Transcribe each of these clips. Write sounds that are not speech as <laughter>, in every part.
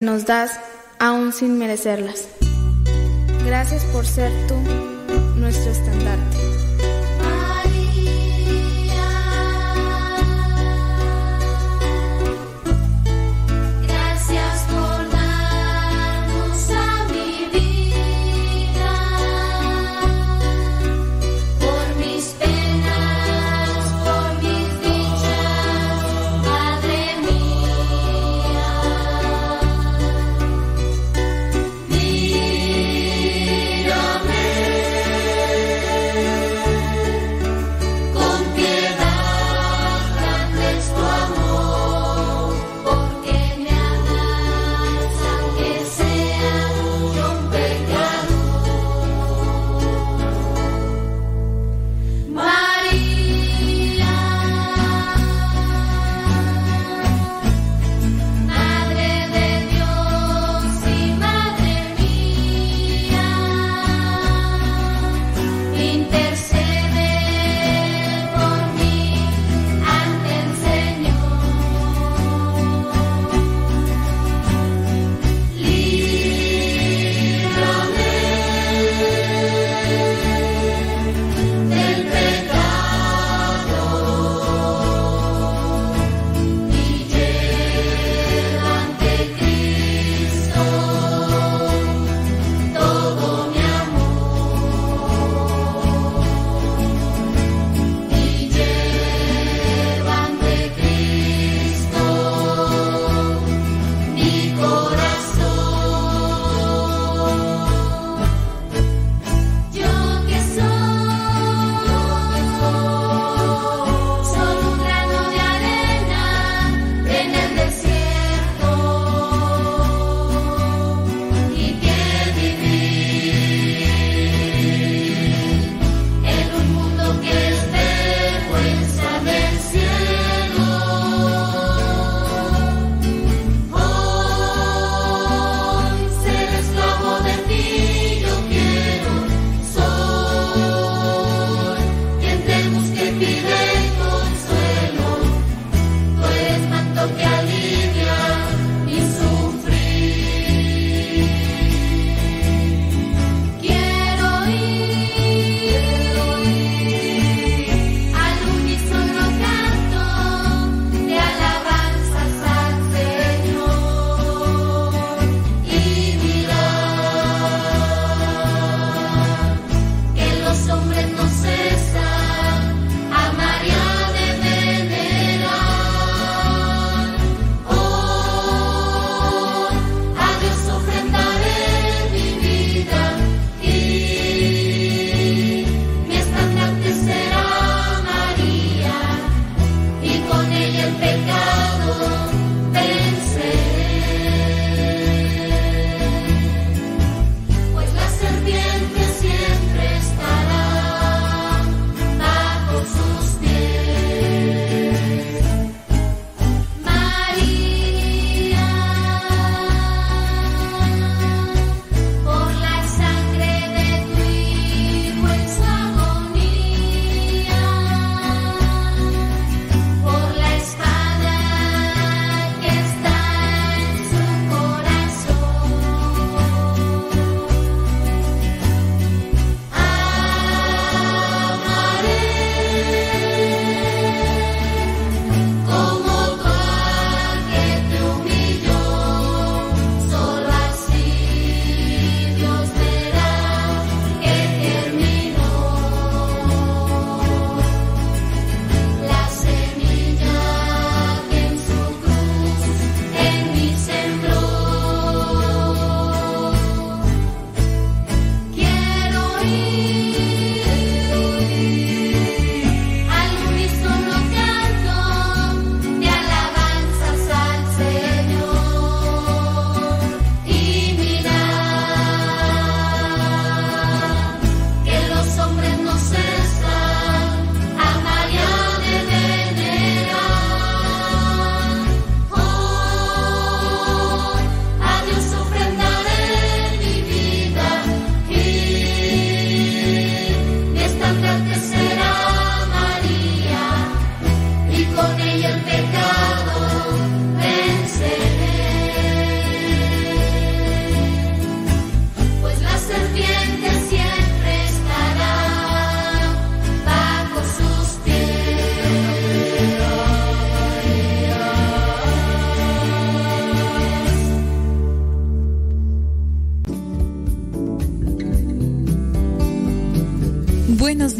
nos das aún sin merecerlas. Gracias por ser tú nuestro estandarte.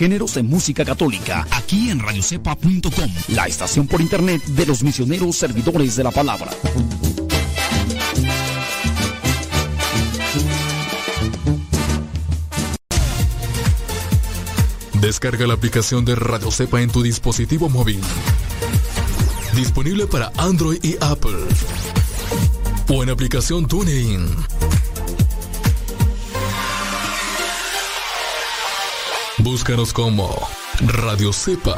Géneros de música católica, aquí en radiocepa.com, la estación por internet de los misioneros servidores de la palabra. Descarga la aplicación de Radio Cepa en tu dispositivo móvil. Disponible para Android y Apple. O en aplicación TuneIn. Búscanos como Radio Cepa.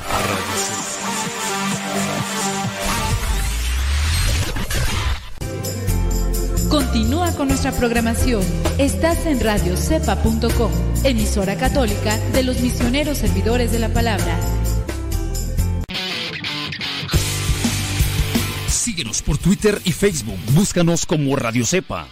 Continúa con nuestra programación. Estás en radiocepa.com, emisora católica de los misioneros servidores de la palabra. Síguenos por Twitter y Facebook. Búscanos como Radio Cepa.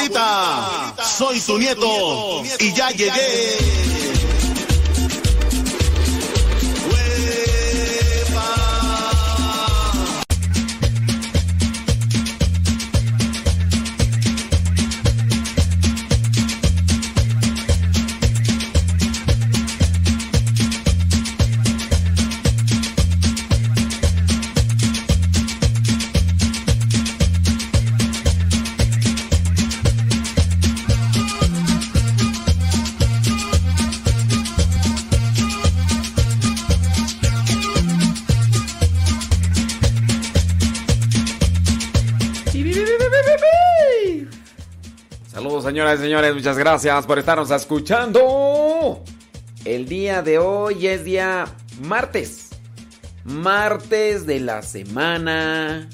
Abuelita, soy tu nieto y ya llegué. Señores, muchas gracias por estarnos escuchando. El día de hoy es día martes. Martes de la semana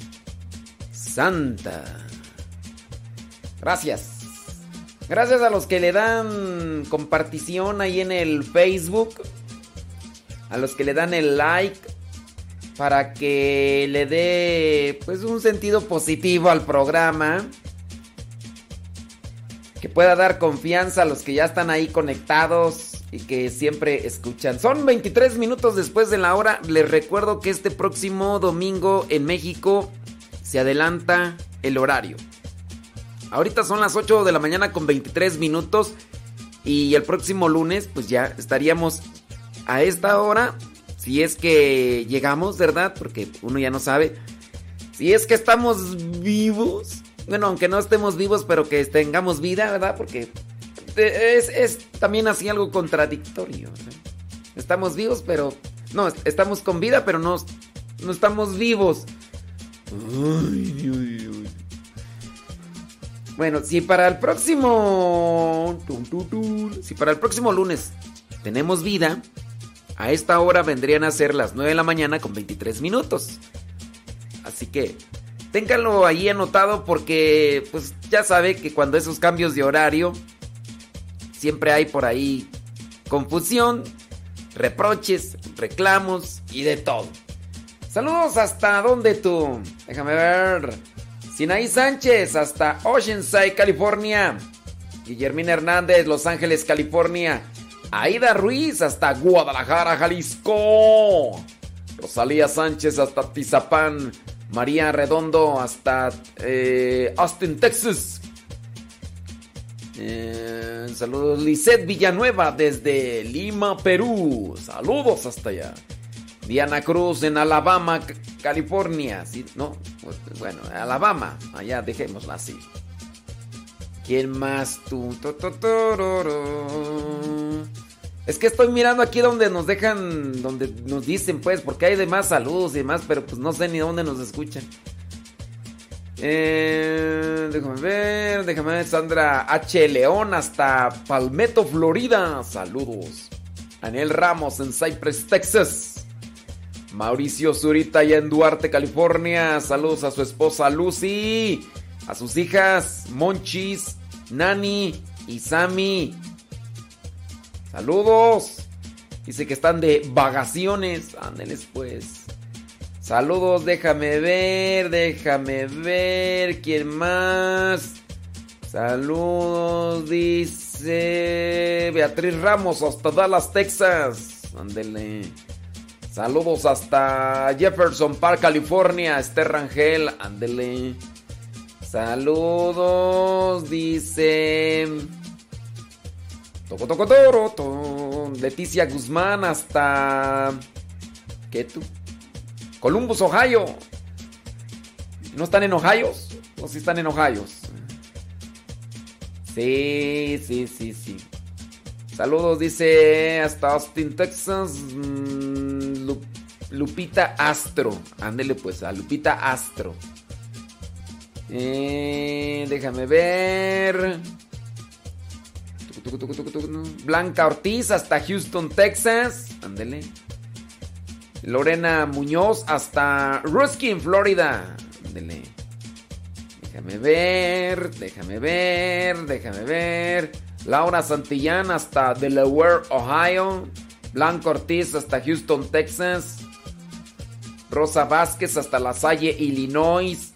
santa. Gracias. Gracias a los que le dan compartición ahí en el Facebook. A los que le dan el like. Para que le dé pues un sentido positivo al programa que pueda dar confianza a los que ya están ahí conectados y que siempre escuchan. Son 23 minutos después de la hora. Les recuerdo que este próximo domingo en México se adelanta el horario. Ahorita son las 8 de la mañana con 23 minutos y el próximo lunes pues ya estaríamos a esta hora. Si es que llegamos, ¿verdad? Porque uno ya no sabe. Si es que estamos vivos. Bueno, aunque no estemos vivos, pero que tengamos vida, ¿verdad? Porque es, también así algo contradictorio. Estamos vivos, pero... No, estamos con vida, pero no, no estamos vivos. Bueno, si para el próximo... Si para el próximo lunes tenemos vida, a esta hora vendrían a ser las 9 de la mañana con 23 minutos. Así que ténganlo ahí anotado porque pues ya sabe que cuando esos cambios de horario siempre hay por ahí confusión, reproches, reclamos y de todo. Saludos hasta donde tú. Déjame ver. Sinaí Sánchez hasta Oceanside, California. Guillermina Hernández, Los Ángeles, California. Aida Ruiz hasta Guadalajara, Jalisco. Rosalía Sánchez hasta Tizapán. María Redondo hasta eh, Austin, Texas. Eh, saludos, Lisette Villanueva desde Lima, Perú. Saludos hasta allá. Diana Cruz en Alabama, California. No, pues, bueno, Alabama. Allá dejémosla así. ¿Quién más tú? Es que estoy mirando aquí donde nos dejan, donde nos dicen, pues, porque hay demás saludos y demás, pero pues no sé ni dónde nos escuchan. Eh, déjame ver, déjame ver, Sandra H. León hasta Palmetto, Florida. Saludos. Daniel Ramos en Cypress, Texas. Mauricio Zurita allá en Duarte, California. Saludos a su esposa Lucy. A sus hijas Monchis, Nani y Sammy. Saludos. Dice que están de vacaciones. Ándeles pues. Saludos, déjame ver, déjame ver. ¿Quién más? Saludos, dice Beatriz Ramos hasta Dallas, Texas. Ándele. Saludos hasta Jefferson Park, California. Esther Rangel, ándele. Saludos, dice. Leticia Guzmán hasta. ¿Qué tú? Columbus, Ohio. ¿No están en Ohio? ¿O sí están en Ohio? Sí, sí, sí, sí. Saludos, dice hasta Austin, Texas. mm, Lu- Lupita Astro. Ándele pues, a Lupita Astro. Eh, déjame ver. Blanca Ortiz hasta Houston, Texas. Ándele. Lorena Muñoz hasta Ruskin, Florida. Ándele. Déjame ver, déjame ver, déjame ver. Laura Santillán hasta Delaware, Ohio. Blanco Ortiz hasta Houston, Texas. Rosa Vázquez hasta La Salle, Illinois.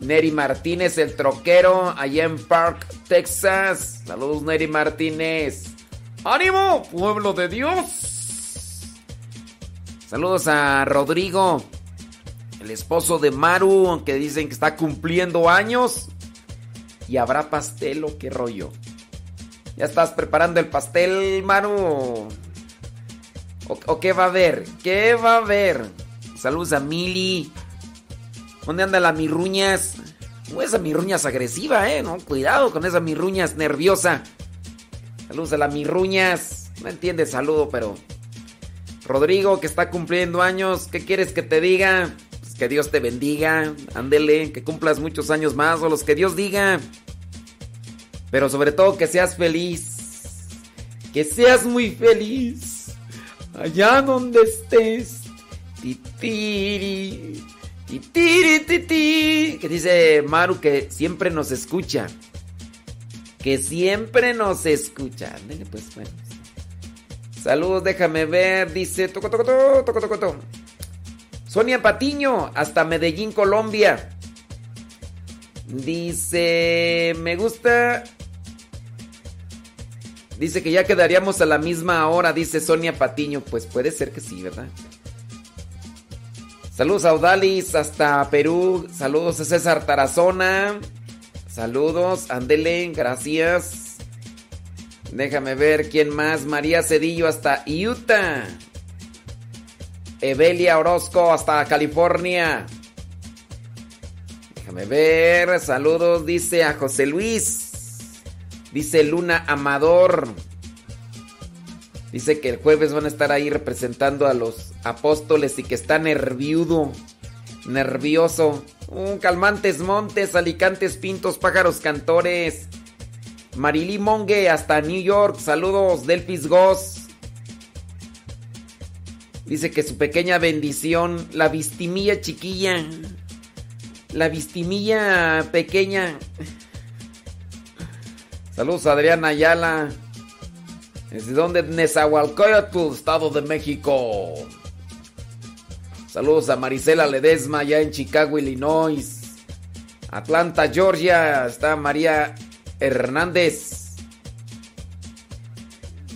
Neri Martínez, el troquero, allá en Park, Texas. Saludos, Neri Martínez. ¡Ánimo, pueblo de Dios! Saludos a Rodrigo, el esposo de Maru, que dicen que está cumpliendo años. Y habrá pastel o qué rollo. ¿Ya estás preparando el pastel, Maru? ¿O, o qué va a haber? ¿Qué va a haber? Saludos a Mili. ¿Dónde anda la mirruñas? No, esa mirruñas agresiva, ¿eh? No, cuidado con esa mirruñas nerviosa. Saludos a la mirruñas. No entiende saludo, pero... Rodrigo, que está cumpliendo años, ¿qué quieres que te diga? Pues que Dios te bendiga, ándele, que cumplas muchos años más o los que Dios diga. Pero sobre todo que seas feliz. Que seas muy feliz. Allá donde estés. Titiri. Titiri, titi. Que dice Maru que siempre nos escucha. Que siempre nos escucha. Ándele, pues. Saludos, déjame ver. Dice toco, toco, toco, toco, toco. Sonia Patiño, hasta Medellín, Colombia. Dice, me gusta. Dice que ya quedaríamos a la misma hora, dice Sonia Patiño. Pues puede ser que sí, ¿verdad? Saludos a Odalis hasta Perú. Saludos a César Tarazona. Saludos, Andele, gracias. Déjame ver quién más. María Cedillo hasta Utah. Evelia Orozco hasta California. Déjame ver. Saludos, dice a José Luis. Dice Luna Amador. Dice que el jueves van a estar ahí representando a los apóstoles y que está nerviudo, nervioso. Un calmantes montes, alicantes pintos, pájaros cantores. Marilí Monge hasta New York. Saludos, Delpis Goss. Dice que su pequeña bendición, la vistimilla chiquilla, la vistimilla pequeña. Saludos, Adriana Ayala. ¿Desde dónde? Nezahualcóyotl, Estado de México. Saludos a Marisela Ledesma, allá en Chicago, Illinois. Atlanta, Georgia. Está María Hernández.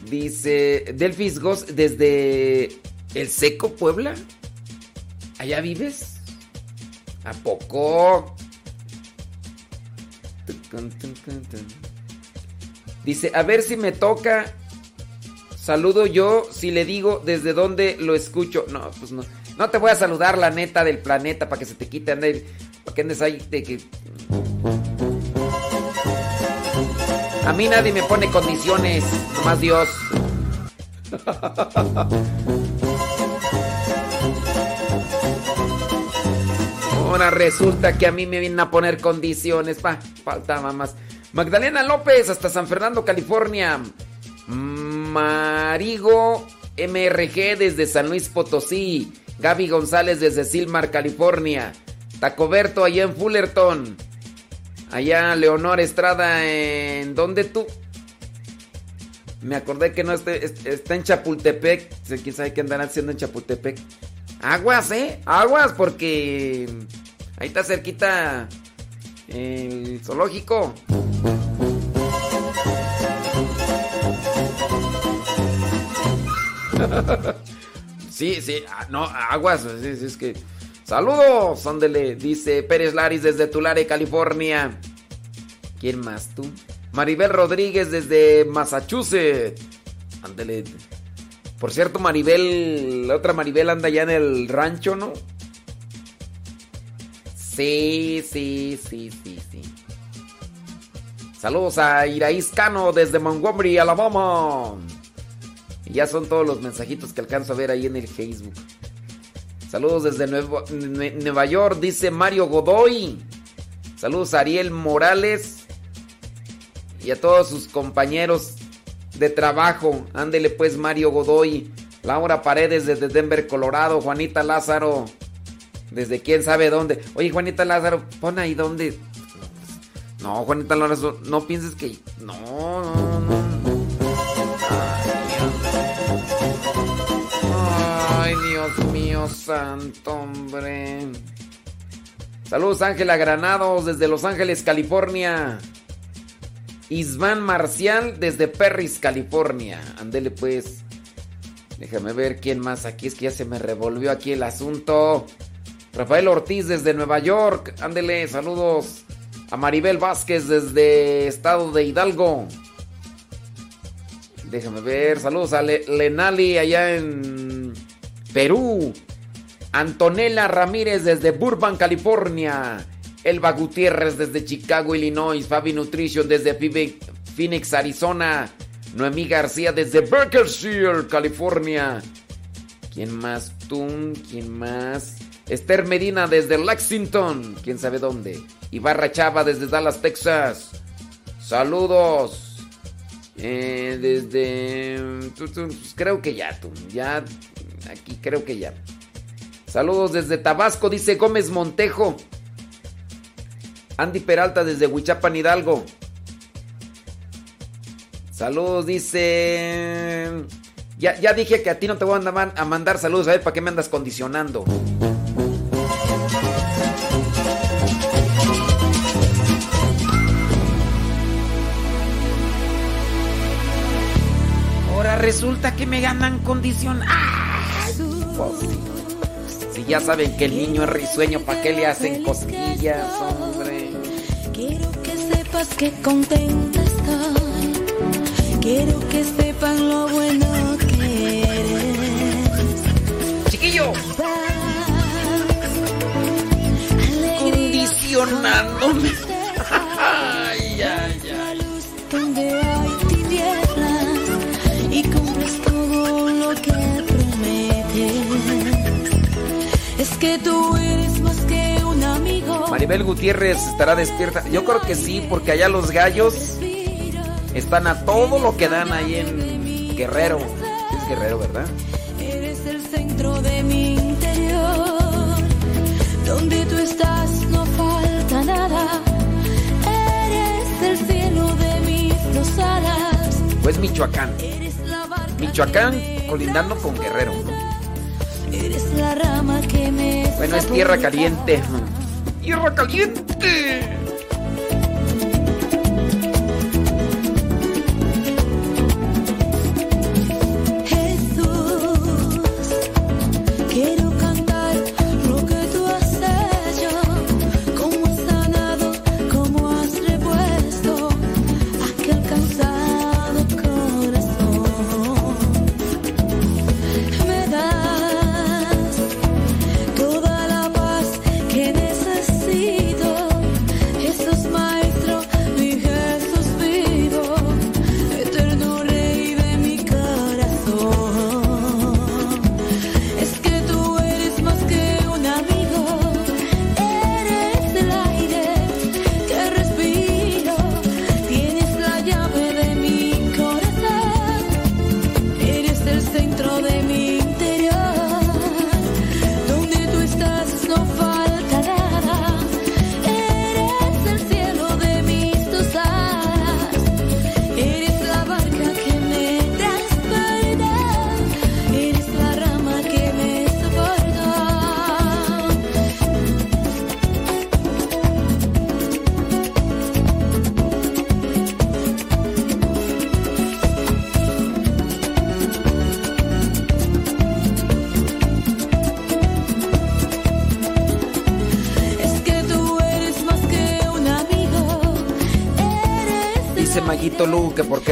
Dice Delfis Goss desde El Seco, Puebla. ¿Allá vives? ¿A poco? Dice, a ver si me toca. Saludo yo si le digo desde dónde lo escucho. No, pues no. No te voy a saludar la neta del planeta para que se te quite ande, para que andes ahí de que. A mí nadie me pone condiciones, más Dios. Ahora resulta que a mí me vienen a poner condiciones. Pa, faltaba más. Magdalena López, hasta San Fernando, California. Marigo MRG desde San Luis Potosí. Gaby González desde Silmar, California. Tacoberto allá en Fullerton. Allá Leonor Estrada en... ¿Dónde tú? Me acordé que no está en Chapultepec. ¿Quién sabe qué andarán haciendo en Chapultepec? Aguas, ¿eh? Aguas porque... Ahí está cerquita el zoológico. <laughs> sí, sí, ah, no, aguas, es, es que... Saludos, ándele, dice Pérez Laris desde Tulare, California. ¿Quién más tú? Maribel Rodríguez desde Massachusetts. Ándele. Por cierto, Maribel, la otra Maribel anda ya en el rancho, ¿no? Sí, sí, sí, sí, sí. Saludos a Iraís Cano desde Montgomery, Alabama. Ya son todos los mensajitos que alcanzo a ver ahí en el Facebook. Saludos desde Nueva York, dice Mario Godoy. Saludos a Ariel Morales y a todos sus compañeros de trabajo. Ándele pues Mario Godoy. Laura Paredes desde Denver, Colorado. Juanita Lázaro. Desde quién sabe dónde. Oye, Juanita Lázaro, pon ahí dónde. No, Juanita Lázaro, no pienses que. No, Dios mío, santo, hombre. Saludos Ángela Granados desde Los Ángeles, California. Isván Marcial desde Perris, California. Andele pues. Déjame ver quién más aquí. Es que ya se me revolvió aquí el asunto. Rafael Ortiz desde Nueva York. Ándele, saludos. A Maribel Vázquez desde Estado de Hidalgo. Déjame ver. Saludos a Lenali allá en Perú. Antonella Ramírez desde Burbank, California. Elba Gutiérrez desde Chicago, Illinois. Fabi Nutrition desde Phoenix, Arizona. Noemí García desde Berkshire, California. ¿Quién más? Tú, ¿quién más? Esther Medina desde Lexington, quién sabe dónde. Ibarra Chava desde Dallas, Texas. Saludos. Eh, desde... Pues creo que ya, tú. Ya, aquí creo que ya. Saludos desde Tabasco, dice Gómez Montejo. Andy Peralta desde Huichapan Hidalgo. Saludos, dice. Ya, ya dije que a ti no te voy a, a mandar saludos. A ver, ¿para qué me andas condicionando? Ahora resulta que me ganan Si ya saben que el niño es risueño, ¿para qué le hacen cosquillas, hombre? Quiero que sepas que contenta estoy. Quiero que sepan lo bueno que eres. Chiquillo. Condicionándome. <laughs> ay, ay, ay. Donde hay tinieblas y cumples todo lo que Es que tú eres más que un amigo. Maribel Gutiérrez estará despierta. Yo creo que sí, porque allá los gallos están a todo lo que dan ahí en Guerrero. Es Guerrero, ¿verdad? Eres el centro de mi interior. Donde tú estás no falta nada. Eres el cielo de mis dos alas. Pues Michoacán. Michoacán colindando con Guerrero, Bueno, es tierra caliente. ¡Tierra caliente!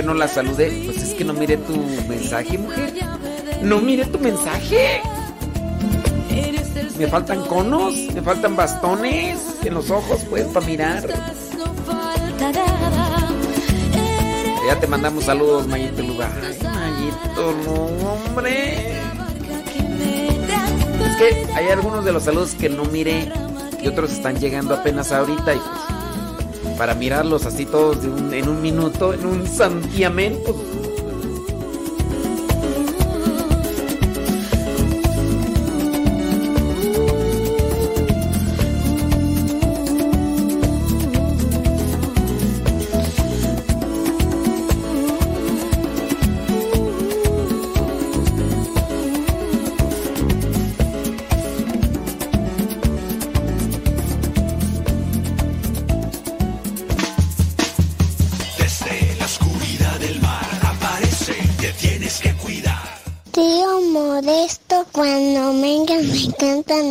No la saludé. Pues es que no mire tu mensaje, mujer. No mire tu mensaje. Me faltan conos, me faltan bastones en los ojos, pues, para mirar. no Ya te mandamos saludos, Mayito Lu. Ay, Mayito Lu, hombre. Es que hay algunos de los saludos que no miré y otros están llegando apenas ahorita para mirarlos así todos de un- en un minuto, en un santiamén, pues,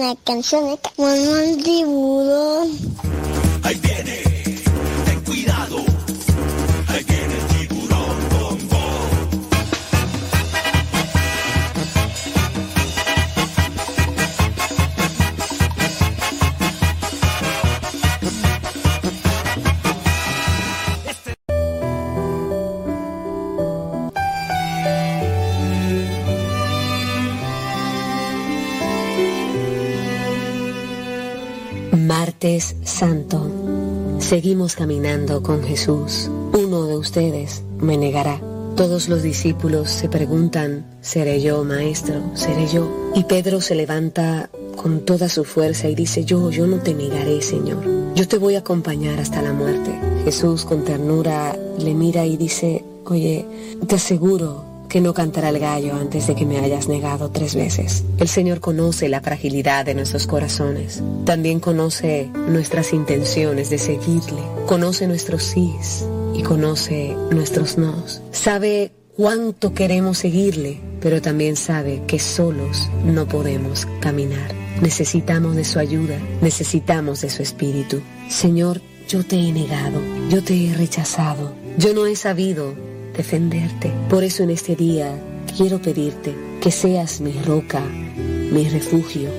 la canción de Mon Tiburón. Seguimos caminando con Jesús. Uno de ustedes me negará. Todos los discípulos se preguntan, ¿seré yo, maestro? ¿Seré yo? Y Pedro se levanta con toda su fuerza y dice, yo, yo no te negaré, Señor. Yo te voy a acompañar hasta la muerte. Jesús con ternura le mira y dice, oye, te aseguro que no cantará el gallo antes de que me hayas negado tres veces. El Señor conoce la fragilidad de nuestros corazones. También conoce nuestras intenciones de seguirle. Conoce nuestros sís y conoce nuestros nos. Sabe cuánto queremos seguirle, pero también sabe que solos no podemos caminar. Necesitamos de su ayuda, necesitamos de su espíritu. Señor, yo te he negado, yo te he rechazado, yo no he sabido defenderte. Por eso en este día quiero pedirte que seas mi roca, mi refugio,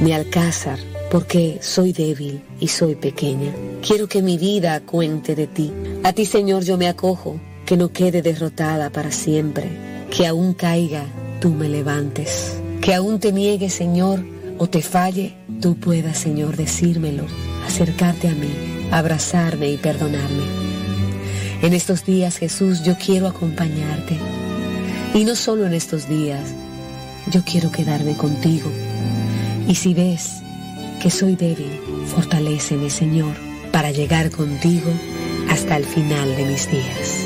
mi alcázar, porque soy débil y soy pequeña. Quiero que mi vida cuente de ti. A ti, Señor, yo me acojo, que no quede derrotada para siempre, que aún caiga, tú me levantes, que aún te niegue, Señor, o te falle, tú puedas, Señor, decírmelo, acercarte a mí, abrazarme y perdonarme. En estos días, Jesús, yo quiero acompañarte. Y no solo en estos días, yo quiero quedarme contigo. Y si ves que soy débil, fortaléceme, Señor, para llegar contigo hasta el final de mis días.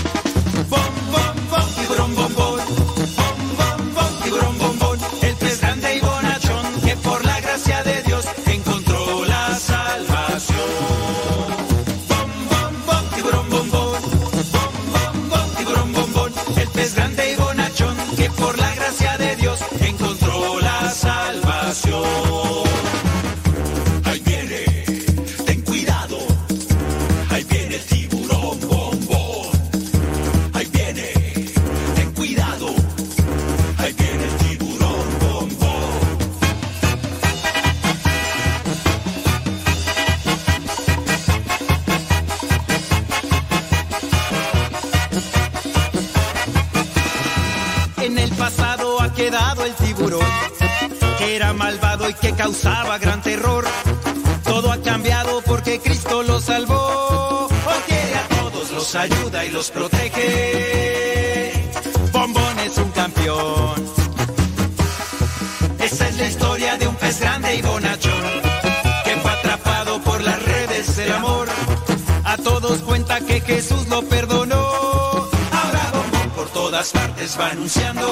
Anunciando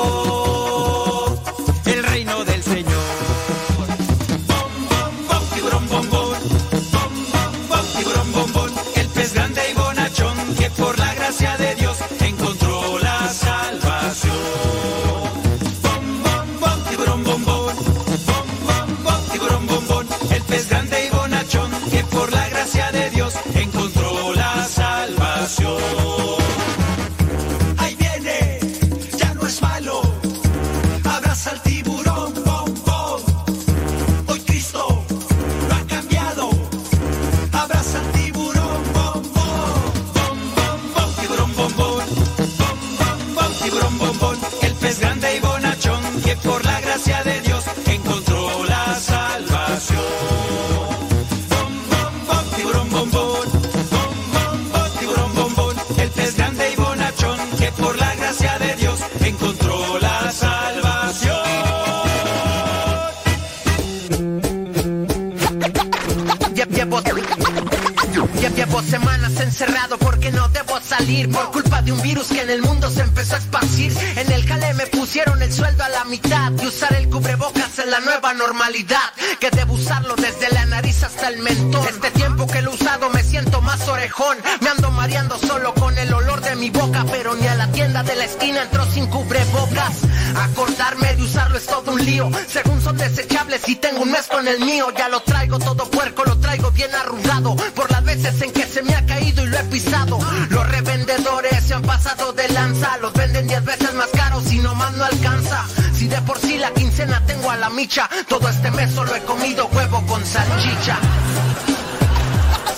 salir por culpa de un virus que en el mundo se empezó a esparcir. En el jale me pusieron el sueldo a la mitad y usar el cubrebocas es la nueva normalidad. Que debo usarlo desde la nariz hasta el mentón. Este tiempo que lo he usado me siento más orejón. Me ando mareando solo con el olor de mi boca, pero ni a la tienda de la esquina entró sin cubrebocas. Acordarme de usarlo es todo un lío. Según son desechables y tengo un mes con el mío, ya lo traigo todo puerco, lo traigo bien arrugado. Por las veces en que se me ha caído y lo he pisado. Los revendedores se han pasado de lanza. Los venden 10 veces más caros y nomás no alcanza. Si de por sí la quincena tengo a la micha, todo este mes solo he comido huevo con salchicha.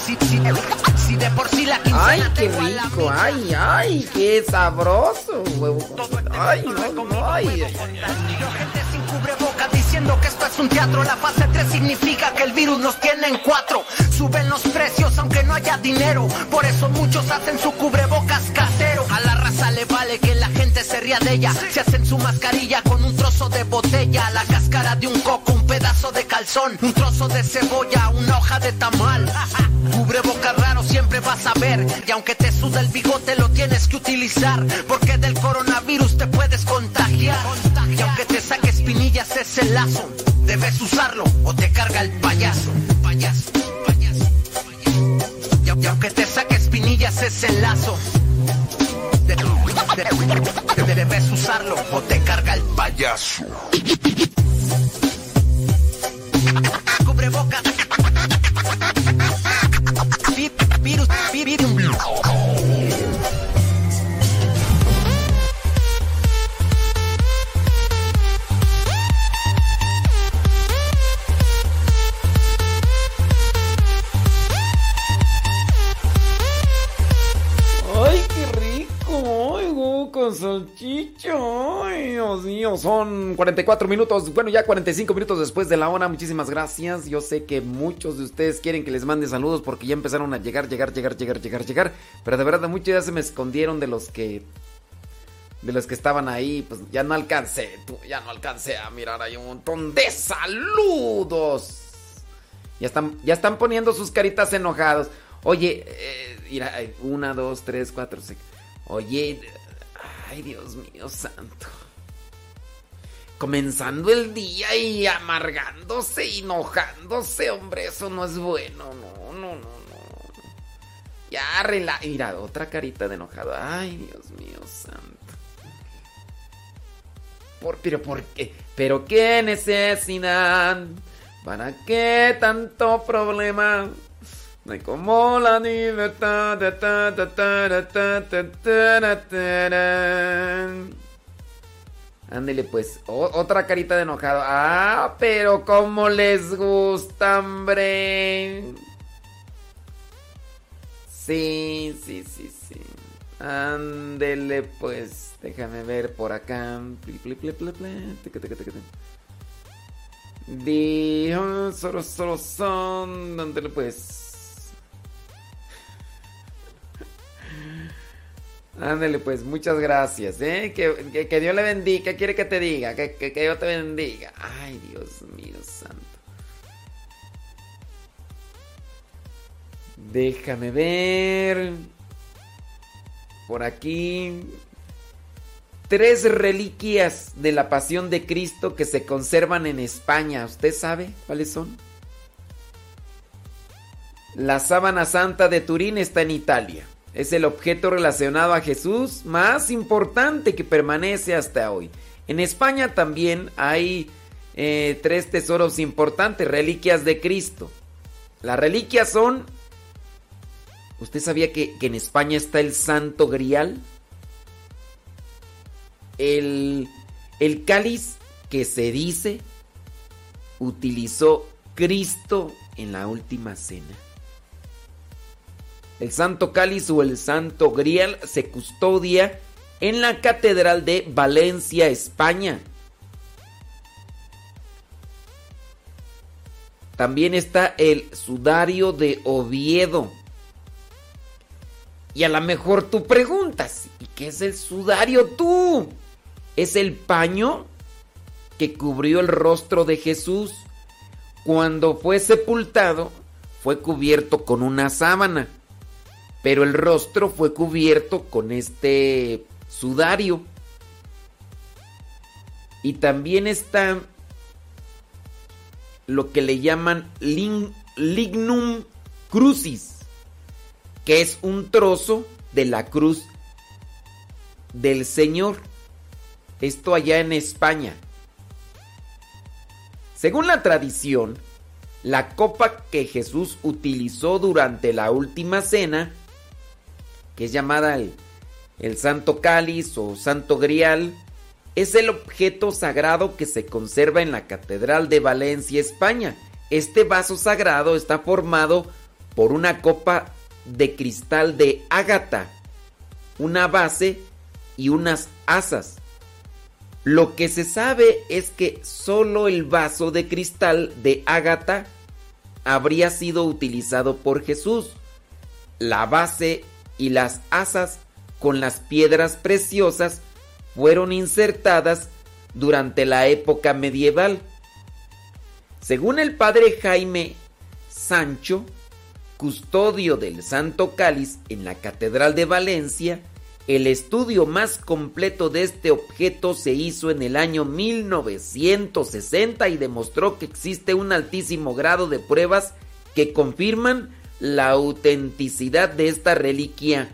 Si, si- si de por sí la quincena Ay, qué tengo a la rico, ay, ay, qué sabroso, huevo. Ay, no, no, ay, ay, ay. Que esto es un teatro. La fase 3 significa que el virus nos tiene en cuatro. Suben los precios aunque no haya dinero. Por eso muchos hacen su cubrebocas casero. A la raza le vale que la gente se ría de ella. Se hacen su mascarilla con un trozo de botella, la cáscara de un coco, un pedazo de calzón, un trozo de cebolla, una hoja de tamal. <laughs> Cubrebocas raro siempre vas a ver. Y aunque te suda el bigote, lo tienes que utilizar. Porque del coronavirus te puedes contagiar. Y aunque te saque espinillas ese lazo, debes usarlo o te carga el payaso. Payaso, payaso, payaso. Y, au- y aunque te saque espinillas ese lazo, de- de- de- debes usarlo o te carga el payaso. Cubrebocas. Vi- Virus, vi- virus. Con salchicha, ay, Dios mío, son 44 minutos, bueno, ya 45 minutos después de la hora, muchísimas gracias, yo sé que muchos de ustedes quieren que les mande saludos porque ya empezaron a llegar, llegar, llegar, llegar, llegar, llegar, pero de verdad muchos ya se me escondieron de los que, de los que estaban ahí, pues ya no alcancé, ya no alcancé a mirar, hay un montón de saludos. Ya están, ya están poniendo sus caritas enojados. Oye, eh, mira, una, dos, tres, cuatro, seis. Oye, ay Dios mío santo. Comenzando el día y amargándose, y enojándose, hombre, eso no es bueno, no, no, no, no. Ya, rela mira, otra carita de enojado. Ay, Dios mío santo. Por, pero, ¿por qué? ¿Pero qué necesidad? ¿Para qué tanto problema? No hay como la libertad. Ándele pues, otra carita de enojado. Ah, pero como les gusta, hombre. Sí, sí, sí, sí. Ándele pues, déjame ver por acá. Dijo, solo, solo son. Ándele pues. Ándale, pues, muchas gracias, ¿eh? Que, que- que Dios le bendiga. ¿Qué quiere que te diga? Que, que, que Dios te bendiga. Ay, Dios mío santo. Déjame ver. Por aquí. Tres reliquias de la pasión de Cristo que se conservan en España. ¿Usted sabe cuáles son? La sábana santa de Turín está en Italia. Es el objeto relacionado a Jesús más importante que permanece hasta hoy. En España también hay eh, tres tesoros importantes, reliquias de Cristo. Las reliquias son... ¿Usted sabía que, que en España está el Santo Grial? El, el cáliz que se dice utilizó Cristo en la última cena. El Santo Cáliz o el Santo Grial se custodia en la Catedral de Valencia, España. También está el sudario de Oviedo. Y a lo mejor tú preguntas, ¿y qué es el sudario tú? Es el paño que cubrió el rostro de Jesús. Cuando fue sepultado, fue cubierto con una sábana, pero el rostro fue cubierto con este sudario. Y también está lo que le llaman lignum crucis, que es un trozo de la cruz del Señor. Esto allá en España. Según la tradición, la copa que Jesús utilizó durante la última cena, que es llamada el, Santo Cáliz o Santo Grial, es el objeto sagrado que se conserva en la Catedral de Valencia, España. Este vaso sagrado está formado por una copa de cristal de ágata, una base y unas asas. Lo que se sabe es que solo el vaso de cristal de ágata habría sido utilizado por Jesús. La base y las asas con las piedras preciosas fueron insertadas durante la época medieval. Según el padre Jaime Sancho, custodio del Santo Cáliz en la Catedral de Valencia, el estudio más completo de este objeto se hizo en el año 1960 y demostró que existe un altísimo grado de pruebas que confirman la autenticidad de esta reliquia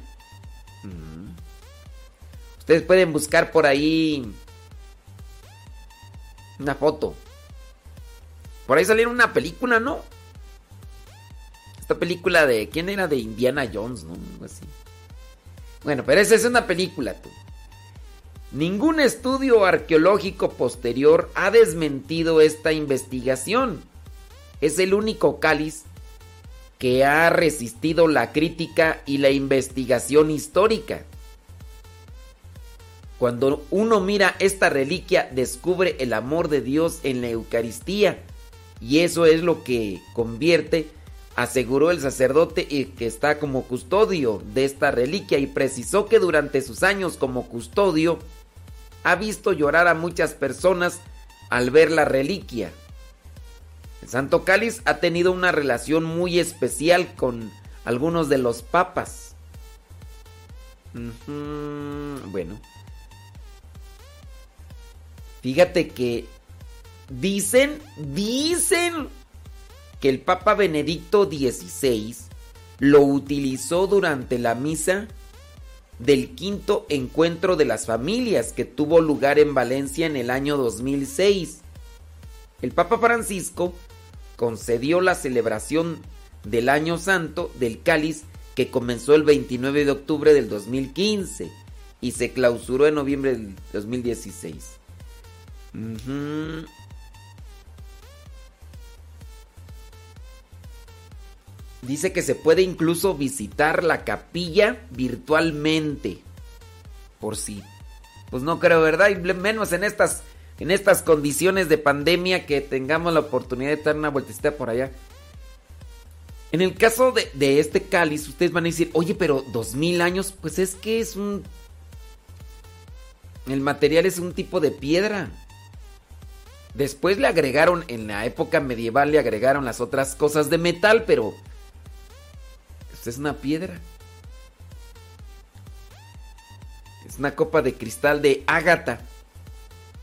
Ustedes pueden buscar por ahí una foto. Por ahí salió una película, ¿no? Esta película de. ¿Quién era? De Indiana Jones, ¿no? así. Bueno, pero esa es una película, tú. Ningún estudio arqueológico posterior ha desmentido esta investigación. Es el único cáliz que ha resistido la crítica y la investigación histórica. Cuando uno mira esta reliquia, descubre el amor de Dios en la Eucaristía. Y eso es lo que convierte, aseguró el sacerdote que está como custodio de esta reliquia y precisó que durante sus años como custodio ha visto llorar a muchas personas al ver la reliquia. El Santo Cáliz ha tenido una relación muy especial con algunos de los papas. Bueno. Fíjate que dicen, dicen que el Papa Benedicto XVI lo utilizó durante la misa del quinto encuentro de las familias que tuvo lugar en Valencia en el año 2006. El Papa Francisco concedió la celebración del Año Santo del Cáliz que comenzó el 29 de octubre del 2015 y se clausuró en noviembre del 2016. Dice que se puede incluso visitar la capilla virtualmente. Por si. Pues no creo, ¿verdad? Y menos en estas, en estas condiciones de pandemia que tengamos la oportunidad de dar una vueltecita por allá. En el caso de, este cáliz, ustedes van a decir, oye, pero dos mil años, pues es que es un... El material es un tipo de piedra. Después le agregaron, en la época medieval le agregaron las otras cosas de metal, pero... Esto es una piedra. Es una copa de cristal de ágata.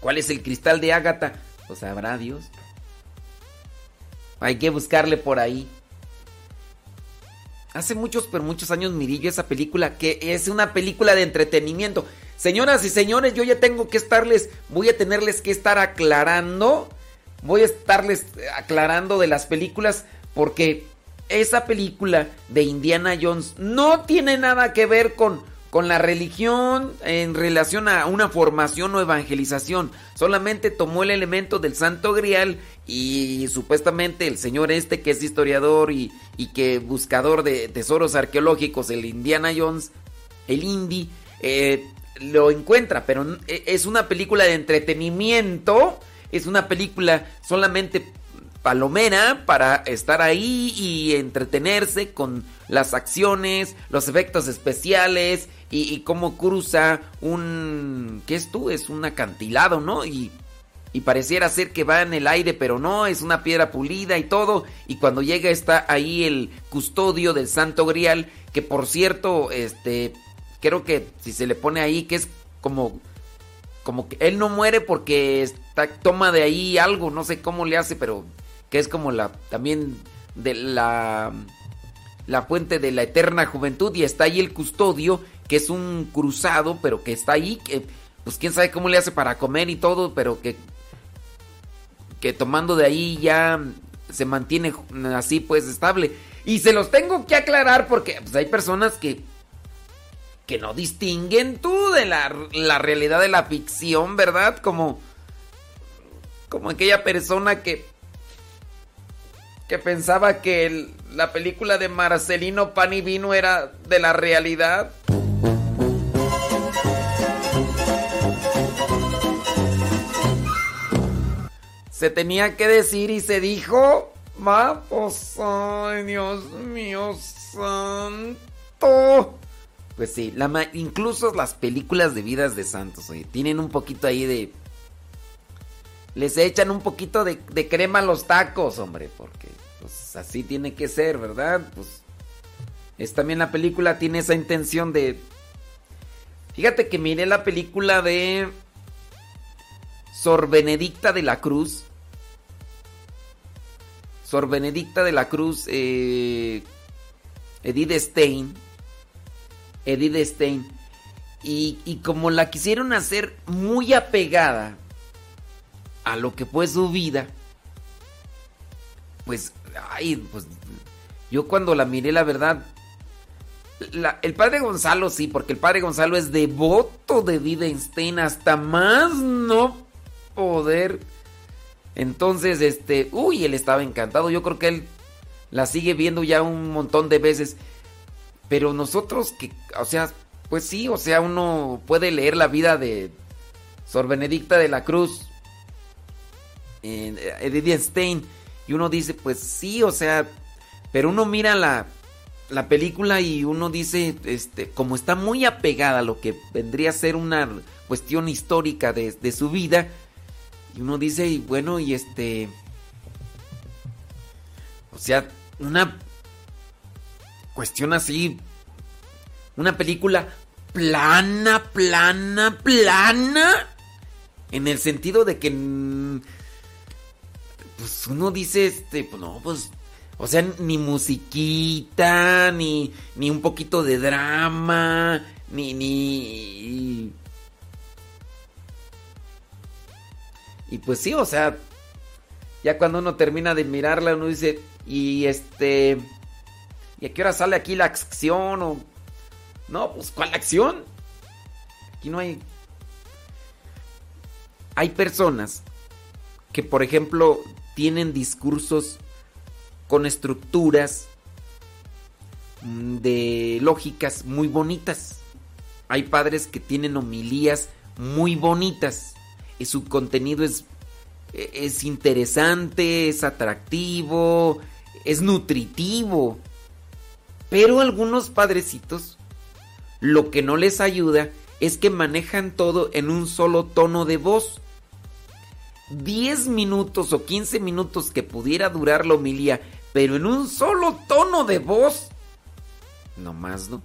¿Cuál es el cristal de ágata? Pues sabrá Dios. Hay que buscarle por ahí. Hace muchos, pero muchos años mirí yo esa película que es una película de entretenimiento. Señoras y señores, yo ya tengo que estarles, voy a tenerles que estar aclarando, voy a estarles aclarando de las películas porque esa película de Indiana Jones no tiene nada que ver con, con la religión en relación a una formación o evangelización. Solamente tomó el elemento del Santo Grial y supuestamente el señor este que es historiador y, y que buscador de tesoros arqueológicos, el Indiana Jones, el Indy, eh, lo encuentra, pero e, es una película de entretenimiento, es una película solamente palomera para estar ahí y entretenerse con las acciones, los efectos especiales y, cómo cruza un... ¿Qué es tú? Es un acantilado, ¿no? Y, y pareciera ser que va en el aire, pero no, es una piedra pulida y todo. Y cuando llega está ahí el custodio del Santo Grial, que por cierto, este, creo que si se le pone ahí, que es como como que él no muere porque está, toma de ahí algo, no sé cómo le hace, pero que es como la también de la la fuente de la eterna juventud y está ahí el custodio, que es un cruzado, pero que está ahí, que pues quién sabe cómo le hace para comer y todo, pero que que tomando de ahí ya se mantiene así pues estable. Y se los tengo que aclarar porque pues, hay personas que que no distinguen tú de la, la, realidad de la ficción, ¿verdad? Como, como aquella persona que, que pensaba que la película de Marcelino Pan y Vino era de la realidad. Se tenía que decir y se dijo, vamos, ay Dios mío santo. Pues sí, la incluso las películas de vidas de santos, oye, tienen un poquito ahí de... Les echan un poquito de, crema a los tacos, hombre, porque pues así tiene que ser, ¿verdad? Pues es también la película tiene esa intención de... Fíjate que miré la película de Sor Benedicta de la Cruz. Sor Benedicta de la Cruz, eh, Edith Stein Edith Stein. Y, como la quisieron hacer muy apegada a lo que fue su vida, pues, ay, pues, yo cuando la miré, la verdad, el padre Gonzalo sí, porque el padre Gonzalo es devoto de Edith Stein hasta más no poder. Entonces, este, uy, él estaba encantado. Yo creo que él la sigue viendo ya un montón de veces. Pero nosotros que, o sea, pues sí, o sea, uno puede leer la vida de Sor Benedicta de la Cruz, eh, Edith Stein, y uno dice, pues sí, o sea, pero uno mira la, la película y uno dice, este, como está muy apegada a lo que vendría a ser una cuestión histórica de, de su vida, y uno dice, y bueno, y este, o sea, una cuestión así. Una película plana, plana, plana. En el sentido de que. Pues uno dice, este, pues no, pues. O sea, ni musiquita, ni, ni un poquito de drama, ni, ni. Y pues sí, o sea, ya cuando uno termina de mirarla, uno dice, y este. ¿Y a qué hora sale aquí la acción? O... No, pues ¿cuál acción? Aquí no hay... Hay personas que, por ejemplo, tienen discursos con estructuras mm, de lógicas muy bonitas. Hay padres que tienen homilías muy bonitas y su contenido es, es interesante, es atractivo, es nutritivo. Pero algunos padrecitos lo que no les ayuda es que manejan todo en un solo tono de voz. 10 minutos o 15 minutos que pudiera durar la homilía, pero en un solo tono de voz. No más no.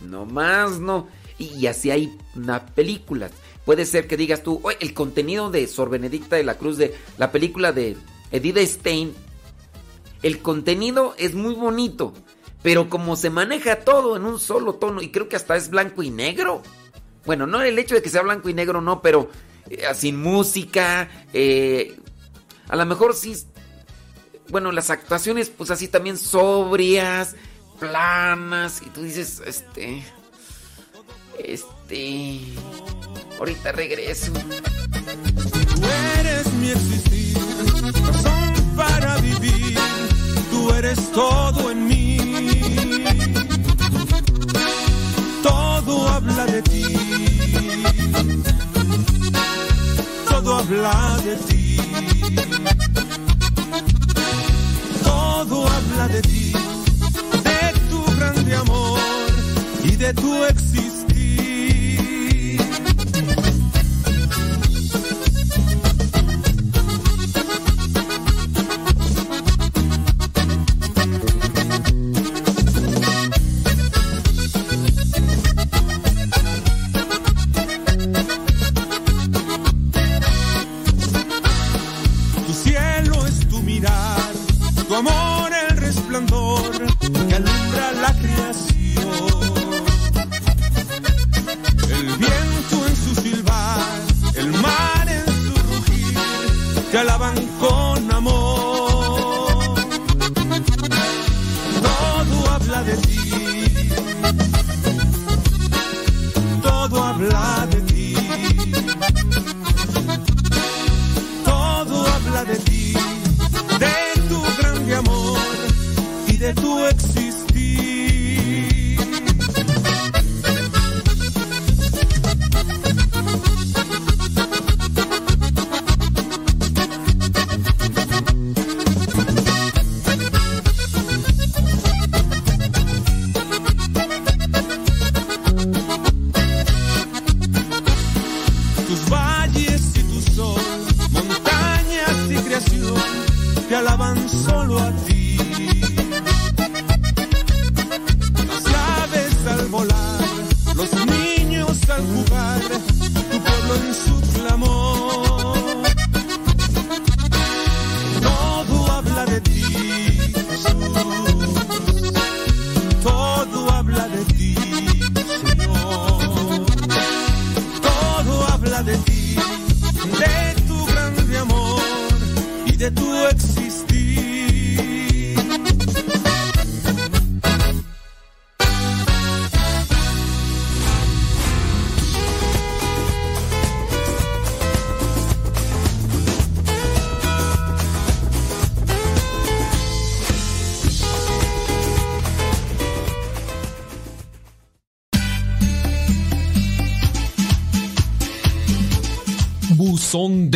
No más no. Y, así hay una película. Puede ser que digas tú, el contenido de Sor Benedicta de la Cruz, de la película de Edith Stein, el contenido es muy bonito, pero como se maneja todo en un solo tono, y creo que hasta es blanco y negro. Bueno, no el hecho de que sea blanco y negro, no, pero eh, sin música, eh, a lo mejor sí, bueno, las actuaciones pues así también sobrias, planas, y tú dices, este, este, ahorita regreso. Tú eres mi existir, razón para vivir, tú eres todo en mí. Todo habla de ti, todo habla de ti. Todo habla de ti, de tu grande amor y de tu existir. Te alaban con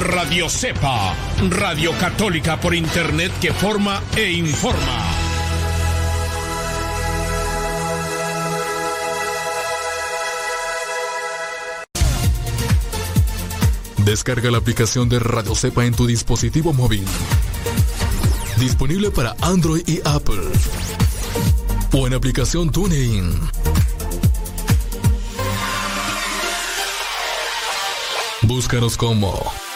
Radio Cepa, Radio Católica por Internet que forma e informa. Descarga la aplicación de Radio Cepa en tu dispositivo móvil. Disponible para Android y Apple. O en aplicación TuneIn. Búscanos como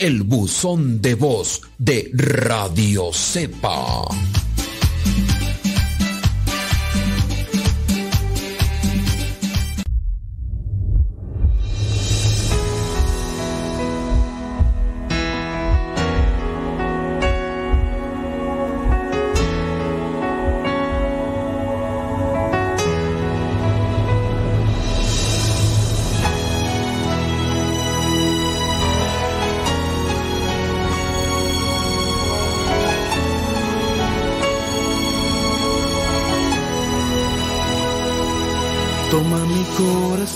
el buzón de voz de Radio Cepa.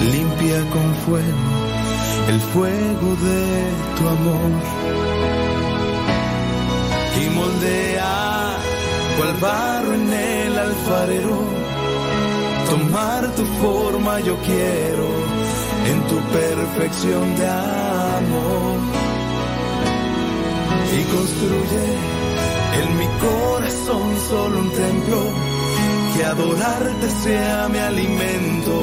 Limpia con fuego el fuego de tu amor. Y moldea cual barro en el alfarero. Tomar tu forma yo quiero en tu perfección de amor. Y construye en mi corazón solo un templo que adorarte sea mi alimento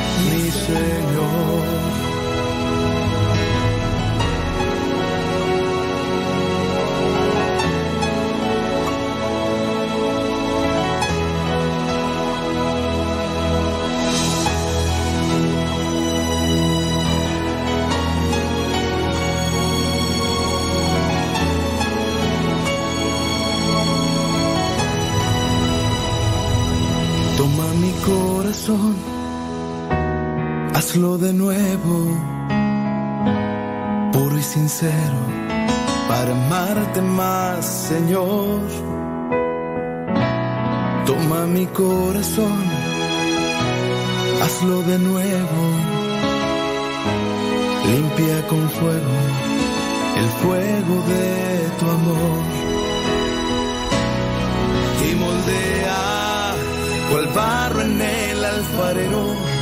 mi Señor. Toma mi corazón, hazlo de nuevo, puro y sincero, para amarte más, Señor. Toma mi corazón, hazlo de nuevo, limpia con fuego el fuego de tu amor y moldea cual barro en el alfarero.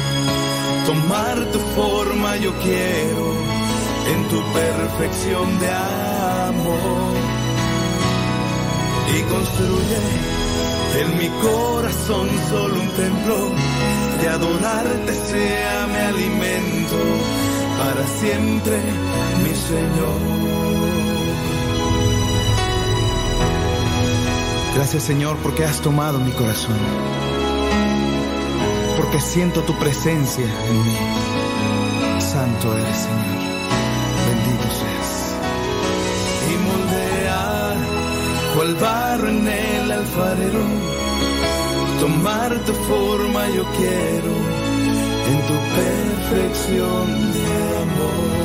Tomar tu forma yo quiero en tu perfección de amor. Y construye en mi corazón solo un templo de adorarte sea mi alimento para siempre, mi Señor. Gracias Señor porque has tomado mi corazón porque siento tu presencia en mí. Santo eres, Señor. Bendito seas. Y moldea cual barro en el alfarero. Tomar tu forma yo quiero en tu perfección de amor.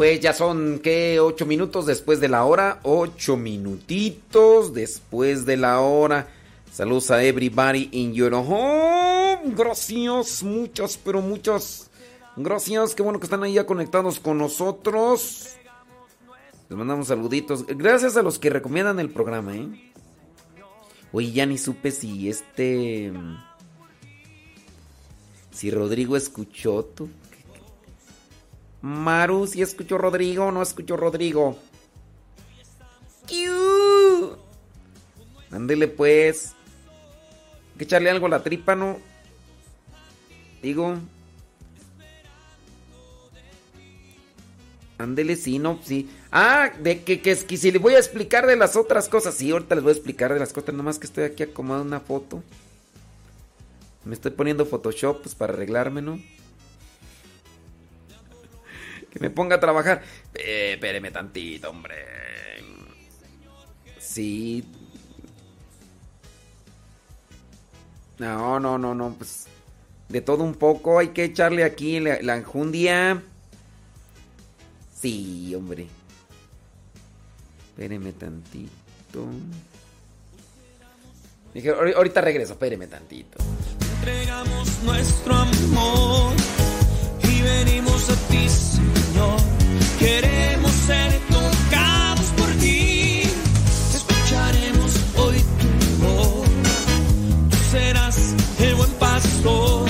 Pues ya son, ¿qué? Ocho minutos después de la hora. Ocho minutitos después de la hora. Saludos a everybody in your home. Gracias, muchas, pero muchas. Gracias, qué bueno que están ahí ya conectados con nosotros. Les mandamos saluditos. Gracias a los que recomiendan el programa, ¿eh? Oye, ya ni supe si este... Si Rodrigo escuchó tú. Maru, si escuchó Rodrigo o no escuchó Rodrigo. Ándele pues. Hay que echarle algo a la tripa, ¿no? Digo. Ándele, sí, no, sí. Ah, de que, que, que si le voy a explicar de las otras cosas. Sí, ahorita les voy a explicar de las cosas. Nomás que estoy aquí acomodando una foto. Me estoy poniendo Photoshop pues, para arreglarme, ¿no? <laughs> Que me ponga a trabajar. Eh, tantito, hombre. Sí. No, no, no, no, pues. De todo un poco. Hay que echarle aquí la, la enjundia. Sí, hombre. Espéreme tantito. Dije, "Ahori- ahorita regreso, espéreme tantito. entregamos nuestro amor y venimos a ti, Señor. Queremos ser tocados por ti. Escucharemos hoy tu voz. Tú serás el buen pastor.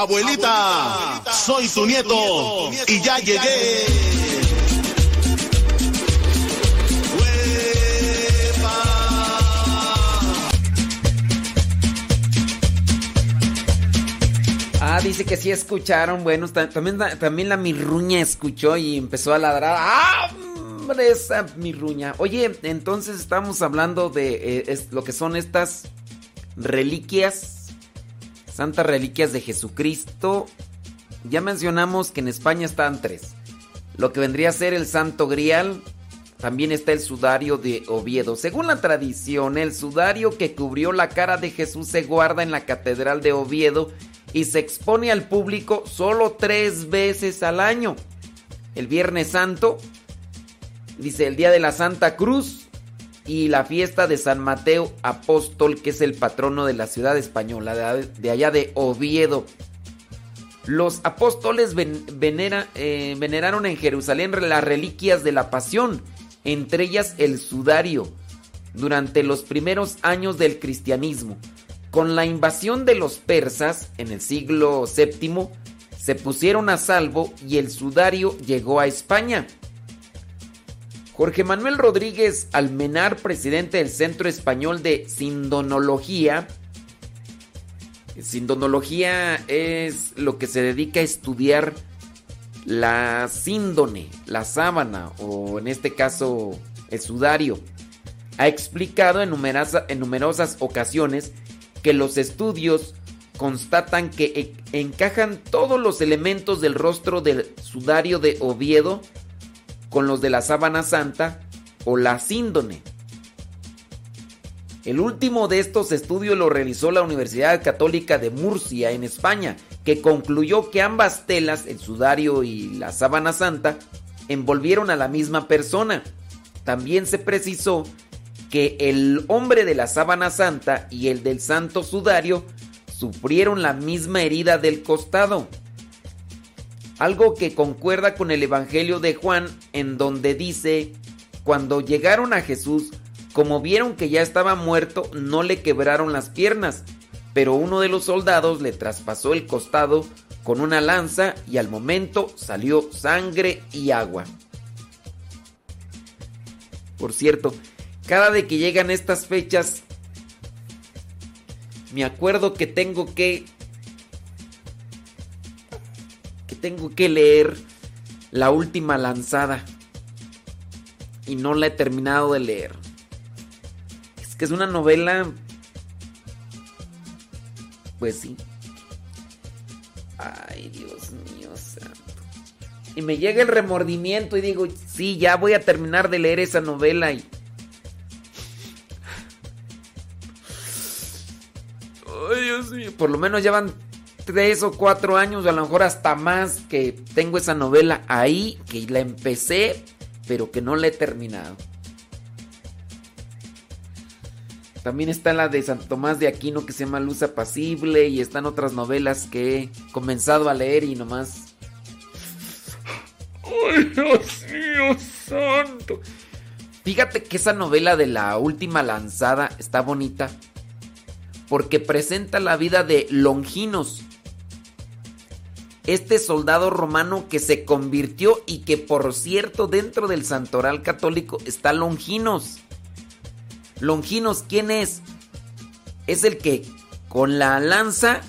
Abuelita, soy tu nieto y ya llegué. Ah, dice que sí escucharon. Bueno, ta- también, la- también la mirruña escuchó y empezó a ladrar. ¡Ah! Hombre, esa mirruña. Oye, entonces estamos hablando de eh, es- lo que son estas reliquias, santas reliquias de Jesucristo. Ya mencionamos que en España están tres. Lo que vendría a ser el Santo Grial. También está el sudario de Oviedo. Según la tradición, el sudario que cubrió la cara de Jesús se guarda en la Catedral de Oviedo y se expone al público solo tres veces al año. El Viernes Santo, dice el día de la Santa Cruz y la fiesta de San Mateo Apóstol, que es el patrono de la ciudad española, de, allá de Oviedo. Los apóstoles ven- venera- eh, veneraron en Jerusalén las reliquias de la pasión, entre ellas el sudario, durante los primeros años del cristianismo. Con la invasión de los persas en el siglo VII, se pusieron a salvo y el sudario llegó a España. Jorge Manuel Rodríguez Almenar, presidente del Centro Español de Sindonología. Sindonología es lo que se dedica a estudiar la síndone, la sábana o en este caso el sudario. Ha explicado en numerosas, en numerosas ocasiones que los estudios constatan que e- encajan todos los elementos del rostro del sudario de Oviedo con los de la sábana santa o la síndone. El último de estos estudios lo realizó la Universidad Católica de Murcia en España, que concluyó que ambas telas, el sudario y la sábana santa, envolvieron a la misma persona. También se precisó que el hombre de la sábana santa y el del santo sudario sufrieron la misma herida del costado. Algo que concuerda con el Evangelio de Juan en donde dice, cuando llegaron a Jesús, como vieron que ya estaba muerto, no le quebraron las piernas, pero uno de los soldados le traspasó el costado con una lanza y al momento salió sangre y agua. Por cierto, cada vez que llegan estas fechas, me acuerdo que tengo que tengo que leer la última lanzada y no la he terminado de leer. Es que es una novela pues sí. Ay, Dios mío santo. Y me llega el remordimiento y digo, sí, ya voy a terminar de leer esa novela y Dios mío. Por lo menos ya van tres o cuatro años, a lo mejor hasta más, que tengo esa novela ahí, que la empecé, pero que no la he terminado. También está la de San Tomás de Aquino que se llama Luz Apacible y están otras novelas que he comenzado a leer y nomás... ¡Ay, Dios mío santo! Fíjate que esa novela de la última lanzada está bonita porque presenta la vida de Longinos, este soldado romano que se convirtió y que por cierto dentro del santoral católico está Longinos. Longinos, ¿quién es? Es el que con la lanza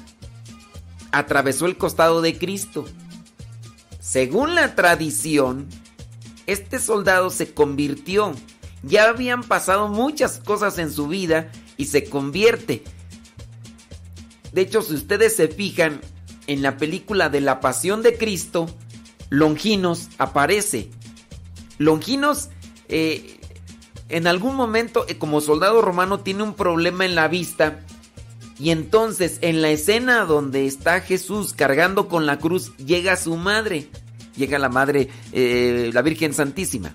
atravesó el costado de Cristo. Según la tradición, este soldado se convirtió. Ya habían pasado muchas cosas en su vida y se convierte. De hecho, si ustedes se fijan en la película de la Pasión de Cristo, Longinos aparece. Longinos, eh, en algún momento, eh, como soldado romano, tiene un problema en la vista. Y entonces, en la escena donde está Jesús cargando con la cruz, llega su madre. Llega la madre, eh, la Virgen Santísima.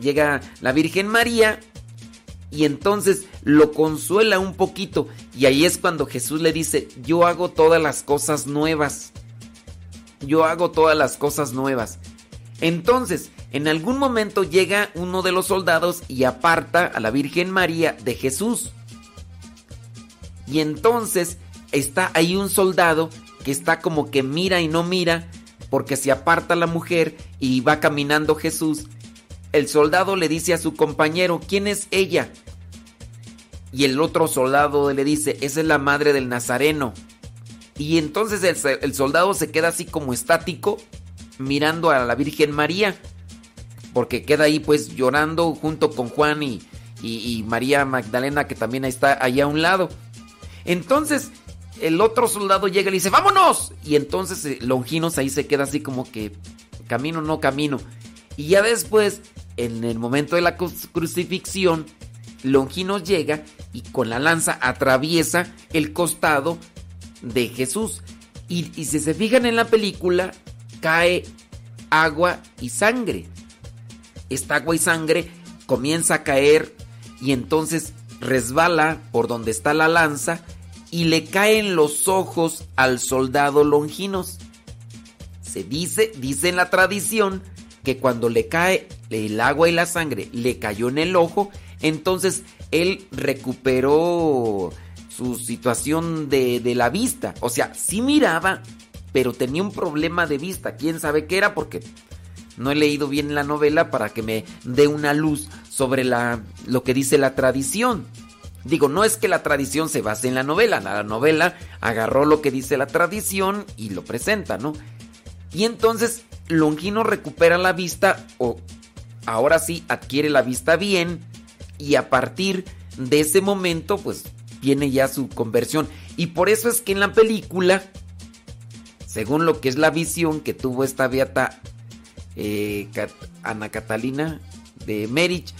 Llega la Virgen María y entonces lo consuela un poquito. Y ahí es cuando Jesús le dice, yo hago todas las cosas nuevas. Yo hago todas las cosas nuevas. Entonces, en algún momento llega uno de los soldados y aparta a la Virgen María de Jesús. Y entonces está ahí un soldado que está como que mira y no mira porque se aparta la mujer y va caminando Jesús. El soldado le dice a su compañero, ¿quién es ella? Y el otro soldado le dice, esa es la madre del Nazareno. Y entonces el, soldado se queda así como estático mirando a la Virgen María. Porque queda ahí pues llorando junto con Juan y, y, y María Magdalena que también está allá a un lado. Entonces el otro soldado llega y le dice, vámonos. Y entonces eh, Longinos ahí se queda así como que camino, no camino. Y ya después, en el momento de la crucifixión, Longinos llega y con la lanza atraviesa el costado de Jesús. Y, si se fijan en la película, cae agua y sangre. Esta agua y sangre comienza a caer y entonces resbala por donde está la lanza y le caen los ojos al soldado Longinos. Se dice, dice en la tradición, que cuando le cae el agua y la sangre le cayó en el ojo, entonces él recuperó su situación de, la vista. O sea, sí miraba, pero tenía un problema de vista. ¿Quién sabe qué era? Porque no he leído bien la novela para que me dé una luz sobre lo que dice la tradición. Digo, no es que la tradición se base en la novela, la novela agarró lo que dice la tradición y lo presenta, ¿no? Y entonces Longino recupera la vista o ahora sí adquiere la vista bien y a partir de ese momento pues viene ya su conversión. Y por eso es que en la película, según lo que es la visión que tuvo esta beata eh, Ana Catalina de Merich,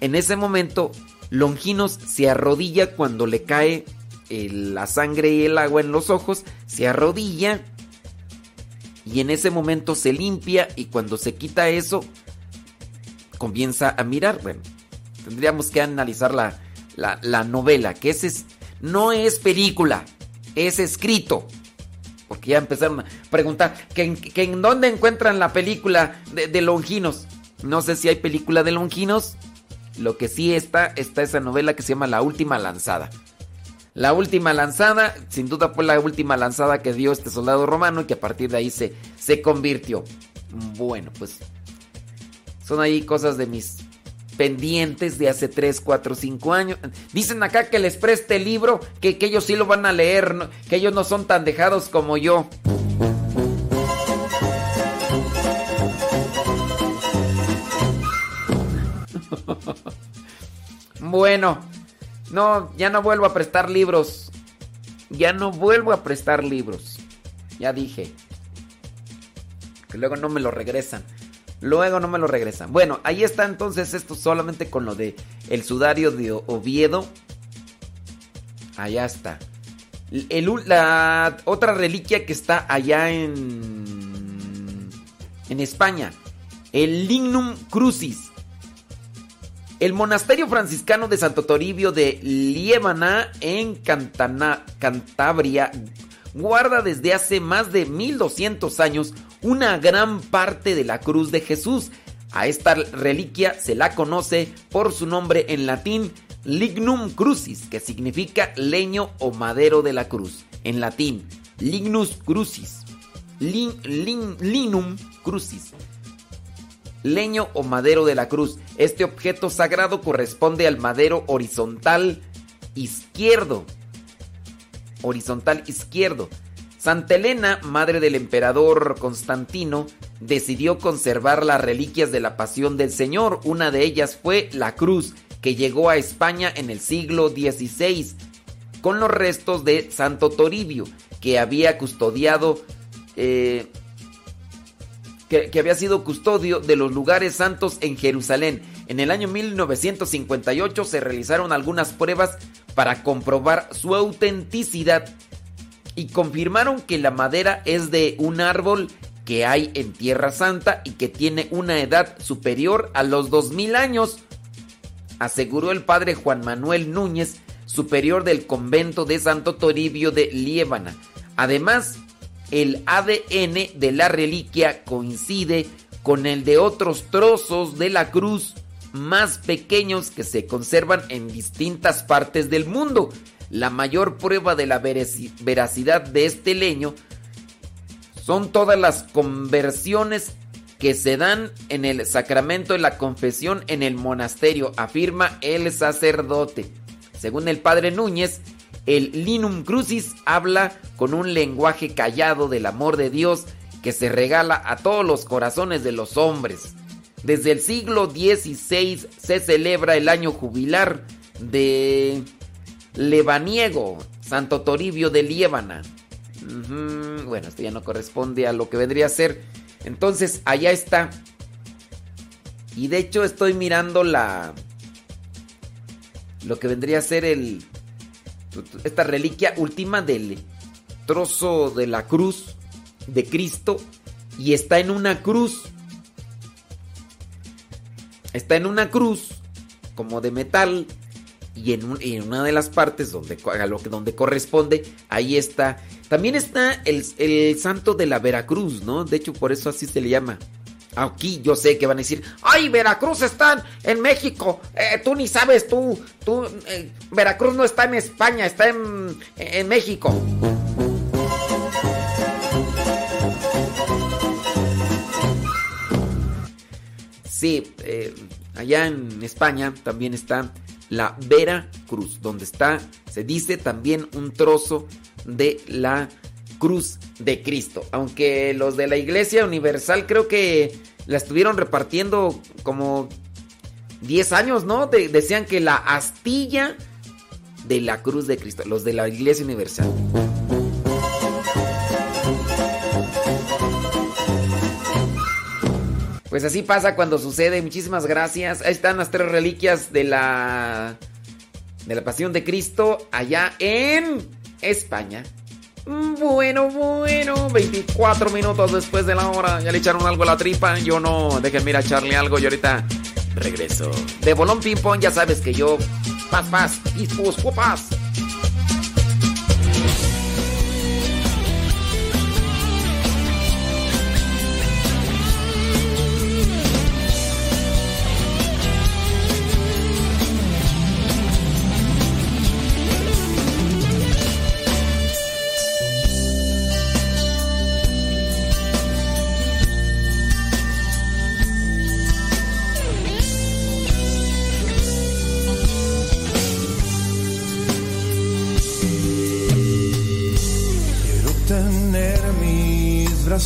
en ese momento Longinos se arrodilla cuando le cae la sangre y el agua en los ojos, se arrodilla y en ese momento se limpia y cuando se quita eso comienza a mirar. Bueno, tendríamos que analizar la, la, novela, que ese es, no es película, es escrito. Porque ya empezaron a preguntar que, en dónde encuentran la película de, Longinos. No sé si hay película de Longinos. Lo que sí está, está esa novela que se llama La Última Lanzada. La última lanzada, sin duda fue la última lanzada que dio este soldado romano y que a partir de ahí se, se convirtió. Bueno, pues son ahí cosas de mis pendientes de hace 3, 4, 5 años. Dicen acá que les preste el libro, que, que ellos sí lo van a leer, que ellos no son tan dejados como yo. <laughs> bueno, no, ya no vuelvo a prestar libros. Ya no vuelvo a prestar libros. Ya dije. Que luego no me lo regresan. Luego no me lo regresan. Bueno, ahí está entonces esto solamente con lo de el sudario de Oviedo. Allá está. la otra reliquia que está allá en en España, el Lignum Crucis. El monasterio franciscano de Santo Toribio de Liébana en Cantabria guarda desde hace más de 1200 años una gran parte de la cruz de Jesús. A esta reliquia se la conoce por su nombre en latín Lignum Crucis, que significa leño o madero de la cruz. En latín, Lignus Crucis. linum Crucis leño o madero de la cruz. Este objeto sagrado corresponde al madero horizontal izquierdo. Horizontal izquierdo. Santa Elena, madre del emperador Constantino, decidió conservar las reliquias de la pasión del Señor. Una de ellas fue la cruz, que llegó a España en el siglo XVI, con los restos de Santo Toribio, que había custodiado eh, que, había sido custodio de los lugares santos en Jerusalén. En el año 1958 se realizaron algunas pruebas para comprobar su autenticidad y confirmaron que la madera es de un árbol que hay en Tierra Santa y que tiene una edad superior a los 2000 años, aseguró el padre Juan Manuel Núñez, superior del convento de Santo Toribio de Liébana. Además, el ADN de la reliquia coincide con el de otros trozos de la cruz más pequeños que se conservan en distintas partes del mundo. La mayor prueba de la veracidad de este leño son todas las conversiones que se dan en el sacramento de la confesión en el monasterio, afirma el sacerdote. Según el padre Núñez, el Linum Crucis habla con un lenguaje callado del amor de Dios que se regala a todos los corazones de los hombres. Desde el siglo XVI se celebra el año jubilar de Levaniego, Santo Toribio de Liébana. Bueno, esto ya no corresponde a lo que vendría a ser. Entonces, allá está. Y de hecho estoy mirando la... Lo que vendría a ser el esta reliquia última del trozo de la cruz de Cristo y está en una cruz. Está en una cruz como de metal. Y en, un- en una de las partes donde, donde corresponde, ahí está. También está el, el santo de la Veracruz, ¿no? De hecho, por eso así se le llama. Aquí yo sé que van a decir, ¡ay, Veracruz está en México! Eh, tú ni sabes, tú, tú, eh, Veracruz no está en España, está en, en México. Sí, eh, allá en España también está la Vera Cruz, donde está, se dice también un trozo de la cruz de Cristo. Aunque los de la Iglesia Universal creo que la estuvieron repartiendo como 10 años, ¿no? De- decían que la astilla de la cruz de Cristo, los de la Iglesia Universal. Pues así pasa cuando sucede. Muchísimas gracias. Ahí están las tres reliquias de la de la Pasión de Cristo allá en España. Bueno, bueno, 24 minutos después de la hora. Ya le echaron algo a la tripa. Yo no, déjenme ir a echarle algo y ahorita regreso. De bolón ping pong, ya sabes que yo. Paz, paz, y paz.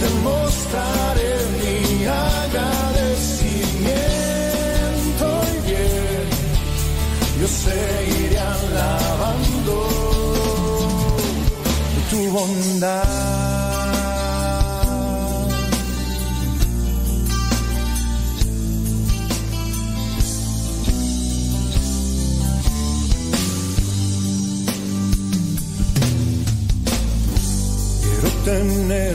te mostraré mi agradecimiento y bien, yo seguiré alabando tu bondad. Quiero tener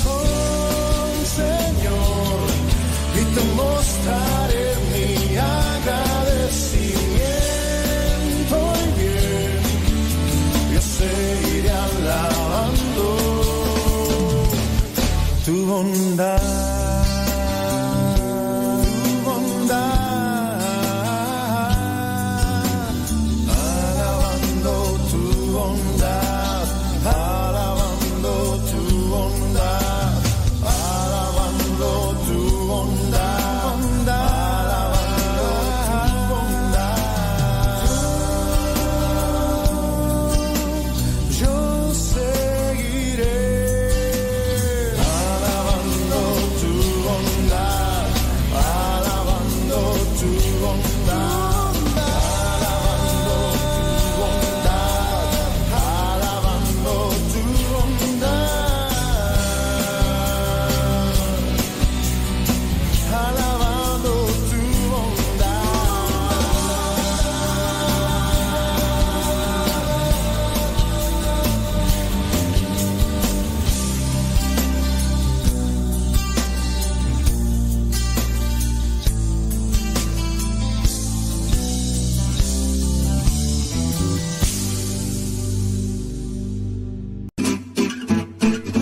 te mostraré mi agradecimiento. Y bien, yo seguiré alabando tu bondad,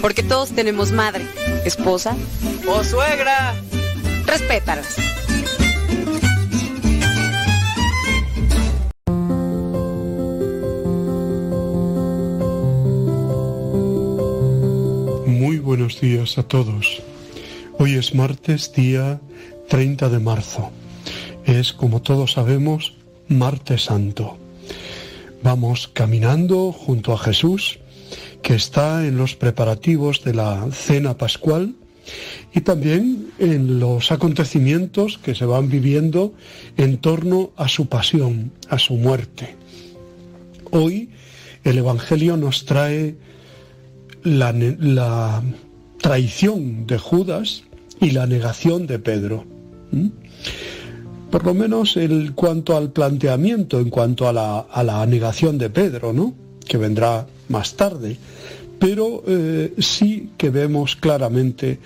Porque todos tenemos madre, esposa o suegra. Respétalas. Muy buenos días a todos. Hoy es martes, día 30 de marzo. Es, como todos sabemos, martes santo. Vamos caminando junto a Jesús, que está en los preparativos de la cena pascual y también en los acontecimientos que se van viviendo en torno a su pasión, a su muerte. Hoy el Evangelio nos trae la, traición de Judas y la negación de Pedro. Por lo menos en cuanto al planteamiento, en cuanto a la, a la negación de Pedro, ¿no? que vendrá más tarde. Pero eh, sí que vemos claramente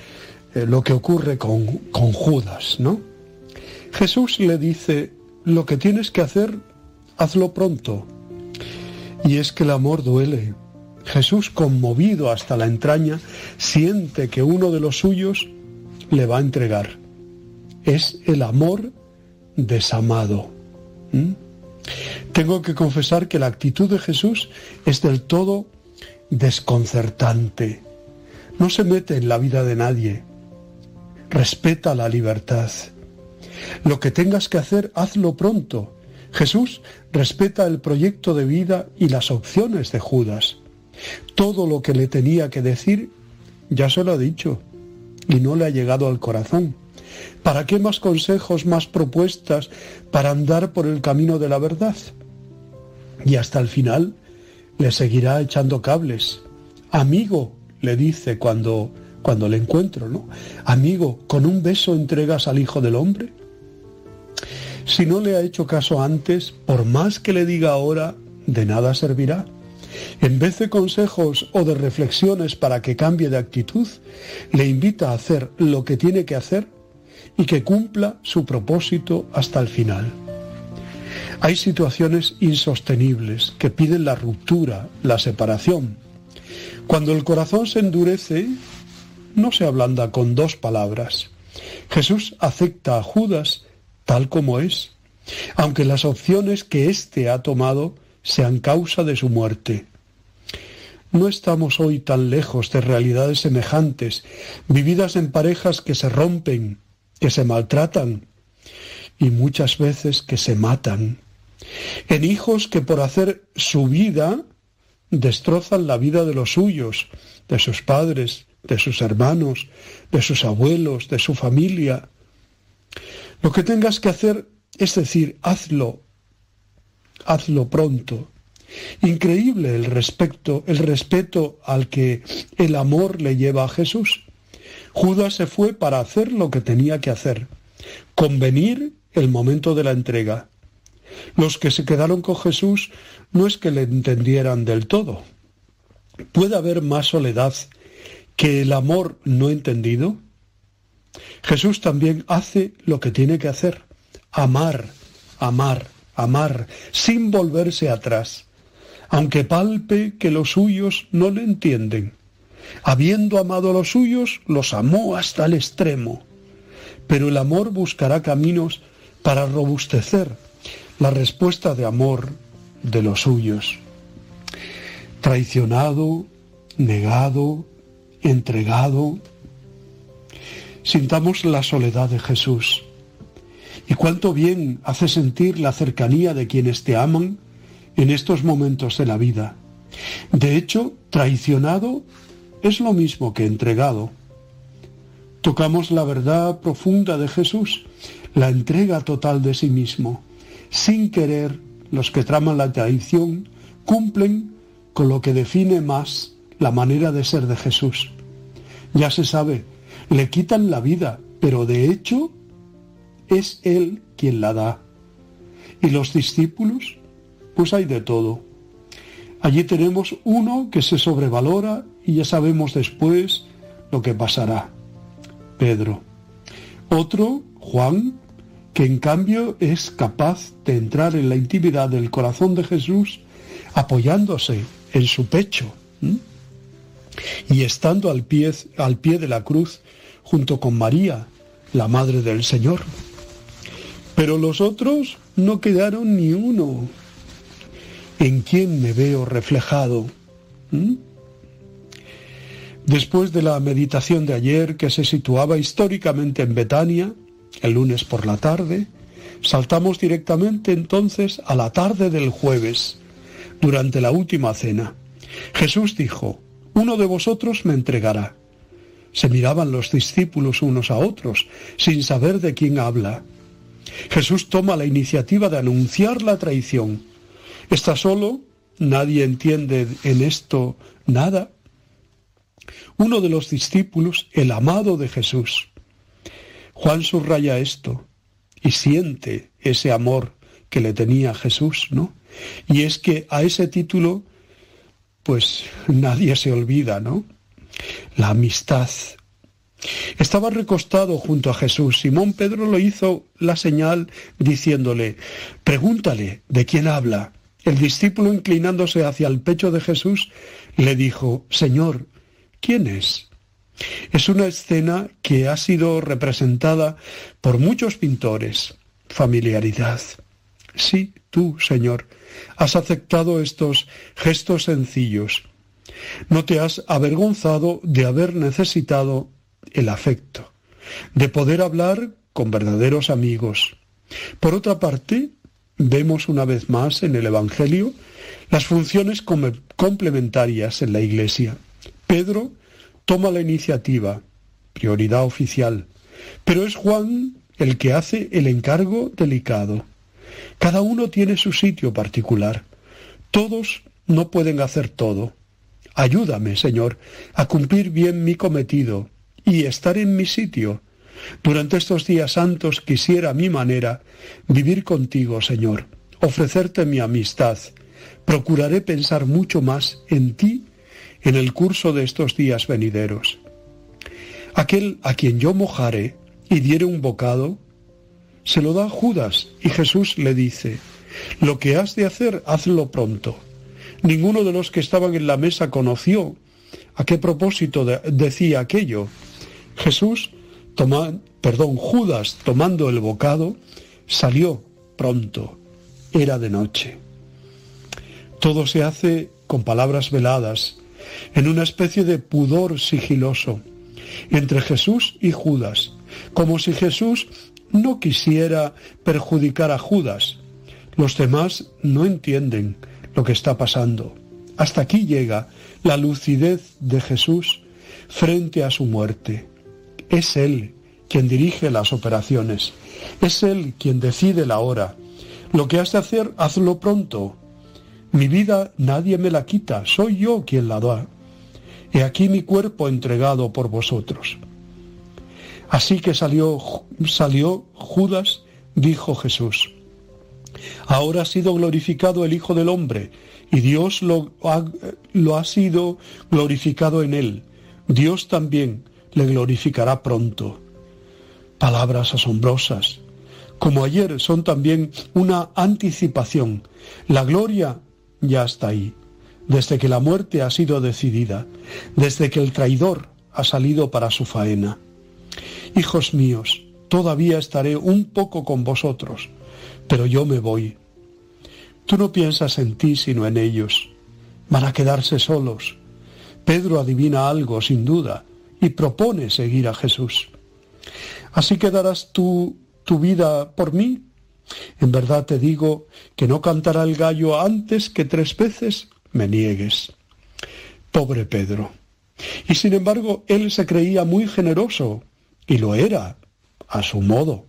eh, lo que ocurre con, con Judas, ¿no? Jesús le dice, lo que tienes que hacer, hazlo pronto. Y es que el amor duele. Jesús, conmovido hasta la entraña, siente que uno de los suyos le va a entregar. Es el amor desamado. Tengo que confesar que la actitud de Jesús es del todo desconcertante. No se mete en la vida de nadie. Respeta la libertad. Lo que tengas que hacer, hazlo pronto. Jesús respeta el proyecto de vida y las opciones de Judas. Todo lo que le tenía que decir ya se lo ha dicho y no le ha llegado al corazón. ¿Para qué más consejos, más propuestas para andar por el camino de la verdad? Y hasta el final le seguirá echando cables. Amigo, le dice cuando, cuando le encuentro, ¿no? Amigo, ¿con un beso entregas al Hijo del Hombre? Si no le ha hecho caso antes, por más que le diga ahora, de nada servirá. En vez de consejos o de reflexiones para que cambie de actitud, le invita a hacer lo que tiene que hacer y que cumpla su propósito hasta el final. Hay situaciones insostenibles que piden la ruptura, la separación. Cuando el corazón se endurece, no se ablanda con dos palabras. Jesús acepta a Judas tal como es, aunque las opciones que éste ha tomado sean causa de su muerte. No estamos hoy tan lejos de realidades semejantes, vividas en parejas que se rompen, que se maltratan y muchas veces que se matan. En hijos que por hacer su vida destrozan la vida de los suyos, de sus padres, de sus hermanos, de sus abuelos, de su familia. Lo que tengas que hacer es decir, hazlo, hazlo pronto. Increíble el respeto, el respeto al que el amor le lleva a Jesús. Judas se fue para hacer lo que tenía que hacer, convenir el momento de la entrega. Los que se quedaron con Jesús no es que le entendieran del todo. ¿Puede haber más soledad que el amor no entendido? Jesús también hace lo que tiene que hacer, amar, amar, amar, sin volverse atrás, aunque palpe que los suyos no le entienden. Habiendo amado a los suyos, los amó hasta el extremo. Pero el amor buscará caminos para robustecer la respuesta de amor de los suyos. Traicionado, negado, entregado. Sintamos la soledad de Jesús. Y cuánto bien hace sentir la cercanía de quienes te aman en estos momentos de la vida. De hecho, traicionado es lo mismo que entregado. Tocamos la verdad profunda de Jesús, la entrega total de sí mismo. Sin querer, los que traman la traición cumplen con lo que define más la manera de ser de Jesús. Ya se sabe, le quitan la vida, pero de hecho es Él quien la da. ¿Y los discípulos? Pues hay de todo. Allí tenemos uno que se sobrevalora y ya sabemos después lo que pasará. Pedro. Otro, Juan, que en cambio es capaz de entrar en la intimidad del corazón de Jesús apoyándose en su pecho y estando al pie, al pie de la cruz junto con María, la Madre del Señor. Pero los otros no quedaron ni uno. ¿En quién me veo reflejado? Después de la meditación de ayer, que se situaba históricamente en Betania, el lunes por la tarde, saltamos directamente entonces a la tarde del jueves, durante la última cena. Jesús dijo, uno de vosotros me entregará. Se miraban los discípulos unos a otros, sin saber de quién habla. Jesús toma la iniciativa de anunciar la traición. Está solo, nadie entiende en esto nada. Uno de los discípulos, el amado de Jesús. Juan subraya esto y siente ese amor que le tenía Jesús, ¿no? Y es que a ese título, pues nadie se olvida, ¿no? La amistad. Estaba recostado junto a Jesús. Simón Pedro le hizo la señal diciéndole, pregúntale de quién habla. El discípulo inclinándose hacia el pecho de Jesús le dijo, Señor, ¿quién es? Es una escena que ha sido representada por muchos pintores. Familiaridad. Sí, tú, Señor, has aceptado estos gestos sencillos. No te has avergonzado de haber necesitado el afecto, de poder hablar con verdaderos amigos. Por otra parte, vemos una vez más en el Evangelio las funciones complementarias en la Iglesia. Pedro toma la iniciativa, prioridad oficial, pero es Juan el que hace el encargo delicado. Cada uno tiene su sitio particular. Todos no pueden hacer todo. Ayúdame, Señor, a cumplir bien mi cometido y estar en mi sitio. Durante estos días santos quisiera a mi manera vivir contigo, Señor, ofrecerte mi amistad. Procuraré pensar mucho más en ti en el curso de estos días venideros. Aquel a quien yo mojare y diere un bocado, se lo da Judas y Jesús le dice, lo que has de hacer, hazlo pronto. Ninguno de los que estaban en la mesa conoció a qué propósito decía aquello. Jesús, toma, perdón, Judas, tomando el bocado, salió pronto. Era de noche. Todo se hace con palabras veladas, en una especie de pudor sigiloso, entre Jesús y Judas, como si Jesús no quisiera perjudicar a Judas. Los demás no entienden lo que está pasando. Hasta aquí llega la lucidez de Jesús frente a su muerte. Es Él quien dirige las operaciones. Es Él quien decide la hora. Lo que has de hacer, hazlo pronto. Mi vida nadie me la quita, soy yo quien la da. He aquí mi cuerpo entregado por vosotros. Así que salió, salió Judas, dijo Jesús. Ahora ha sido glorificado el Hijo del Hombre y Dios lo ha, lo ha sido glorificado en él. Dios también le glorificará pronto. Palabras asombrosas. Como ayer son también una anticipación. La gloria ya está ahí, desde que la muerte ha sido decidida, desde que el traidor ha salido para su faena. Hijos míos, todavía estaré un poco con vosotros, pero yo me voy. Tú no piensas en ti sino en ellos. Van a quedarse solos. Pedro adivina algo, sin duda, y propone seguir a Jesús. Así que darás tú tu vida por mí. En verdad te digo que no cantará el gallo antes que tres veces me niegues. Pobre Pedro. Y sin embargo, él se creía muy generoso, y lo era, a su modo.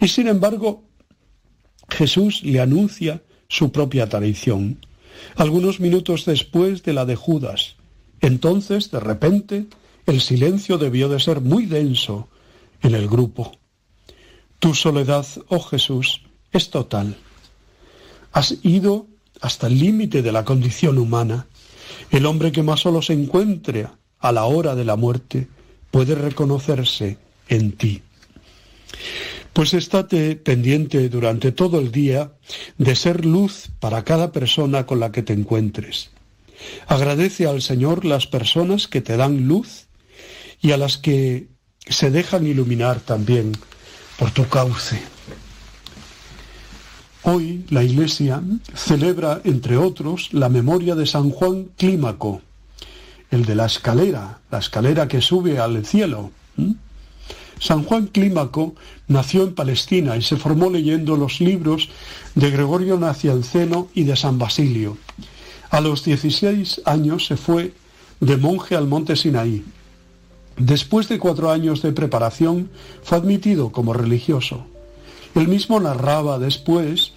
Y sin embargo, Jesús le anuncia su propia traición, algunos minutos después de la de Judas. Entonces, de repente, el silencio debió de ser muy denso en el grupo. Tu soledad, oh Jesús, es total. Has ido hasta el límite de la condición humana. El hombre que más solo se encuentre a la hora de la muerte puede reconocerse en ti. Pues estate pendiente durante todo el día de ser luz para cada persona con la que te encuentres. Agradece al Señor las personas que te dan luz y a las que se dejan iluminar también por tu cauce. Hoy la Iglesia celebra, entre otros, la memoria de San Juan Clímaco, el de la escalera, la escalera que sube al cielo. San Juan Clímaco nació en Palestina y se formó leyendo los libros de Gregorio Nacianceno y de San Basilio. A los 16 años se fue de monje al monte Sinaí. Después de cuatro años de preparación, fue admitido como religioso. Él mismo narraba después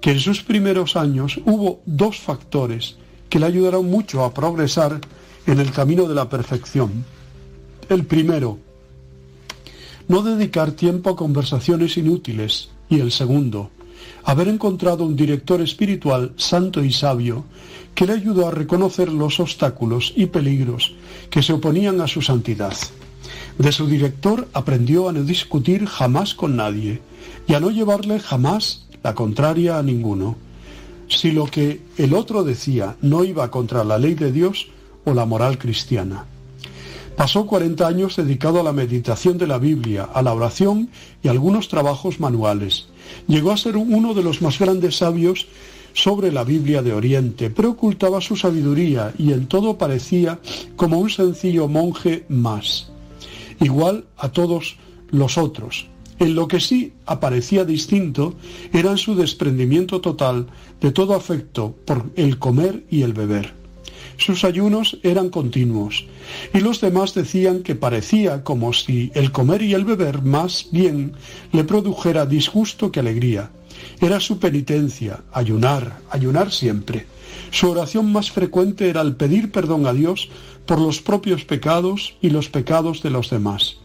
que en sus primeros años hubo dos factores que le ayudaron mucho a progresar en el camino de la perfección. El primero, no dedicar tiempo a conversaciones inútiles. Y el segundo, haber encontrado un director espiritual santo y sabio que le ayudó a reconocer los obstáculos y peligros que se oponían a su santidad. De su director aprendió a no discutir jamás con nadie y a no llevarle jamás la contraria a ninguno. Si lo que el otro decía no iba contra la ley de Dios o la moral cristiana. Pasó 40 años dedicado a la meditación de la Biblia, a la oración y algunos trabajos manuales. Llegó a ser uno de los más grandes sabios sobre la Biblia de Oriente, pero ocultaba su sabiduría y en todo parecía como un sencillo monje más, igual a todos los otros. En lo que sí aparecía distinto era en su desprendimiento total de todo afecto por el comer y el beber. Sus ayunos eran continuos, y los demás decían que parecía como si el comer y el beber más bien le produjera disgusto que alegría. Era su penitencia, ayunar, ayunar siempre. Su oración más frecuente era el pedir perdón a Dios por los propios pecados y los pecados de los demás.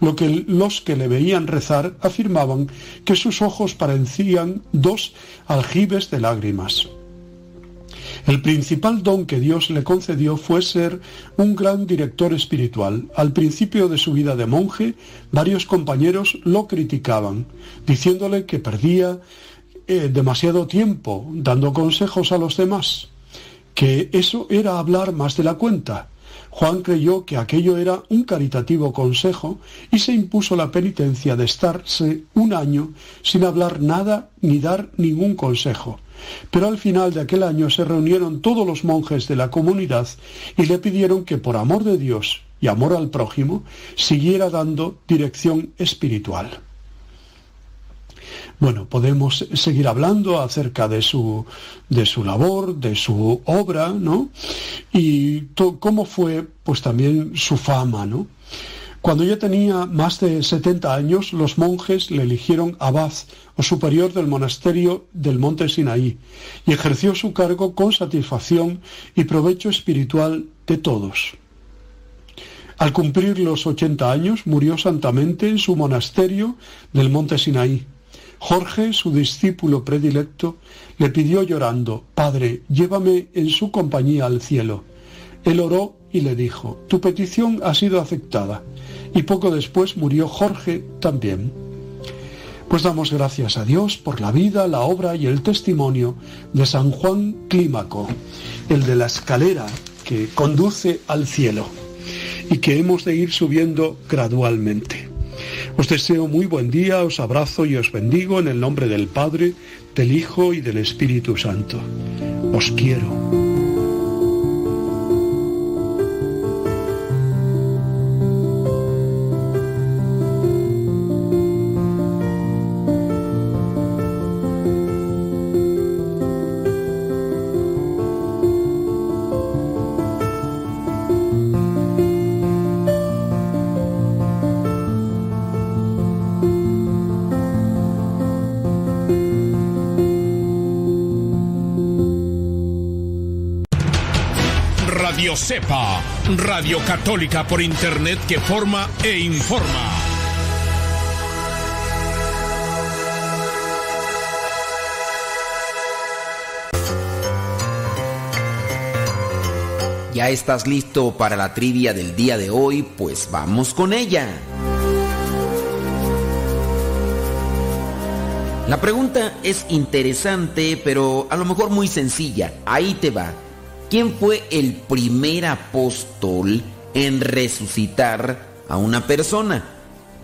Lo que los que le veían rezar afirmaban que sus ojos parecían dos aljibes de lágrimas. El principal don que Dios le concedió fue ser un gran director espiritual. Al principio de su vida de monje, varios compañeros lo criticaban, diciéndole que perdía eh, demasiado tiempo dando consejos a los demás, que eso era hablar más de la cuenta. Juan creyó que aquello era un caritativo consejo y se impuso la penitencia de estarse un año sin hablar nada ni dar ningún consejo. Pero al final de aquel año se reunieron todos los monjes de la comunidad y le pidieron que por amor de Dios y amor al prójimo siguiera dando dirección espiritual. Bueno, podemos seguir hablando acerca de su, de su labor, de su obra, ¿no? Y cómo fue, pues también su fama, ¿no? Cuando ya tenía más de 70 años, los monjes le eligieron abad o superior del monasterio del monte Sinaí y ejerció su cargo con satisfacción y provecho espiritual de todos. Al cumplir los 80 años, murió santamente en su monasterio del monte Sinaí. Jorge, su discípulo predilecto, le pidió llorando, Padre, llévame en su compañía al cielo. Él oró y le dijo, Tu petición ha sido aceptada y poco después murió Jorge también. Pues damos gracias a Dios por la vida, la obra y el testimonio de San Juan Clímaco, el de la escalera que conduce al cielo y que hemos de ir subiendo gradualmente. Os deseo muy buen día, os abrazo y os bendigo en el nombre del Padre, del Hijo y del Espíritu Santo. Os quiero. Católica por Internet que forma e informa. ¿Ya estás listo para la trivia del día de hoy? Pues vamos con ella. La pregunta es interesante, pero a lo mejor muy sencilla. Ahí te va. ¿Quién fue el primer apóstol en resucitar a una persona?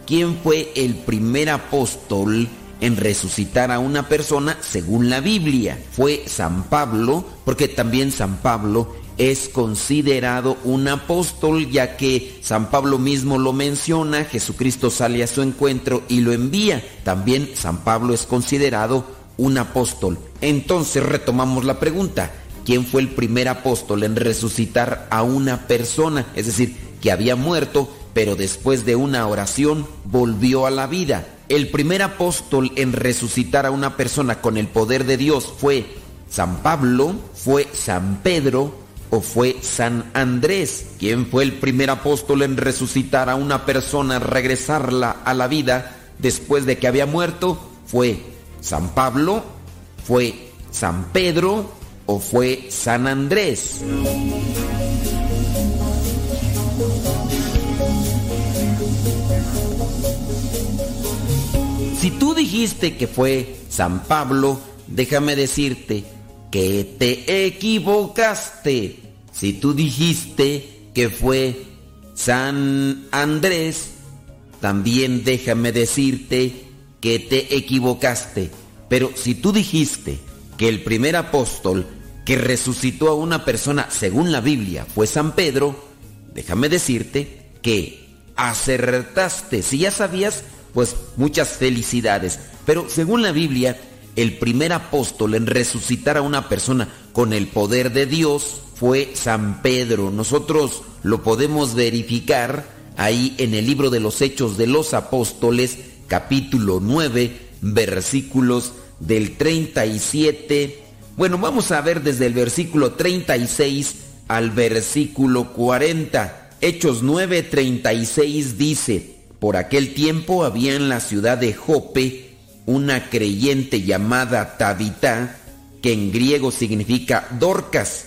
¿Quién fue el primer apóstol en resucitar a una persona según la Biblia? Fue San Pablo, porque también San Pablo es considerado un apóstol ya que San Pablo mismo lo menciona, Jesucristo sale a su encuentro y lo envía. También San Pablo es considerado un apóstol. Entonces retomamos la pregunta. ¿Quién fue el primer apóstol en resucitar a una persona? Es decir, que había muerto, pero después de una oración volvió a la vida. El primer apóstol en resucitar a una persona con el poder de Dios fue San Pablo, fue San Pedro, o fue San Andrés, quien fue el primer apóstol en resucitar a una persona, regresarla a la vida después de que había muerto? ¿Fue San Pablo? ¿Fue San Pedro? ¿O fue San Andrés? Si tú dijiste que fue San Pablo, déjame decirte que te equivocaste. Si tú dijiste que fue San Andrés, también déjame decirte que te equivocaste. Pero si tú dijiste que el primer apóstol que resucitó a una persona según la Biblia fue San Pedro, déjame decirte que acertaste. Si ya sabías, pues muchas felicidades. Pero según la Biblia, el primer apóstol en resucitar a una persona con el poder de Dios fue San Pedro. Nosotros lo podemos verificar ahí en el libro de los Hechos de los Apóstoles, capítulo 9, versículos del 37. Bueno, vamos a ver desde el versículo 36 al versículo 40. Hechos 9, 36 dice, por aquel tiempo había en la ciudad de Jope una creyente llamada Tabitá, que en griego significa Dorcas,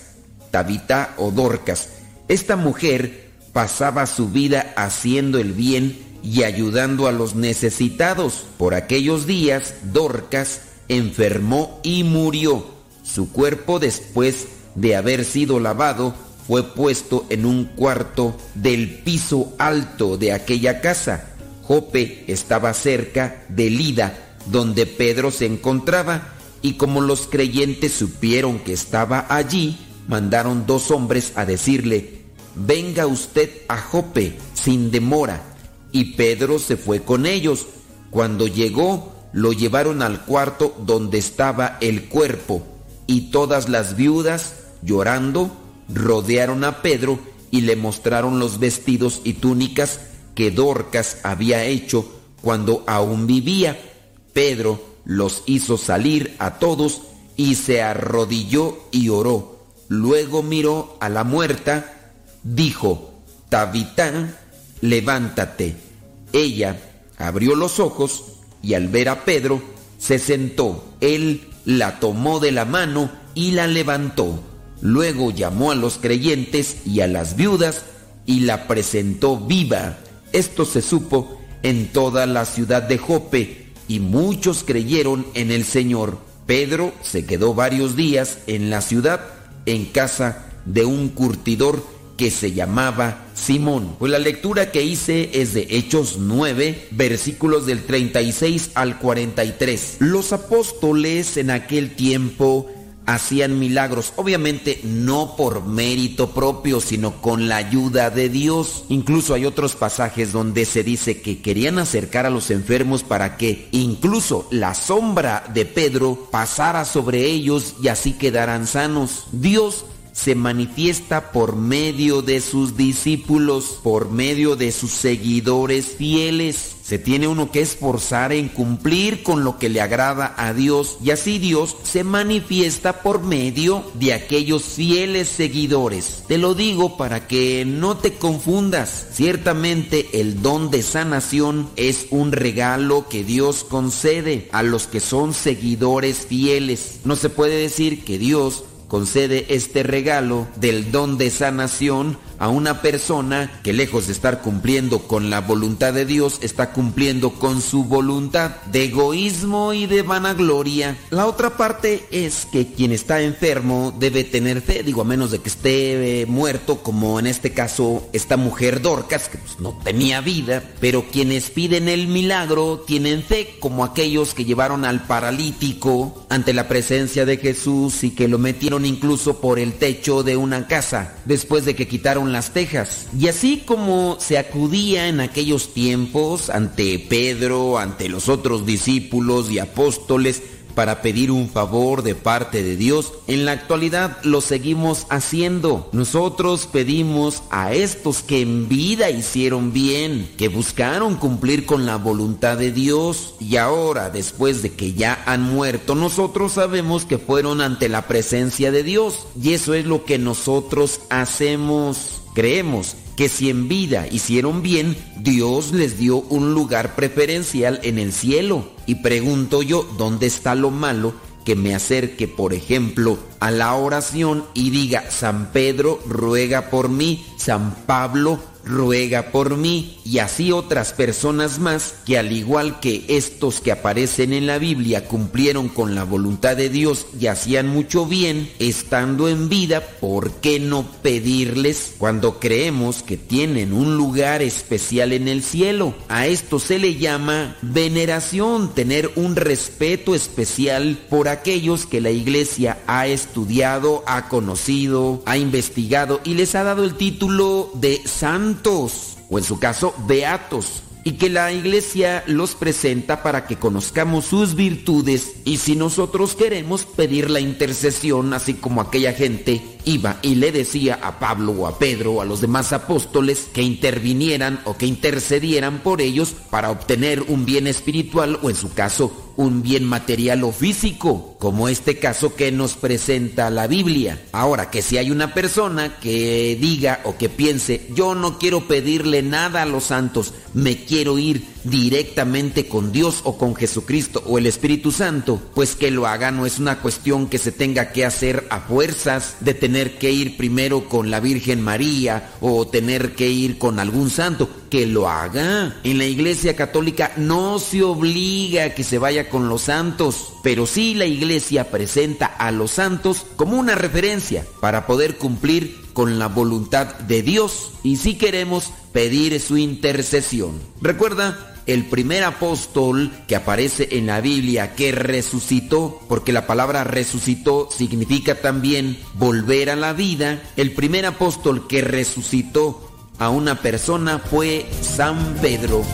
Tabitá o Dorcas. Esta mujer pasaba su vida haciendo el bien y ayudando a los necesitados. Por aquellos días, Dorcas enfermó y murió. Su cuerpo, después de haber sido lavado, fue puesto en un cuarto del piso alto de aquella casa. Jope estaba cerca de Lida, donde Pedro se encontraba, y como los creyentes supieron que estaba allí, mandaron dos hombres a decirle, venga usted a Jope sin demora. Y Pedro se fue con ellos. Cuando llegó, lo llevaron al cuarto donde estaba el cuerpo, y todas las viudas, llorando, rodearon a Pedro y le mostraron los vestidos y túnicas que Dorcas había hecho cuando aún vivía. Pedro los hizo salir a todos y se arrodilló y oró. Luego miró a la muerta, dijo, Tabitán, levántate. Ella abrió los ojos y al ver a Pedro, se sentó. Él la tomó de la mano y la levantó. Luego llamó a los creyentes y a las viudas y la presentó viva. Esto se supo en toda la ciudad de Jope y muchos creyeron en el Señor. Pedro se quedó varios días en la ciudad en casa de un curtidor que se llamaba Simón. Pues la lectura que hice es de Hechos 9, versículos del 36 al 43. Los apóstoles en aquel tiempo hacían milagros, obviamente no por mérito propio, sino con la ayuda de Dios. Incluso hay otros pasajes donde se dice que querían acercar a los enfermos para que incluso la sombra de Pedro pasara sobre ellos y así quedaran sanos. Dios se manifiesta por medio de sus discípulos, por medio de sus seguidores fieles. Se tiene uno que esforzar en cumplir con lo que le agrada a Dios y así Dios se manifiesta por medio de aquellos fieles seguidores. Te lo digo para que no te confundas. Ciertamente el don de sanación es un regalo que Dios concede a los que son seguidores fieles. No se puede decir que Dios concede este regalo del don de sanación a una persona que lejos de estar cumpliendo con la voluntad de Dios, está cumpliendo con su voluntad de egoísmo y de vanagloria. La otra parte es que quien está enfermo debe tener fe, digo, a menos de que esté eh, muerto, como en este caso esta mujer Dorcas, que pues, no tenía vida, pero quienes piden el milagro tienen fe, como aquellos que llevaron al paralítico ante la presencia de Jesús y que lo metieron incluso por el techo de una casa, después de que quitaron las tejas. Y así como se acudía en aquellos tiempos ante Pedro, ante los otros discípulos y apóstoles, para pedir un favor de parte de Dios, en la actualidad lo seguimos haciendo. Nosotros pedimos a estos que en vida hicieron bien, que buscaron cumplir con la voluntad de Dios y ahora, después de que ya han muerto, nosotros sabemos que fueron ante la presencia de Dios y eso es lo que nosotros hacemos. Creemos que si en vida hicieron bien, Dios les dio un lugar preferencial en el cielo. Y pregunto yo, ¿dónde está lo malo que me acerque, por ejemplo, a la oración y diga, San Pedro ruega por mí, San Pablo ruega por mí y así otras personas más que al igual que estos que aparecen en la Biblia cumplieron con la voluntad de Dios y hacían mucho bien estando en vida, ¿por qué no pedirles cuando creemos que tienen un lugar especial en el cielo? A esto se le llama veneración, tener un respeto especial por aquellos que la iglesia ha estudiado, ha conocido, ha investigado y les ha dado el título de santos o en su caso beatos y que la iglesia los presenta para que conozcamos sus virtudes y si nosotros queremos pedir la intercesión así como aquella gente iba y le decía a Pablo o a Pedro o a los demás apóstoles que intervinieran o que intercedieran por ellos para obtener un bien espiritual o en su caso un bien material o físico, como este caso que nos presenta la Biblia. Ahora, que si hay una persona que diga o que piense, yo no quiero pedirle nada a los santos, me quiero ir directamente con Dios o con Jesucristo o el Espíritu Santo, pues que lo haga no es una cuestión que se tenga que hacer a fuerzas de tener que ir primero con la Virgen María o tener que ir con algún santo, que lo haga. En la Iglesia Católica no se obliga a que se vaya con los santos, pero sí la Iglesia presenta a los santos como una referencia para poder cumplir con la voluntad de Dios y si queremos pedir su intercesión. Recuerda, el primer apóstol que aparece en la Biblia que resucitó, porque la palabra resucitó significa también volver a la vida, el primer apóstol que resucitó a una persona fue San Pedro.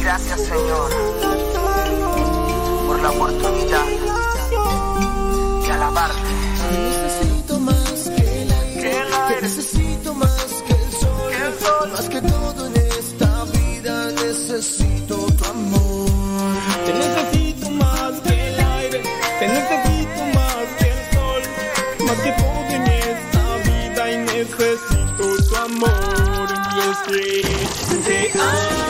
Gracias Señor por la oportunidad Y es que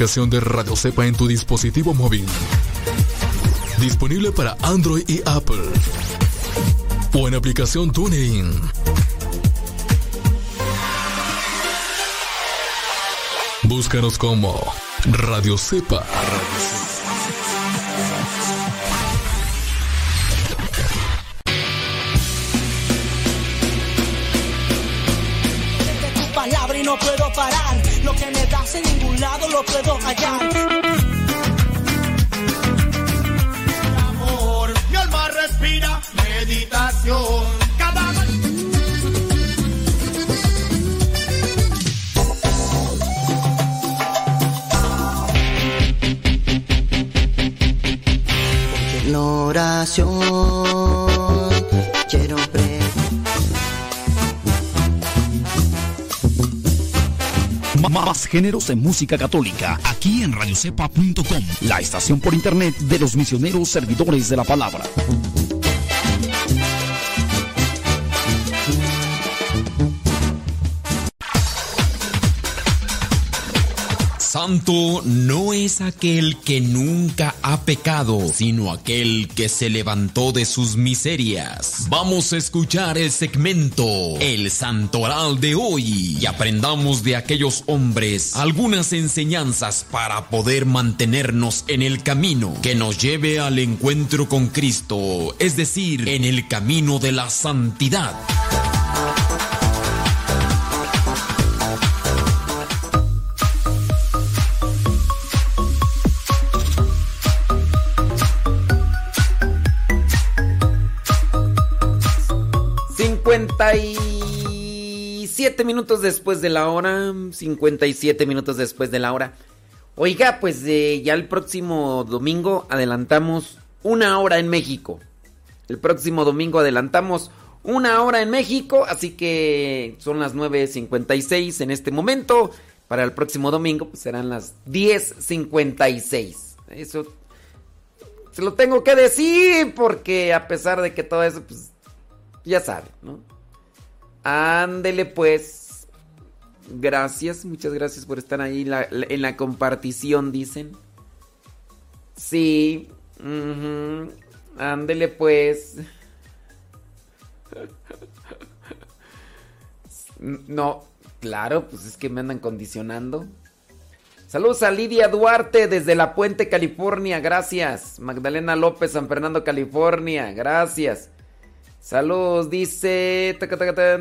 aplicación de Radio Cepa en tu dispositivo móvil. Disponible para Android y Apple. O en aplicación TuneIn. Búscanos como Radio Cepa. De música católica aquí en radiocepa.com, la estación por internet de los misioneros servidores de la palabra. Santo no es aquel que nunca ha pecado, sino aquel que se levantó de sus miserias. Vamos a escuchar el segmento El Santoral de hoy y aprendamos de aquellos hombres algunas enseñanzas para poder mantenernos en el camino que nos lleve al encuentro con Cristo, es decir, en el camino de la santidad. 57 minutos después de la hora. 57 minutos después de la hora. Oiga, pues eh, ya el próximo domingo adelantamos una hora en México. El próximo domingo adelantamos una hora en México. Así que son las 9.56 en este momento. Para el próximo domingo pues, serán las 10.56. Eso se lo tengo que decir porque a pesar de que todo eso, pues ya sabe, ¿no? Ándele pues. Gracias, muchas gracias por estar ahí en la compartición, dicen. Sí. Ándele pues. No, claro, pues es que me andan condicionando. Saludos a Lidia Duarte desde La Puente, California, gracias. Magdalena López, San Fernando, California, gracias. Saludos, dice.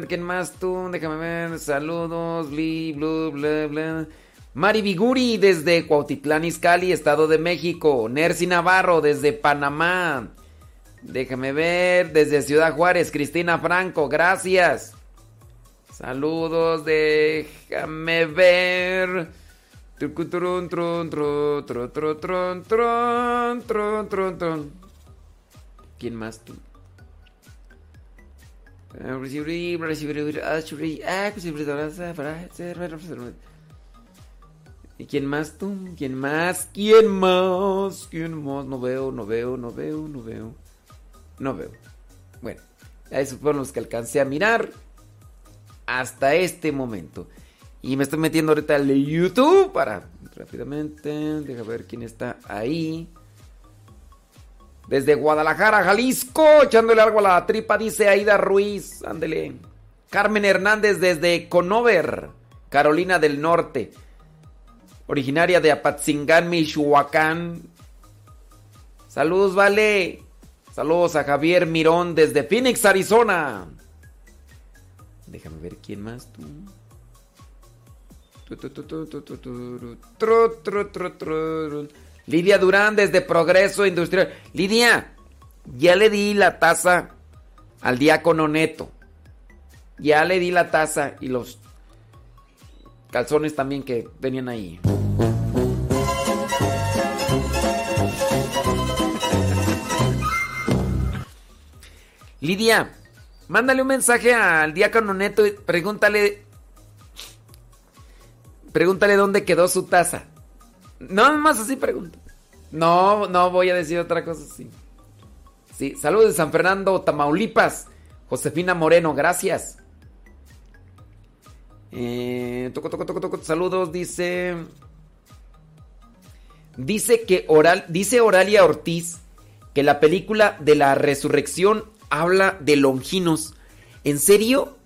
¿Quién más tú? Déjame ver. Saludos, bli, blu, bla, bla. Mari Viguri desde Cuautitlán Izcalli, Estado de México. Nercy Navarro desde Panamá. Déjame ver. Desde Ciudad Juárez, Cristina Franco, gracias. Saludos, déjame ver. ¿Quién más tú? ¿Y quién más tú? ¿Quién más? ¿Quién más? ¿Quién más? No veo, no veo, no veo, no veo. No veo. Bueno, esos fueron los que alcancé a mirar hasta este momento. Y me estoy metiendo ahorita al YouTube para rápidamente. Deja ver quién está ahí. Desde Guadalajara, Jalisco, echándole algo a la tripa, dice Aida Ruiz. Ándele. Carmen Hernández desde Conover, Carolina del Norte. Originaria de Apatzingán, Michoacán. Saludos, vale. Saludos a Javier Mirón desde Phoenix, Arizona. Déjame ver quién más tú. Lidia Durán desde Progreso Industrial. Lidia, ya le di la taza al diácono neto. Ya le di la taza y los calzones también que venían ahí. Lidia, mándale un mensaje al diácono neto y pregúntale Pregúntale dónde quedó su taza. No, más así pregunta. No, no voy a decir otra cosa así. Sí, saludos de San Fernando, Tamaulipas. Josefina Moreno, gracias. Eh, toco, toco, toco, toco, saludos, dice. Dice que Oral, dice Oralia Ortiz que la película de la resurrección habla de Longinos. ¿En serio?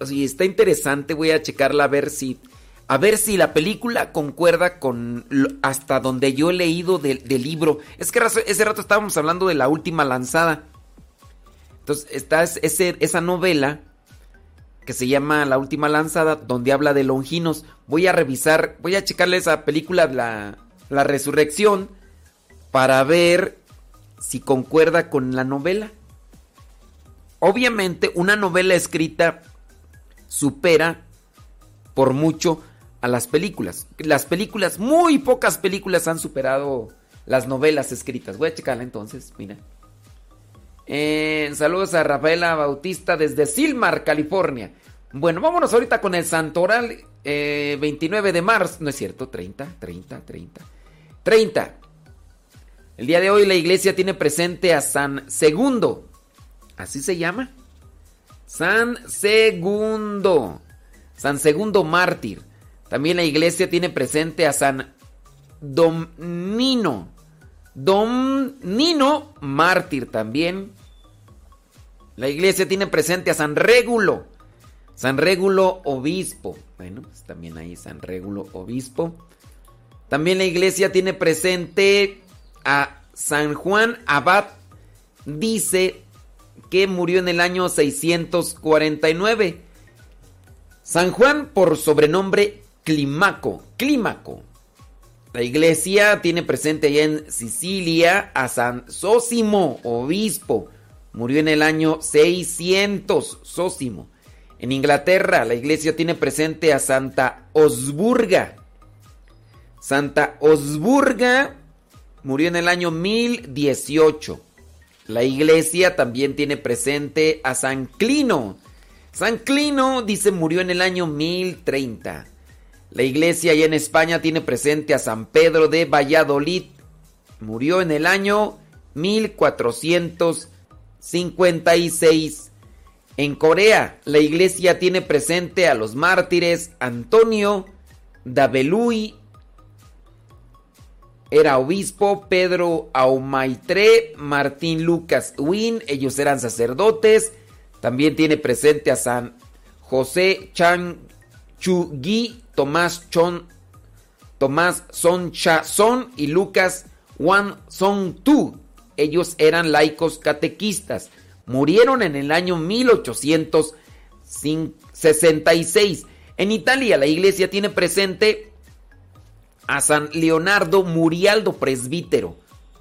O sea, está interesante, voy a checarla a ver si a ver si la película concuerda con hasta donde yo he leído del, libro. Es que ese rato estábamos hablando de la última lanzada. Entonces está esa novela que se llama La última lanzada, donde habla de Longinos. Voy a revisar, voy a checarle esa película, la, la resurrección, para ver si concuerda con la novela. Obviamente, una novela escrita supera por mucho a las películas. Las películas, muy pocas películas han superado las novelas escritas. Voy a checarla entonces, mira. Eh, saludos a Rafaela Bautista desde Silmar, California. Bueno, vámonos ahorita con el Santoral. eh, 29 de marzo. No es cierto, 30, 30, 30. 30. El día de hoy la iglesia tiene presente a San Segundo. ¿Así se llama? San Segundo. San Segundo Mártir. También la iglesia tiene presente a San Domnino. Domnino Mártir también. La iglesia tiene presente a San Régulo. San Régulo Obispo. Bueno, pues también ahí San Régulo Obispo. También la iglesia tiene presente a San Juan Abad. Dice que murió en el año 649. San Juan por sobrenombre Climaco. Clímaco. La iglesia tiene presente allá en Sicilia a San Sósimo, obispo. Murió en el año 600, Sósimo. En Inglaterra, la iglesia tiene presente a Santa Osburga. Santa Osburga murió en el año 1018. La iglesia también tiene presente a San Clino. San Clino, dice, murió en el año 1030. La iglesia allá en España tiene presente a San Pedro de Valladolid. Murió en el año 1456. En Corea, la iglesia tiene presente a los mártires Antonio Dabelui, era obispo, Pedro Aumaitre, Martín Lucas Win, ellos eran sacerdotes. También tiene presente a San José Chan Chu-gi, Tomás Chon, Tomás Son y Lucas Wan Son Tu. Ellos eran laicos catequistas. Murieron en el año 1866. En Italia la iglesia tiene presente a San Leonardo Murialdo, presbítero.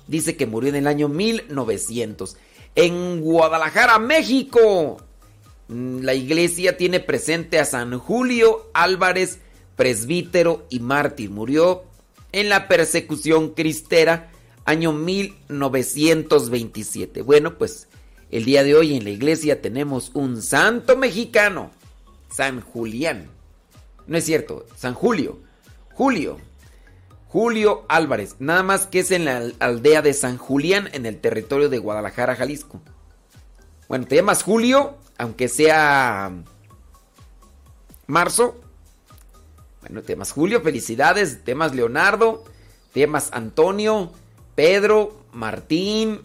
Dice que murió en el año 1900. En Guadalajara, México, mm, la iglesia tiene presente a San Julio Álvarez, presbítero y mártir. Murió en la persecución cristera, año 1927. Bueno, pues el día de hoy en la iglesia tenemos un santo mexicano, San Julián. No es cierto, San Julio. Julio. Julio Álvarez, nada más que es en la aldea de San Julián, en el territorio de Guadalajara, Jalisco. Bueno, te llamas Julio, aunque sea marzo. Bueno, te llamas Julio, felicidades. Te llamas Leonardo, te llamas Antonio, Pedro, Martín,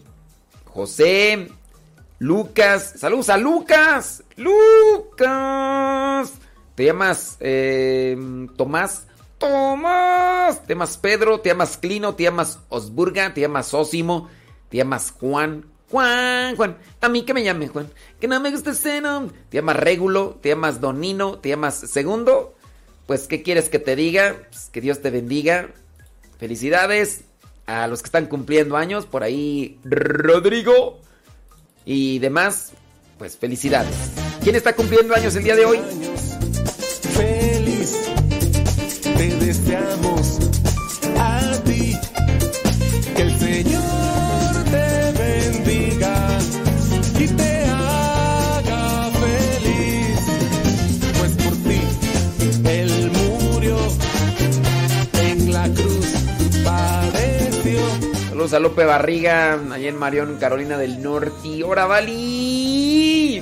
José, Lucas. Saludos a Lucas. Lucas. Te llamas eh, Tomás. Tomás. Te llamas Pedro, te llamas Clino, te llamas Osburga, te llamas Osimo, te llamas Juan. Juan, Juan. A mí que me llame Juan. Que no me gusta ese nombre. Te llamas Régulo, te llamas Donino, te llamas Segundo. Pues, ¿qué quieres que te diga? Pues, que Dios te bendiga. Felicidades a los que están cumpliendo años. Por ahí, Rodrigo. Y demás, pues felicidades. ¿Quién está cumpliendo años el día de hoy? Feliz te deseamos Saludos a Lope Barriga, allá en Marión, Carolina del Norte. ¡Hora, Bali!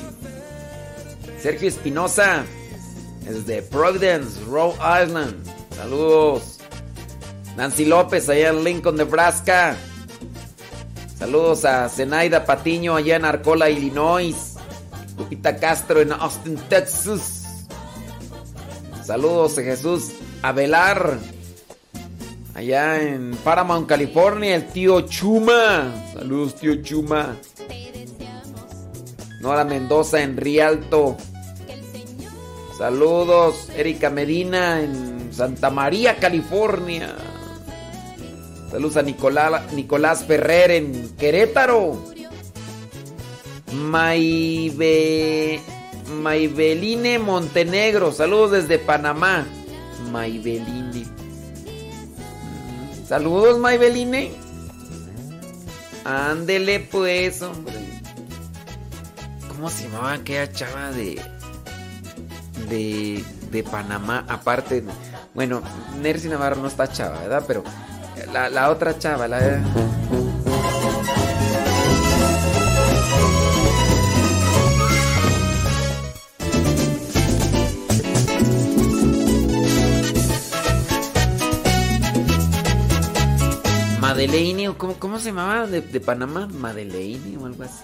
Sergio Espinosa, desde Providence, Rhode Island. Saludos. Nancy López, allá en Lincoln, Nebraska. Saludos a Zenaida Patiño, allá en Arcola, Illinois. Lupita Castro, en Austin, Texas. Saludos a Jesús Avelar. Allá en Paramount, California, el tío Chuma. Saludos, tío Chuma. Nora Mendoza en Rialto. Saludos, Erika Medina en Santa María, California. Saludos a Nicolás, Ferrer en Querétaro. Maibe, Maibeline Montenegro. Saludos desde Panamá. Maibeline. Saludos, Maibeline. Ándele pues, hombre. ¿Cómo se llamaba aquella chava de. de. de Panamá? Aparte. Bueno, Nercy Navarro no está chava, ¿verdad? Pero. La, la otra chava, la. Madeleine, o cómo, cómo se llamaba de, Panamá? Madeleine o algo así.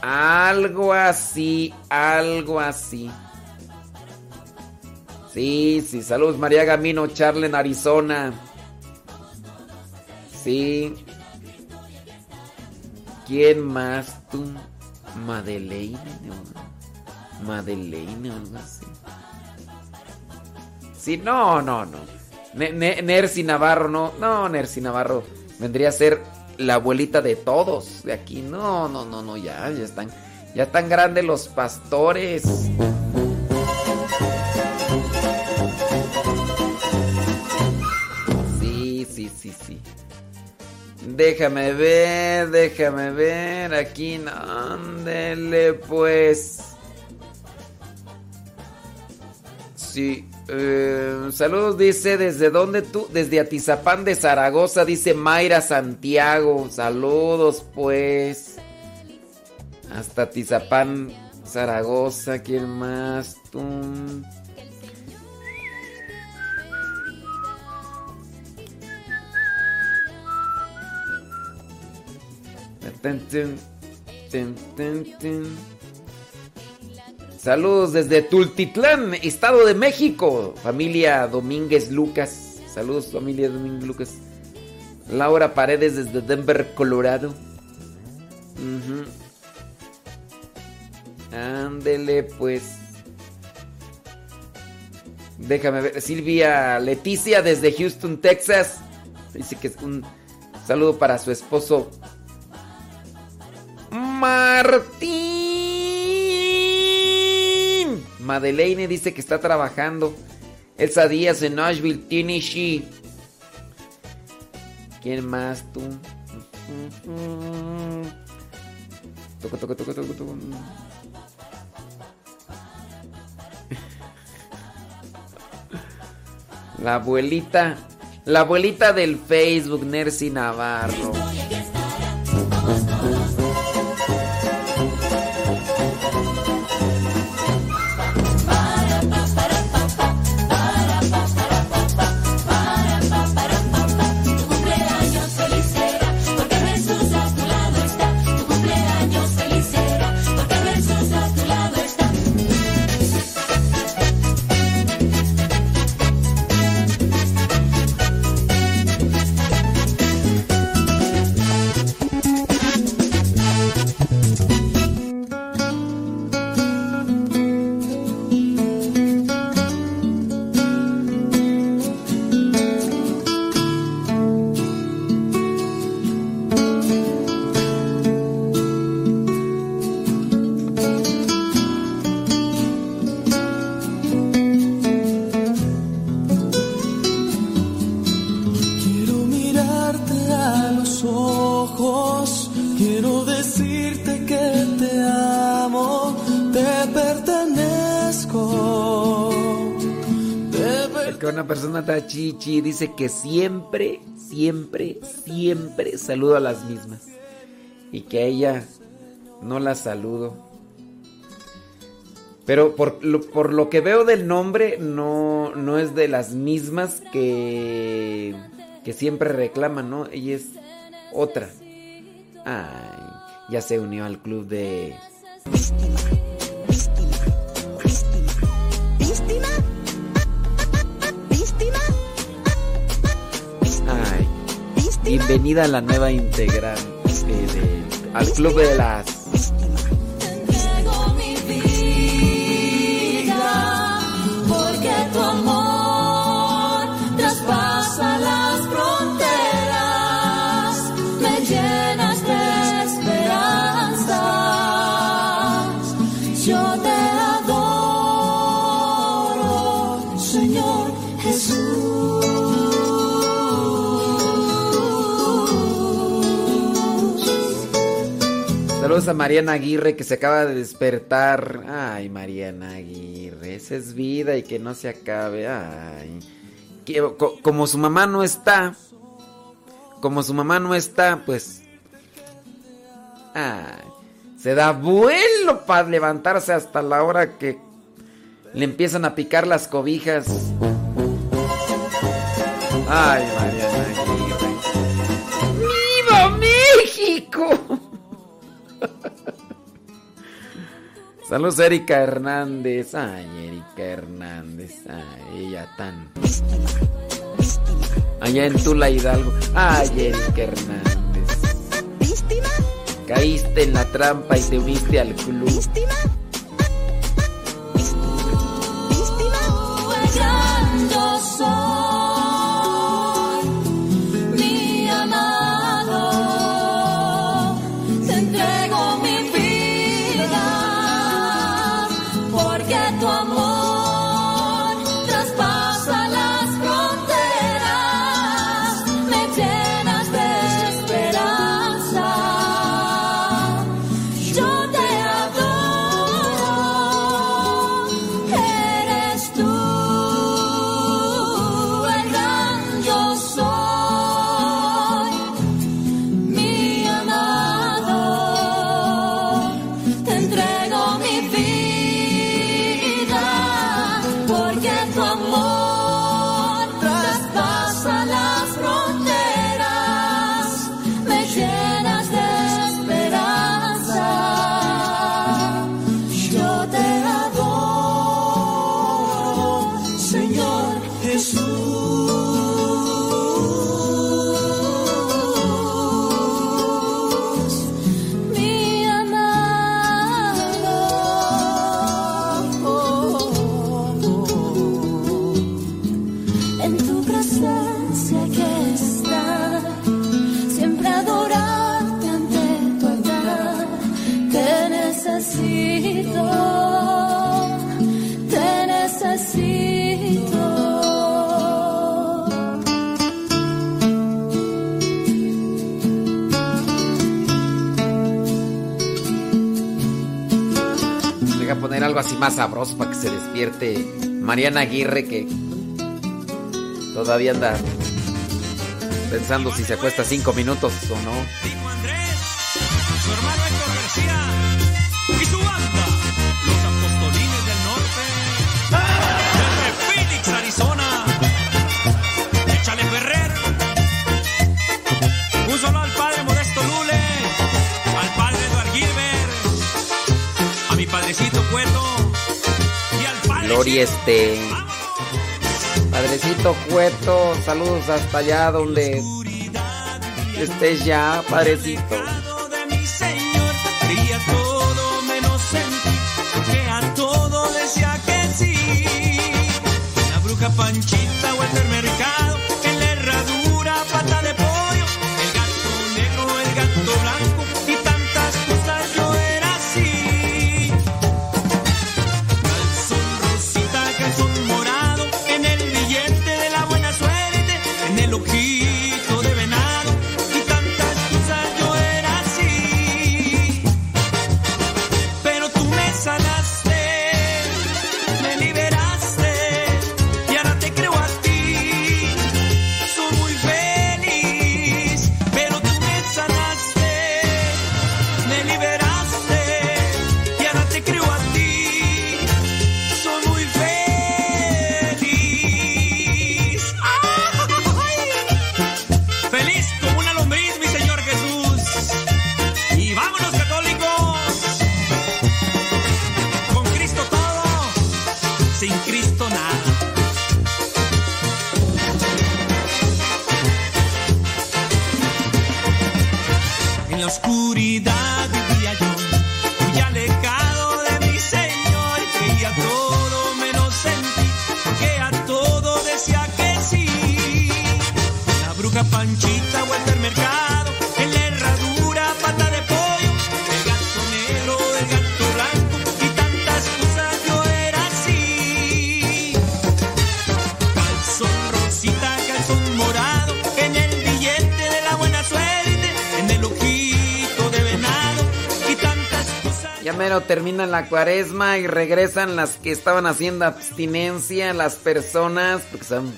Algo así, algo así. Sí, sí, saludos María Gamino, Charle en Arizona. Sí. ¿Quién más tú? Madeleine. Madeleine o algo así. Sí, no, no, no. Ne- Ne- Nercy Navarro, no. No, Nercy Navarro. Vendría a ser la abuelita de todos de aquí. No, no, no, no, ya, ya están. Ya están grandes los pastores. Sí, sí, sí, sí. Déjame ver, déjame ver. Aquí, ándele pues. Sí. Eh, saludos, dice, ¿desde dónde tú? Desde Atizapán de Zaragoza, dice Mayra Santiago. Saludos, pues. Hasta Atizapán, Zaragoza. ¿Quién más? Tú. Tun, tun, tun. Saludos desde Tultitlán, Estado de México. Familia Domínguez Lucas. Saludos, familia Domínguez Lucas. Laura Paredes desde Denver, Colorado. Ándele, pues. Déjame ver. Silvia Leticia desde Houston, Texas. Dice que es un saludo para su esposo Martín. Madeleine dice que está trabajando. Elsa Díaz en Nashville, Tennessee. ¿Quién más tú? Toco, toco, toco, toco, toco. La abuelita. La abuelita del Facebook, Nercy Navarro. Chichi dice que siempre, siempre, siempre saludo a las mismas. Y que a ella no la saludo. Pero por lo, que veo del nombre, no, no es de las mismas que, que siempre reclaman, ¿no? Ella es otra. Ay, ya se unió al club de... bienvenida a la nueva integrante al club de las... Saludos a Mariana Aguirre que se acaba de despertar. Ay, Mariana Aguirre, esa es vida y que no se acabe. Ay. Que- co- como su mamá no está, como su mamá no está, pues. Ay, se da vuelo para levantarse hasta la hora que le empiezan a picar las cobijas. Ay, Mariana Aguirre. ¡Viva México! <laughs> Saludos Erika Hernández. Ay, Erika Hernández. Ay, ella tan. Allá en Tula Hidalgo. Ay, Erika Hernández. Caíste en la trampa y te uniste al club. Así más sabroso para que se despierte Mariana Aguirre que todavía anda pensando si se acuesta cinco minutos o no. Gloria este. Padrecito Cueto, saludos hasta allá donde estés ya, padrecito. de mi Señor. Creía la cuaresma y regresan las que estaban haciendo abstinencia, las personas, porque son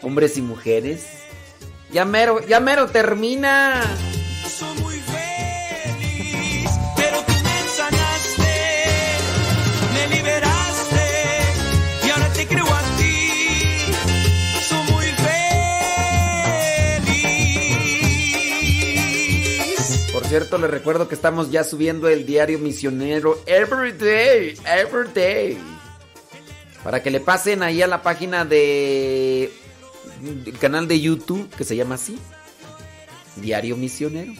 hombres y mujeres. Ya mero, ya mero termina. Cierto, les recuerdo que estamos ya subiendo el diario misionero every day, every day. Para que le pasen ahí a la página de canal de YouTube que se llama así. Diario Misionero.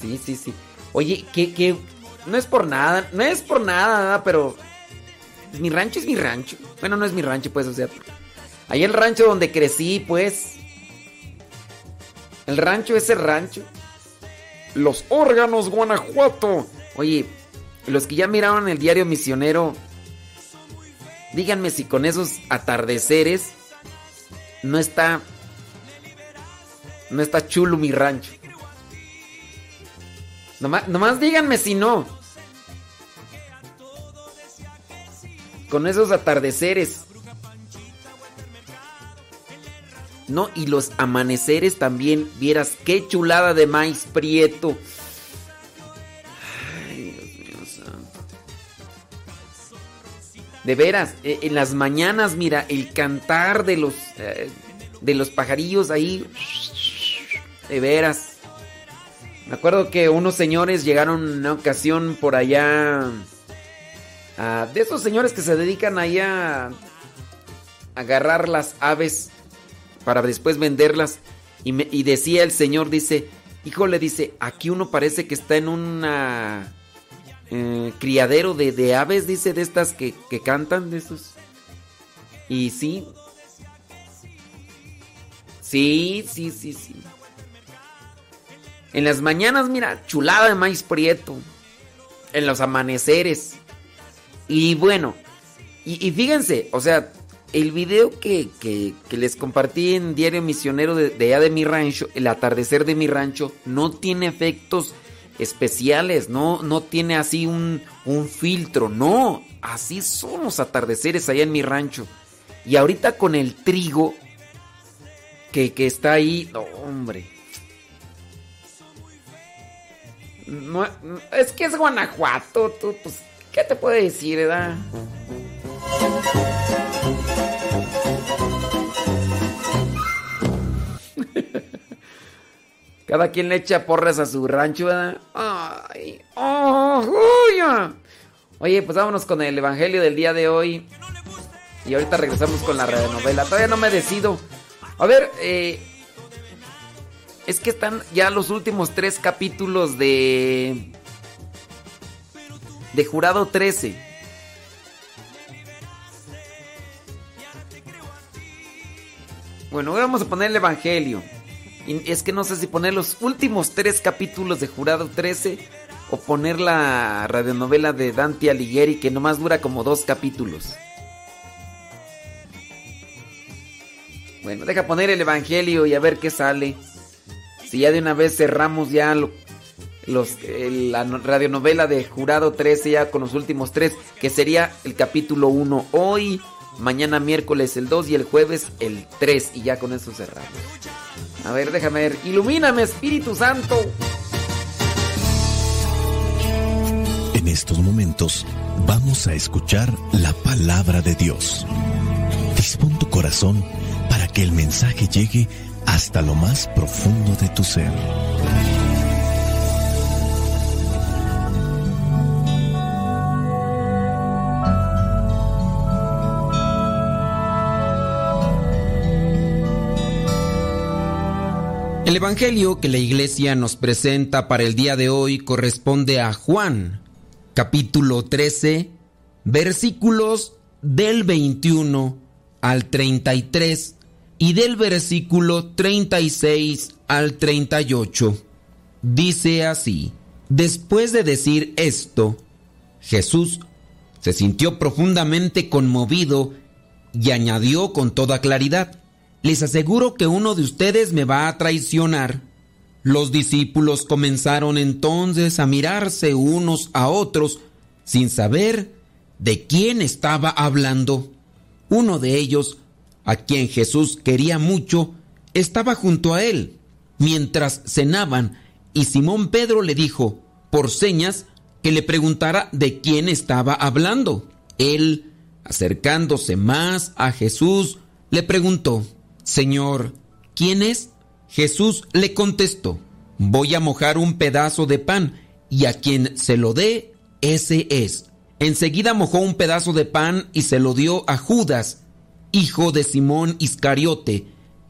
Sí, sí, sí. Oye, que, que no es por nada, no es por nada, pero mi rancho es mi rancho. Bueno, no es mi rancho, pues, o sea, ahí el rancho donde crecí, pues. El rancho es el rancho. Los órganos, Guanajuato. Oye, los que ya miraron el diario misionero, díganme si con esos atardeceres no está. No está chulo mi rancho. Nomás, nomás díganme si no. Con esos atardeceres. No, y los amaneceres también. Vieras qué chulada de maíz prieto. Ay, Dios mío. De veras, eh, en las mañanas, mira, el cantar de los eh, de los pajarillos ahí. De veras. Me acuerdo que unos señores llegaron una ocasión por allá. ah, de esos señores que se dedican ahí a agarrar las aves para después venderlas. Y, decía el señor, dice, híjole, dice, aquí uno parece que está en una eh, criadero de, de aves, dice, de estas que, que cantan, de esos. Y sí. Sí, sí, sí, sí. En las mañanas, mira, chulada de maíz prieto. En los amaneceres. Y bueno, y, y fíjense, o sea, el video que, que- les compartí en Diario Misionero de, de allá de mi rancho, el atardecer de mi rancho, no tiene efectos especiales, no, no tiene así un, un filtro, no, así son los atardeceres allá en mi rancho. Y ahorita con el trigo que, que está ahí, no, hombre. Es que es Guanajuato, tú, pues, ¿qué te puede decir, edad? <laughs> Cada quien le echa porras a su rancho, ¿verdad? Ay, oh. Oye, pues vámonos con el evangelio del día de hoy. Y ahorita regresamos con la radionovela. Todavía no me decido. A ver, eh, es que están ya los últimos tres capítulos de. De Jurado 13. Bueno, vamos a poner el Evangelio. Y es que no sé si poner los últimos tres capítulos de Jurado 13 o poner la radionovela de Dante Alighieri que nomás dura como dos capítulos. Bueno, deja poner el Evangelio y a ver qué sale. Si ya de una vez cerramos ya lo- los, el- la no- radionovela de Jurado 13 ya con los últimos tres, que sería el capítulo 1 hoy, mañana miércoles el 2 y el jueves el 3 y ya con eso cerramos. A ver, déjame ver. Ilumíname, Espíritu Santo. En estos momentos vamos a escuchar la palabra de Dios. Dispón tu corazón para que el mensaje llegue hasta lo más profundo de tu ser. El Evangelio que la iglesia nos presenta para el día de hoy corresponde a Juan, capítulo 13, versículos del 21 al 33 y del versículo 36 al 38. Dice así, después de decir esto, Jesús se sintió profundamente conmovido y añadió con toda claridad, les aseguro que uno de ustedes me va a traicionar. Los discípulos comenzaron entonces a mirarse unos a otros sin saber de quién estaba hablando. Uno de ellos, a quien Jesús quería mucho, estaba junto a él, mientras cenaban, y Simón Pedro le dijo, por señas, que le preguntara de quién estaba hablando. Él, acercándose más a Jesús, le preguntó, Señor, ¿quién es? Jesús le contestó, voy a mojar un pedazo de pan, y a quien se lo dé, ese es. Enseguida mojó un pedazo de pan y se lo dio a Judas, hijo de Simón Iscariote,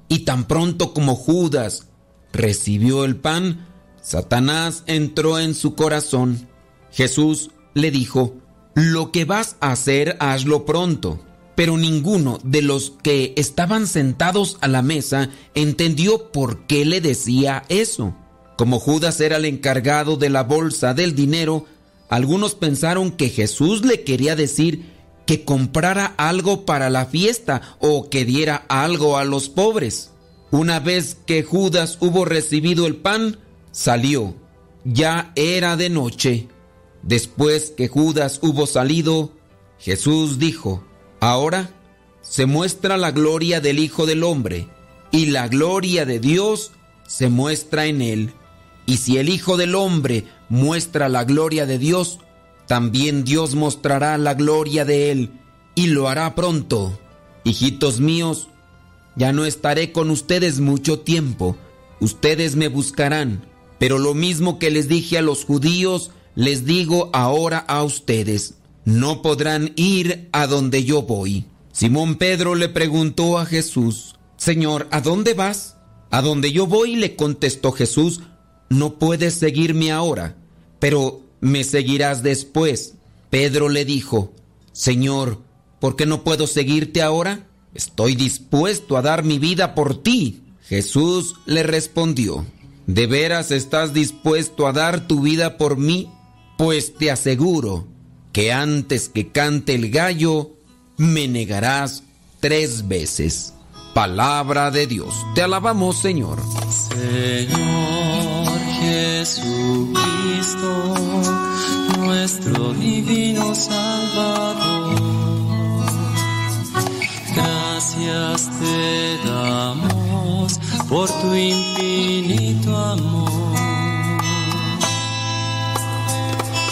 y tan pronto como Judas recibió el pan, Satanás entró en su corazón. Jesús le dijo, lo que vas a hacer, hazlo pronto. Pero ninguno de los que estaban sentados a la mesa entendió por qué le decía eso. Como Judas era el encargado de la bolsa del dinero, algunos pensaron que Jesús le quería decir que comprara algo para la fiesta o que diera algo a los pobres. Una vez que Judas hubo recibido el pan, salió. Ya era de noche. Después que Judas hubo salido, Jesús dijo, Ahora se muestra la gloria del Hijo del Hombre, y la gloria de Dios se muestra en él. Y si el Hijo del Hombre muestra la gloria de Dios, también Dios mostrará la gloria de él, y lo hará pronto. Hijitos míos, ya no estaré con ustedes mucho tiempo, ustedes me buscarán, pero lo mismo que les dije a los judíos, les digo ahora a ustedes, no podrán ir a donde yo voy. Simón Pedro le preguntó a Jesús, Señor, ¿a dónde vas? A donde yo voy, le contestó Jesús, no puedes seguirme ahora, pero me seguirás después. Pedro le dijo, Señor, ¿por qué no puedo seguirte ahora? Estoy dispuesto a dar mi vida por ti. Jesús le respondió, ¿de veras estás dispuesto a dar tu vida por mí? Pues te aseguro que antes que cante el gallo, me negarás tres veces. Palabra de Dios. Te alabamos, Señor. Señor Jesucristo, nuestro divino Salvador. Gracias te damos por tu infinito amor.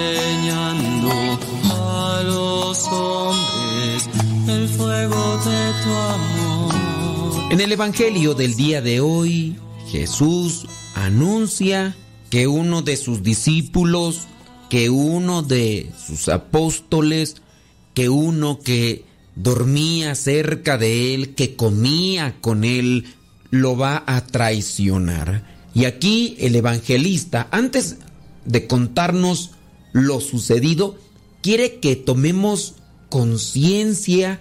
enseñando a los hombres el fuego de tu amor. En el Evangelio del día de hoy, Jesús anuncia que uno de sus discípulos, que uno de sus apóstoles, que uno que dormía cerca de él, que comía con él, lo va a traicionar. Y aquí el evangelista, antes de contarnos lo sucedido, quiere que tomemos conciencia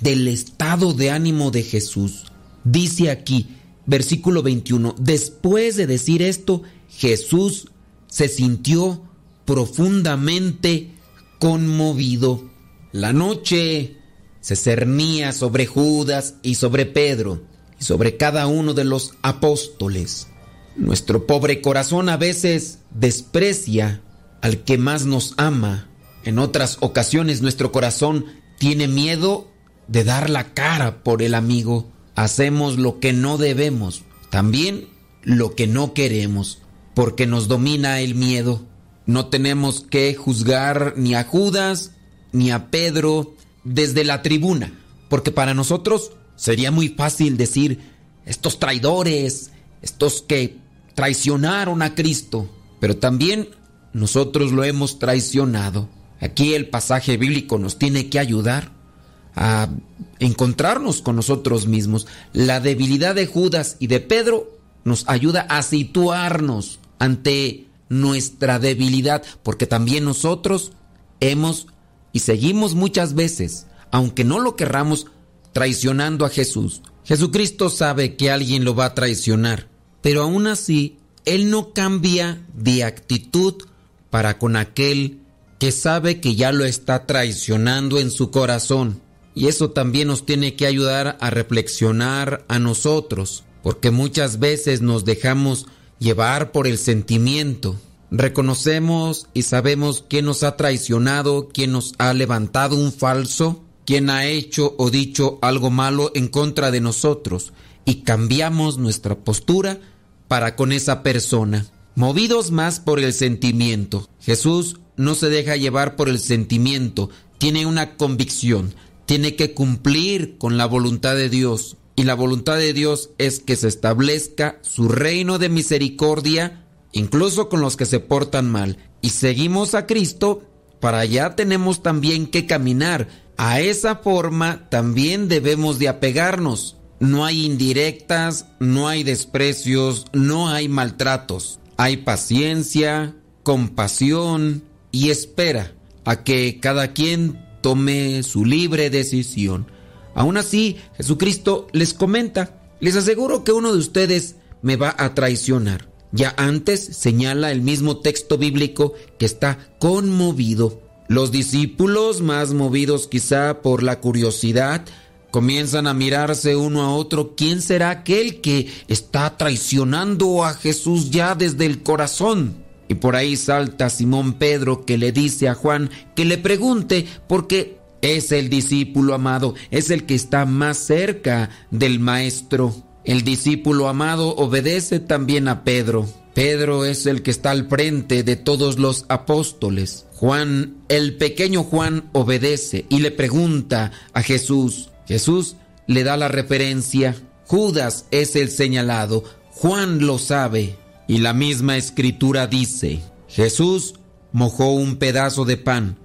del estado de ánimo de Jesús. Dice aquí, versículo 21, después de decir esto, Jesús se sintió profundamente conmovido. La noche se cernía sobre Judas y sobre Pedro y sobre cada uno de los apóstoles. Nuestro pobre corazón a veces desprecia al que más nos ama. En otras ocasiones nuestro corazón tiene miedo de dar la cara por el amigo. hacemos lo que no debemos, también lo que no queremos, porque nos domina el miedo. No tenemos que juzgar ni a Judas ni a Pedro desde la tribuna, porque para nosotros sería muy fácil decir, estos traidores, estos que traicionaron a Cristo, pero también nosotros lo hemos traicionado. Aquí el pasaje bíblico nos tiene que ayudar a encontrarnos con nosotros mismos. La debilidad de Judas y de Pedro nos ayuda a situarnos ante nuestra debilidad, porque también nosotros hemos y seguimos muchas veces, aunque no lo querramos, traicionando a Jesús. Jesucristo sabe que alguien lo va a traicionar, pero aún así, Él no cambia de actitud para con aquel que sabe que ya lo está traicionando en su corazón. Y eso también nos tiene que ayudar a reflexionar a nosotros, porque muchas veces nos dejamos llevar por el sentimiento. Reconocemos y sabemos quién nos ha traicionado, quién nos ha levantado un falso, quién ha hecho o dicho algo malo en contra de nosotros y cambiamos nuestra postura para con esa persona. Movidos más por el sentimiento. Jesús no se deja llevar por el sentimiento, tiene una convicción, tiene que cumplir con la voluntad de Dios. Y la voluntad de Dios es que se establezca su reino de misericordia, incluso con los que se portan mal. Y seguimos a Cristo, para allá tenemos también que caminar. A esa forma también debemos de apegarnos. No hay indirectas, no hay desprecios, no hay maltratos. Hay paciencia, compasión y espera a que cada quien tome su libre decisión. Aún así, Jesucristo les comenta, les aseguro que uno de ustedes me va a traicionar. Ya antes señala el mismo texto bíblico que está conmovido. Los discípulos, más movidos quizá por la curiosidad, comienzan a mirarse uno a otro. ¿Quién será aquel que está traicionando a Jesús ya desde el corazón? Y por ahí salta Simón Pedro que le dice a Juan que le pregunte porque es el discípulo amado, es el que está más cerca del maestro. El discípulo amado obedece también a Pedro. Pedro es el que está al frente de todos los apóstoles. Juan, el pequeño Juan, obedece y le pregunta a Jesús. Jesús le da la referencia. Judas es el señalado. Juan lo sabe. Y la misma escritura dice, Jesús mojó un pedazo de pan,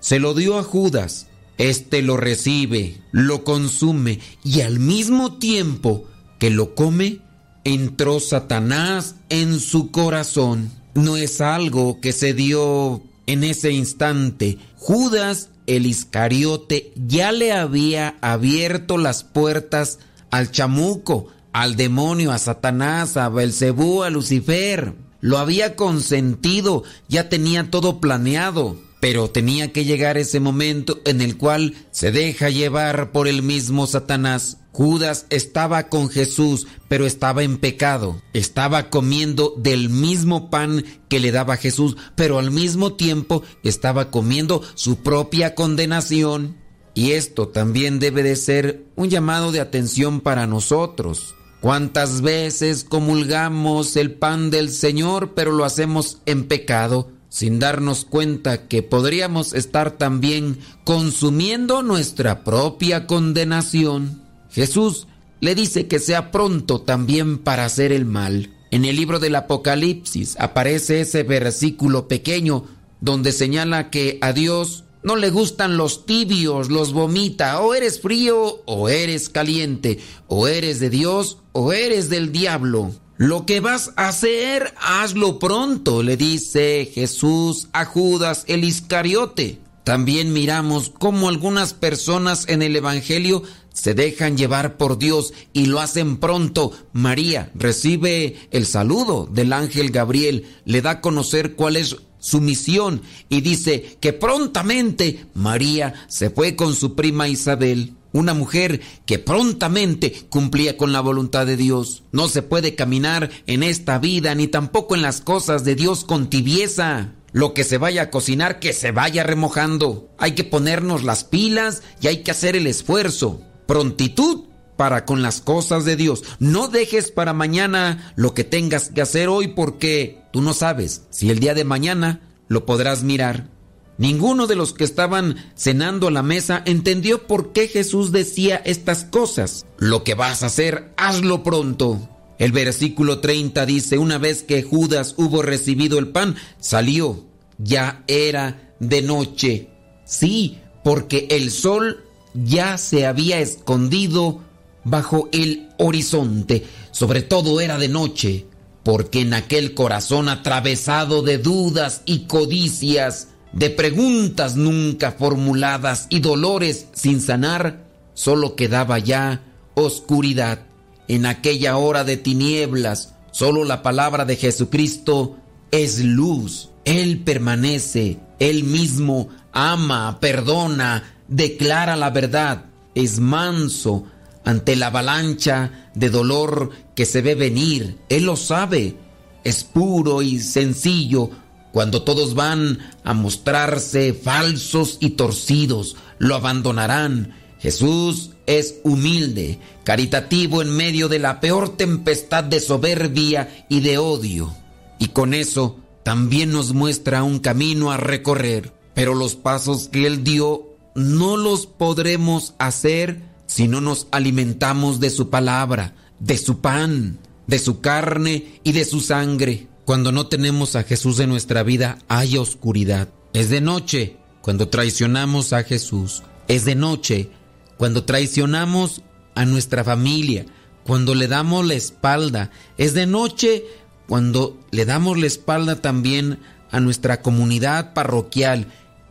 se lo dio a Judas, éste lo recibe, lo consume y al mismo tiempo que lo come, entró Satanás en su corazón. No es algo que se dio en ese instante. Judas el Iscariote ya le había abierto las puertas al chamuco, al demonio, a Satanás, a Belcebú, a Lucifer. Lo había consentido, ya tenía todo planeado, pero tenía que llegar ese momento en el cual se deja llevar por el mismo Satanás. Judas estaba con Jesús, pero estaba en pecado. Estaba comiendo del mismo pan que le daba Jesús, pero al mismo tiempo estaba comiendo su propia condenación. Y esto también debe de ser un llamado de atención para nosotros. ¿Cuántas veces comulgamos el pan del Señor, pero lo hacemos en pecado, sin darnos cuenta que podríamos estar también consumiendo nuestra propia condenación? Jesús le dice que sea pronto también para hacer el mal. En el libro del Apocalipsis aparece ese versículo pequeño donde señala que a Dios no le gustan los tibios, los vomita. O eres frío o eres caliente. O eres de Dios o eres del diablo. Lo que vas a hacer, hazlo pronto, le dice Jesús a Judas el Iscariote. También miramos cómo algunas personas en el Evangelio se dejan llevar por Dios y lo hacen pronto. María recibe el saludo del ángel Gabriel, le da a conocer cuál es su misión y dice que prontamente María se fue con su prima Isabel. Una mujer que prontamente cumplía con la voluntad de Dios. No se puede caminar en esta vida ni tampoco en las cosas de Dios con tibieza. Lo que se vaya a cocinar, que se vaya remojando. Hay que ponernos las pilas y hay que hacer el esfuerzo. Prontitud para con las cosas de Dios. No dejes para mañana lo que tengas que hacer hoy porque tú no sabes si el día de mañana lo podrás mirar. Ninguno de los que estaban cenando a la mesa entendió por qué Jesús decía estas cosas. Lo que vas a hacer, hazlo pronto. El versículo 30 dice, una vez que Judas hubo recibido el pan, salió. Ya era de noche. Sí, porque el sol ya se había escondido bajo el horizonte. Sobre todo era de noche, porque en aquel corazón atravesado de dudas y codicias, de preguntas nunca formuladas y dolores sin sanar, solo quedaba ya oscuridad. En aquella hora de tinieblas, solo la palabra de Jesucristo es luz. Él permanece, Él mismo ama, perdona, declara la verdad, es manso ante la avalancha de dolor que se ve venir. Él lo sabe, es puro y sencillo cuando todos van a mostrarse falsos y torcidos, lo abandonarán. Jesús es humilde, caritativo en medio de la peor tempestad de soberbia y de odio. Y con eso también nos muestra un camino a recorrer. Pero los pasos que Él dio no los podremos hacer si no nos alimentamos de su palabra, de su pan, de su carne y de su sangre. Cuando no tenemos a Jesús en nuestra vida hay oscuridad. Es de noche cuando traicionamos a Jesús. Es de noche cuando traicionamos a nuestra familia, cuando le damos la espalda. Es de noche cuando le damos la espalda también a nuestra comunidad parroquial.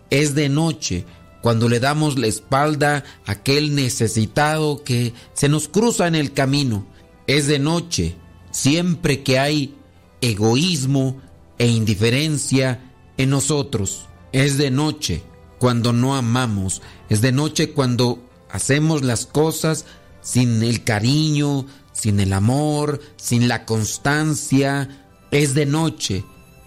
Es de noche cuando le damos la espalda a aquel necesitado que se nos cruza en el camino. Es de noche siempre que hay egoísmo e indiferencia en nosotros. Es de noche cuando no amamos. Es de noche cuando hacemos las cosas sin el cariño, sin el amor, sin la constancia. Es de noche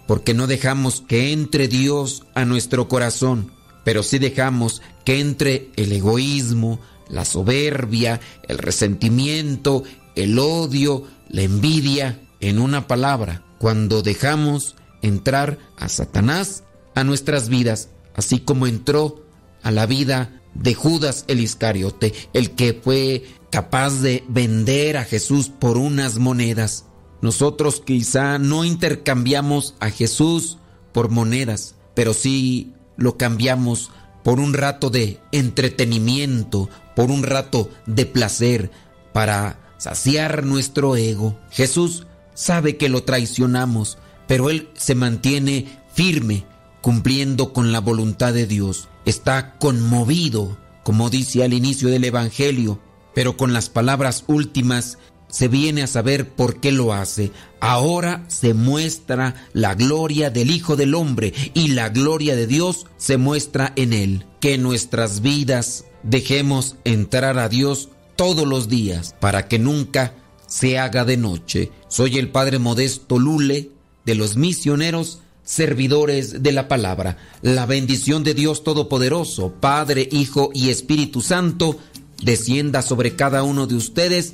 porque no dejamos que entre Dios a nuestro corazón, pero sí dejamos que entre el egoísmo, la soberbia, el resentimiento, el odio, la envidia en una palabra, cuando dejamos entrar a Satanás a nuestras vidas, así como entró a la vida de Judas el Iscariote, el que fue capaz de vender a Jesús por unas monedas. Nosotros quizá no intercambiamos a Jesús por monedas, pero sí lo cambiamos por un rato de entretenimiento, por un rato de placer, para saciar nuestro ego. Jesús sabe que lo traicionamos, pero Él se mantiene firme, cumpliendo con la voluntad de Dios. Está conmovido, como dice al inicio del Evangelio, pero con las palabras últimas se viene a saber por qué lo hace. Ahora se muestra la gloria del Hijo del Hombre y la gloria de Dios se muestra en Él. Que nuestras vidas dejemos entrar a Dios todos los días para que nunca se haga de noche. Soy el Padre Modesto Lule de los misioneros servidores de la palabra. La bendición de Dios Todopoderoso, Padre, Hijo y Espíritu Santo, descienda sobre cada uno de ustedes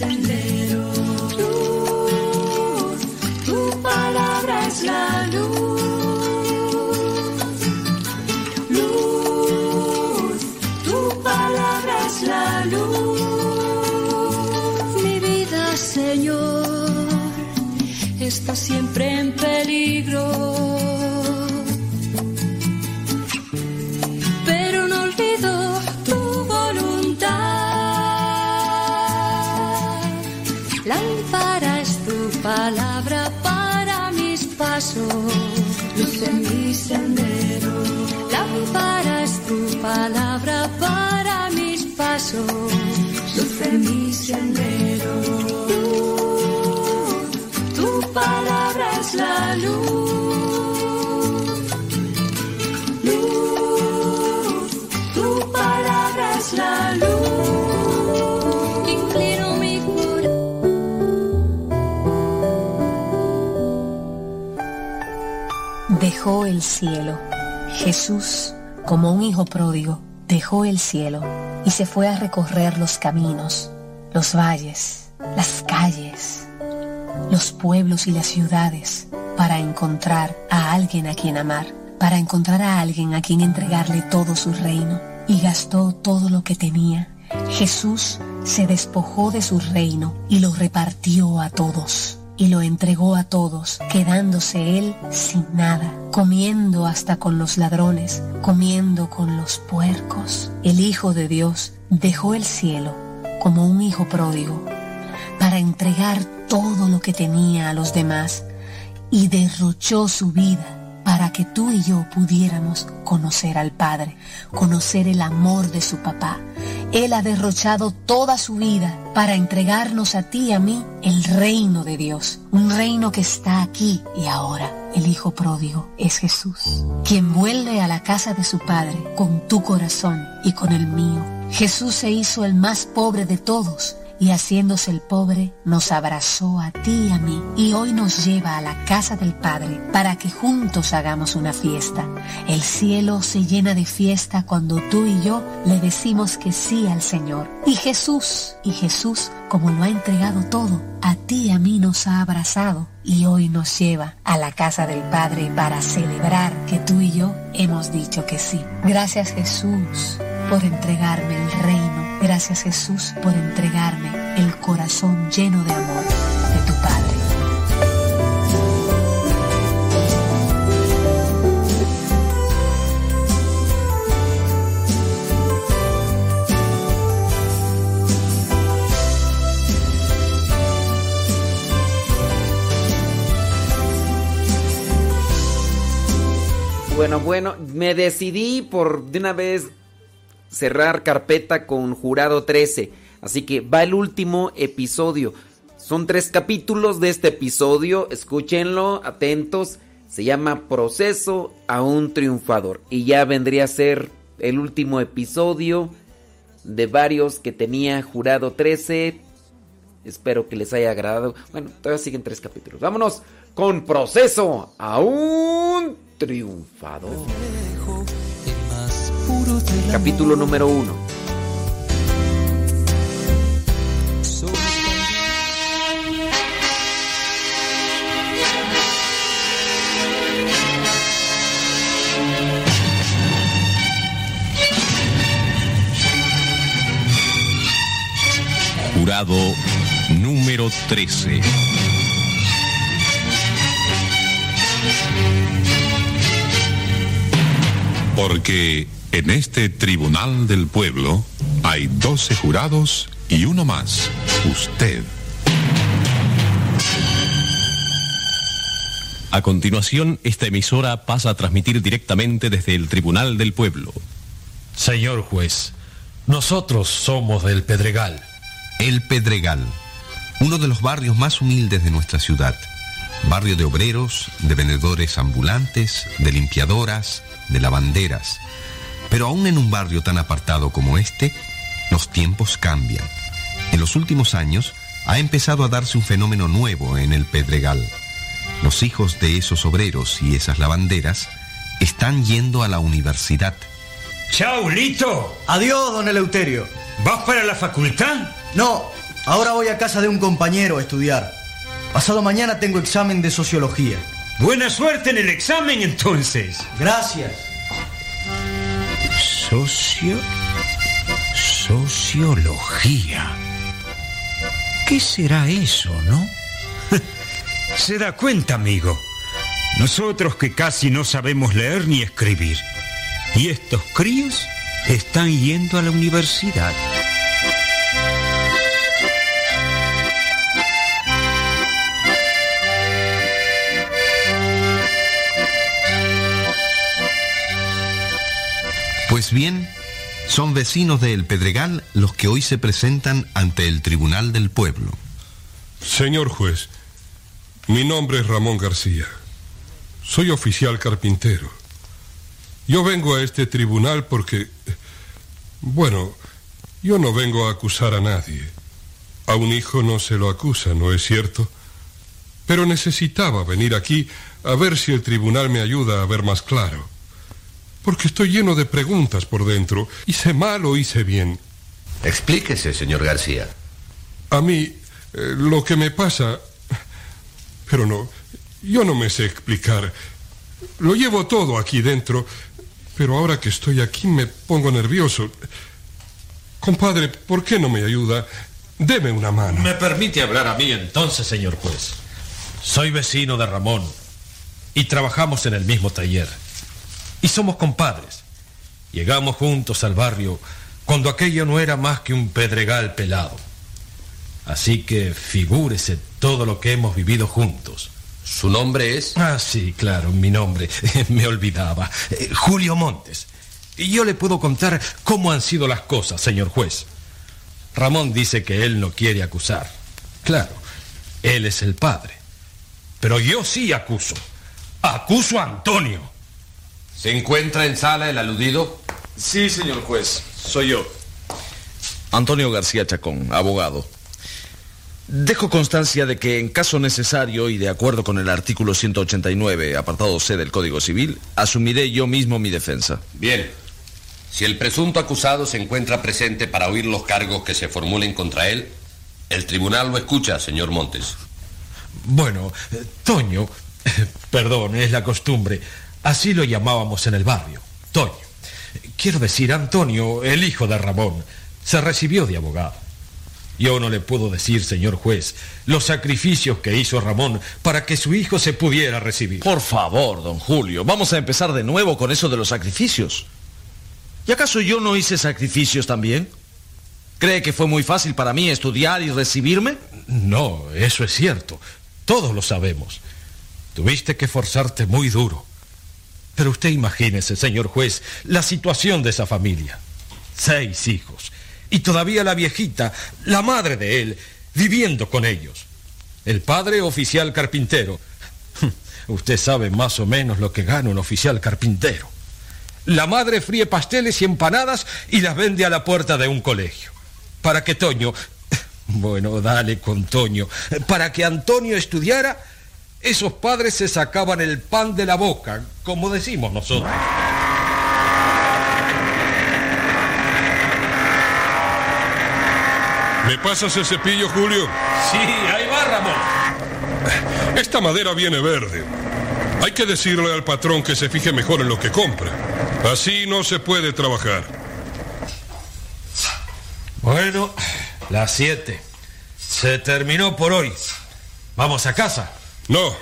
sendero. Luz, tu palabra es la luz. Mis pasos, luz mi sendero. Lámpara es tu palabra para mis pasos, luz en mi sendero. Luz, tu palabra es la luz. Dejó el cielo. Jesús, como un hijo pródigo, dejó el cielo y se fue a recorrer los caminos, los valles, las calles, los pueblos y las ciudades para encontrar a alguien a quien amar, para encontrar a alguien a quien entregarle todo su reino. Y gastó todo lo que tenía. Jesús se despojó de su reino y lo repartió a todos y lo entregó a todos, quedándose él sin nada, comiendo hasta con los ladrones, comiendo con los puercos. El Hijo de Dios dejó el cielo como un hijo pródigo para entregar todo lo que tenía a los demás y derrochó su vida para que tú y yo pudiéramos conocer al Padre, conocer el amor de su papá. Él ha derrochado toda su vida para entregarnos a ti y a mí el reino de Dios, un reino que está aquí y ahora. El Hijo pródigo es Jesús, quien vuelve a la casa de su Padre con tu corazón y con el mío. Jesús se hizo el más pobre de todos y haciéndose el pobre, nos abrazó a ti y a mí y hoy nos lleva a la casa del Padre para que juntos hagamos una fiesta. El cielo se llena de fiesta cuando tú y yo le decimos que sí al Señor. Y Jesús, y Jesús, como lo ha entregado todo, a ti y a mí nos ha abrazado y hoy nos lleva a la casa del Padre para celebrar que tú y yo hemos dicho que sí. Gracias Jesús por entregarme el reino. Gracias Jesús por entregarme el corazón lleno de amor de tu Padre. Bueno, bueno, me decidí por de una vez cerrar carpeta con Jurado 13. Así que va el último episodio. Son tres capítulos de este episodio. Escúchenlo, atentos. Se llama Proceso a un triunfador. Y ya vendría a ser el último episodio de varios que tenía Jurado 13. Espero que les haya agradado. Bueno, todavía siguen tres capítulos. Vámonos con Proceso a un triunfador. Capítulo número uno. Jurado número 13. Porque en este tribunal del pueblo hay 12 jurados y uno más, usted. A continuación, esta emisora pasa a transmitir directamente desde el Tribunal del Pueblo. Señor juez, nosotros somos del Pedregal. El Pedregal, uno de los barrios más humildes de nuestra ciudad. Barrio de obreros, de vendedores ambulantes, de limpiadoras, de lavanderas. Pero aún en un barrio tan apartado como este, los tiempos cambian. En los últimos años ha empezado a darse un fenómeno nuevo en el Pedregal. Los hijos de esos obreros y esas lavanderas están yendo a la universidad. Chao, Lito. Adiós, don Eleuterio. ¿Vas para la facultad? No, ahora voy a casa de un compañero a estudiar. Pasado mañana tengo examen de sociología. Buena suerte en el examen entonces. Gracias. Socio... Sociología. ¿Qué será eso, no? <laughs> Se da cuenta, amigo. Nosotros que casi no sabemos leer ni escribir. Y estos críos están yendo a la universidad. Pues bien, son vecinos de El Pedregal los que hoy se presentan ante el Tribunal del Pueblo. Señor juez, mi nombre es Ramón García. Soy oficial carpintero. Yo vengo a este tribunal porque... Bueno, yo no vengo a acusar a nadie. A un hijo no se lo acusa, ¿no es cierto? Pero necesitaba venir aquí a ver si el tribunal me ayuda a ver más claro. Porque estoy lleno de preguntas por dentro. ¿Hice mal o hice bien? Explíquese, señor García. A mí, eh, lo que me pasa... Pero no, yo no me sé explicar. Lo llevo todo aquí dentro, pero ahora que estoy aquí me pongo nervioso. Compadre, ¿por qué no me ayuda? Deme una mano. ¿Me permite hablar a mí entonces, señor juez? Soy vecino de Ramón y trabajamos en el mismo taller. Y somos compadres. Llegamos juntos al barrio cuando aquello no era más que un pedregal pelado. Así que figúrese todo lo que hemos vivido juntos. ¿Su nombre es? Ah, sí, claro, mi nombre. <laughs> Me olvidaba. Eh, Julio Montes. Y yo le puedo contar cómo han sido las cosas, señor juez. Ramón dice que él no quiere acusar. Claro, él es el padre. Pero yo sí acuso. Acuso a Antonio. ¿Se encuentra en sala el aludido? Sí, señor juez. Soy yo. Antonio García Chacón, abogado. Dejo constancia de que en caso necesario y de acuerdo con el artículo 189, apartado C del Código Civil, asumiré yo mismo mi defensa. Bien. Si el presunto acusado se encuentra presente para oír los cargos que se formulen contra él, el tribunal lo escucha, señor Montes. Bueno, eh, Toño, <laughs> perdón, es la costumbre, así lo llamábamos en el barrio, Toño. Quiero decir, Antonio, el hijo de Ramón, se recibió de abogado. Yo no le puedo decir, señor juez, los sacrificios que hizo Ramón para que su hijo se pudiera recibir. Por favor, don Julio, vamos a empezar de nuevo con eso de los sacrificios. ¿Y acaso yo no hice sacrificios también? ¿Cree que fue muy fácil para mí estudiar y recibirme? No, eso es cierto. Todos lo sabemos. Tuviste que forzarte muy duro. Pero usted imagínese, señor juez, la situación de esa familia. Seis hijos. Y todavía la viejita, la madre de él, viviendo con ellos. El padre oficial carpintero. <laughs> Usted sabe más o menos lo que gana un oficial carpintero. La madre fríe pasteles y empanadas y las vende a la puerta de un colegio. Para que Toño, <laughs> bueno, dale con Toño, para que Antonio estudiara, esos padres se sacaban el pan de la boca, como decimos nosotros. ¿Me pasas el cepillo, Julio? Sí, ahí va, Ramón. Esta madera viene verde. Hay que decirle al patrón que se fije mejor en lo que compra. Así no se puede trabajar. Bueno, las siete. Se terminó por hoy. ¿Vamos a casa? No.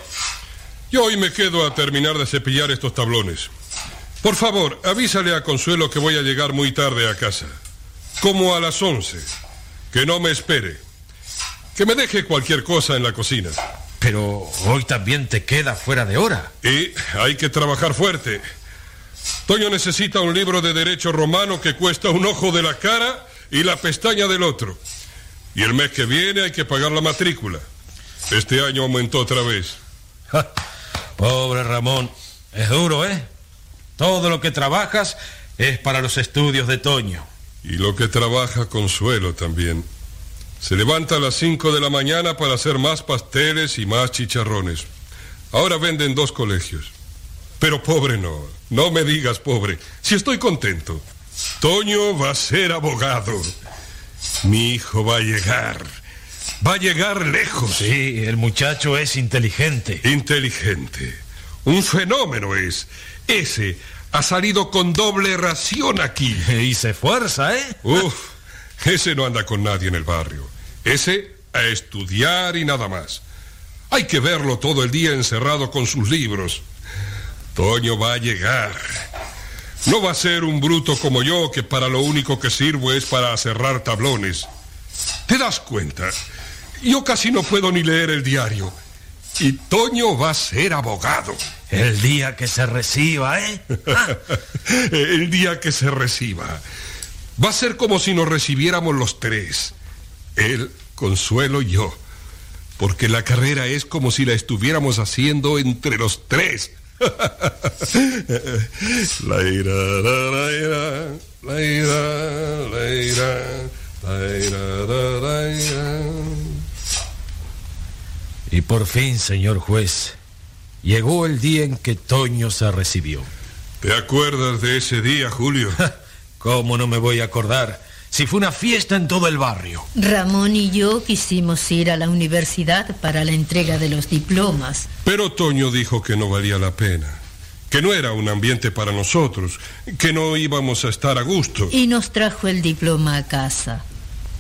Yo hoy me quedo a terminar de cepillar estos tablones. Por favor, avísale a Consuelo que voy a llegar muy tarde a casa. Como a las once. Que no me espere. Que me deje cualquier cosa en la cocina. Pero hoy también te queda fuera de hora. Y hay que trabajar fuerte. Toño necesita un libro de derecho romano que cuesta un ojo de la cara y la pestaña del otro. Y el mes que viene hay que pagar la matrícula. Este año aumentó otra vez. Ja, pobre Ramón. Es duro, ¿eh? Todo lo que trabajas es para los estudios de Toño. Y lo que trabaja Consuelo también. Se levanta a las 5 de la mañana para hacer más pasteles y más chicharrones. Ahora venden dos colegios. Pero pobre no, no me digas pobre, si estoy contento. Toño va a ser abogado. Mi hijo va a llegar. Va a llegar lejos. Sí, el muchacho es inteligente. Inteligente. Un fenómeno es. Ese ha salido con doble ración aquí. <laughs> Y se fuerza, ¿eh? Uf, ese no anda con nadie en el barrio. Ese a estudiar y nada más. Hay que verlo todo el día encerrado con sus libros. Toño va a llegar. No va a ser un bruto como yo que para lo único que sirvo es para cerrar tablones. ¿Te das cuenta? Yo casi no puedo ni leer el diario. Y Toño va a ser abogado. El día que se reciba, ¿eh? <laughs> El día que se reciba. Va a ser como si nos recibiéramos los tres. Él, Consuelo y yo. Porque la carrera es como si la estuviéramos haciendo entre los tres. <laughs> La ira, la, la, ira, la ira, la ira, Y por fin, señor juez, llegó el día en que Toño se recibió. ¿Te acuerdas de ese día, Julio? <laughs> ¿Cómo no me voy a acordar? Si fue una fiesta en todo el barrio. Ramón y yo quisimos ir a la universidad para la entrega de los diplomas. Pero Toño dijo que no valía la pena, que no era un ambiente para nosotros, que no íbamos a estar a gusto. Y nos trajo el diploma a casa.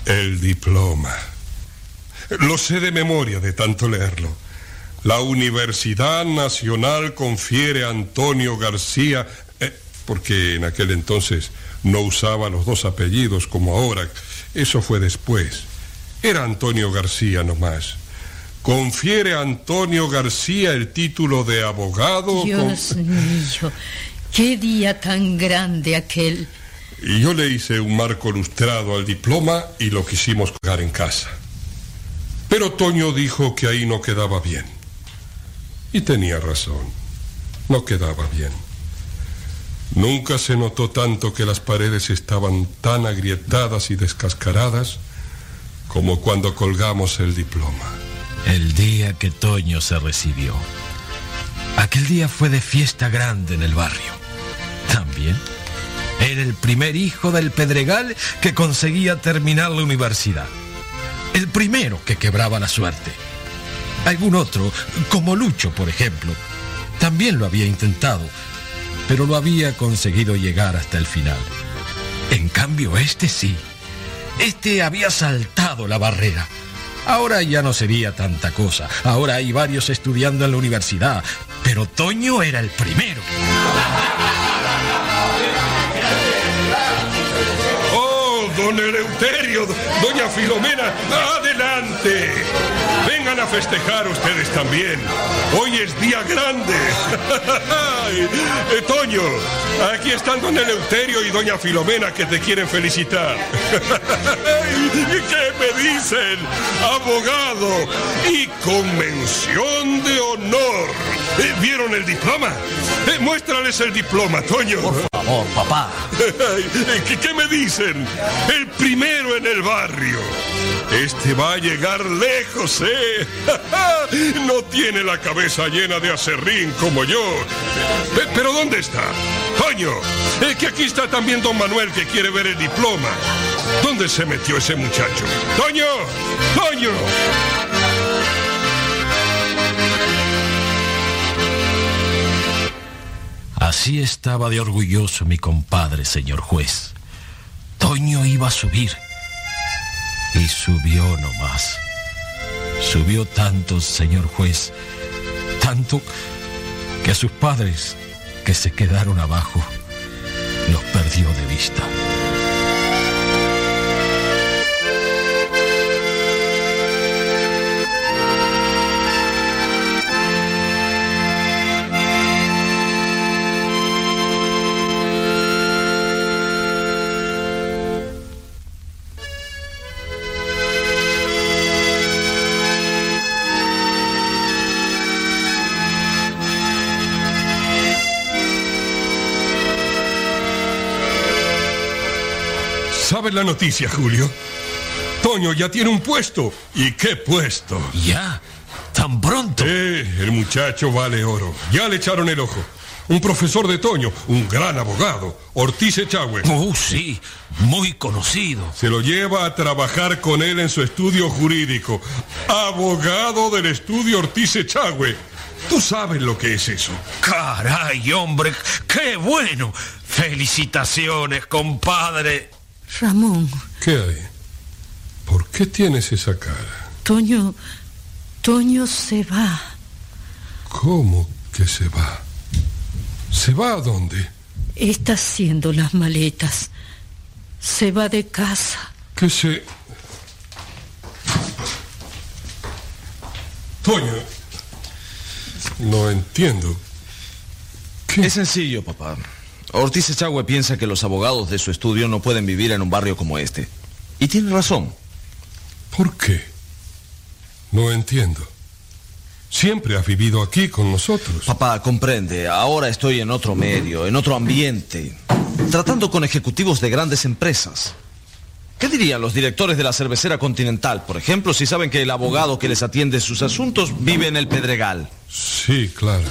El diploma. Lo sé de memoria de tanto leerlo. La Universidad Nacional confiere a Antonio García, eh, porque en aquel entonces no usaba los dos apellidos como ahora. Eso fue después. Era Antonio García nomás. Confiere a Antonio García el título de abogado. Dios mío, qué día tan grande aquel. Y yo le hice un marco lustrado al diploma y lo quisimos colgar en casa. Pero Toño dijo que ahí no quedaba bien. Y tenía razón. No quedaba bien. Nunca se notó tanto que las paredes estaban tan agrietadas y descascaradas como cuando colgamos el diploma. El día que Toño se recibió. Aquel día fue de fiesta grande en el barrio. También era el primer hijo del Pedregal que conseguía terminar la universidad. El primero que quebraba la suerte. Algún otro, como Lucho, por ejemplo, también lo había intentado, pero lo había conseguido llegar hasta el final. En cambio, este sí. Este había saltado la barrera. Ahora ya no sería tanta cosa. Ahora hay varios estudiando en la universidad. Pero Toño era el primero. Don Eleuterio! ¡Doña Filomena! ¡Adelante! Vengan a festejar ustedes también. Hoy es día grande. <laughs> Eh, Toño, aquí están don Eleuterio y doña Filomena que te quieren felicitar. <laughs> ¿Qué me dicen? Abogado y con mención de honor. Eh, ¿Vieron el diploma? Eh, muéstrales el diploma, Toño. Por favor, papá. <laughs> ¿Qué, ¿Qué me dicen? El primero en el barrio. Este va a llegar lejos, ¿eh? <laughs> No tiene la cabeza llena de acerrín como yo. Pe- ¿Pero dónde está? Toño, eh, que aquí está también don Manuel que quiere ver el diploma. ¿Dónde se metió ese muchacho? ¡Toño! ¡Toño! Así estaba de orgulloso mi compadre, señor juez. Toño iba a subir. Y subió nomás. Subió tanto, señor juez. Tanto que a sus padres, que se quedaron abajo, los perdió de vista. ¿Sabes la noticia, Julio? Toño ya tiene un puesto. ¿Y qué puesto? ¿Ya? ¿Tan pronto? Eh, el muchacho vale oro. Ya le echaron el ojo. Un profesor de Toño, un gran abogado, Ortiz Echagüe. Oh, sí, muy conocido. Se lo lleva a trabajar con él en su estudio jurídico. Abogado del estudio Ortiz Echagüe. Tú sabes lo que es eso. Caray, hombre, qué bueno. Felicitaciones, compadre. Ramón, ¿Qué hay? ¿Por qué tienes esa cara? Toño, Toño se va. ¿Cómo que se va? ¿Se va a dónde? Está haciendo las maletas. Se va de casa. Que se... Toño, No entiendo. Es sencillo, papá. Ortiz Echagüe piensa que los abogados de su estudio no pueden vivir en un barrio como este. Y tiene razón. ¿Por qué? No entiendo. Siempre has vivido aquí con nosotros. Papá, comprende. Ahora estoy en otro medio, en otro ambiente, tratando con ejecutivos de grandes empresas. ¿Qué dirían los directores de la cervecera Continental, por ejemplo, si saben que el abogado que les atiende sus asuntos vive en el Pedregal? Sí, claro.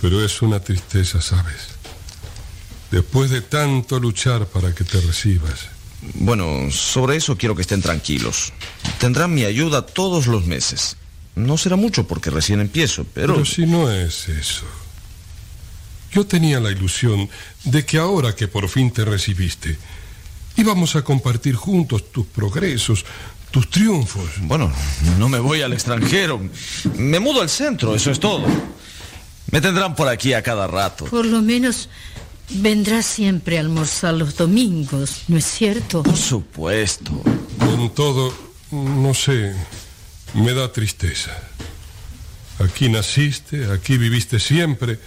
Pero es una tristeza, ¿sabes? Después de tanto luchar para que te recibas. Bueno, sobre eso quiero que estén tranquilos. Tendrán mi ayuda todos los meses. No será mucho porque recién empiezo, pero... Pero si no es eso. Yo tenía la ilusión de que ahora que por fin te recibiste, íbamos a compartir juntos tus progresos, tus triunfos. Bueno, no me voy al extranjero. Me mudo al centro, eso es todo. Me tendrán por aquí a cada rato. Por lo menos vendrás siempre a almorzar los domingos, ¿no es cierto? Por supuesto. Con todo, no sé, me da tristeza. Aquí naciste, aquí viviste siempre,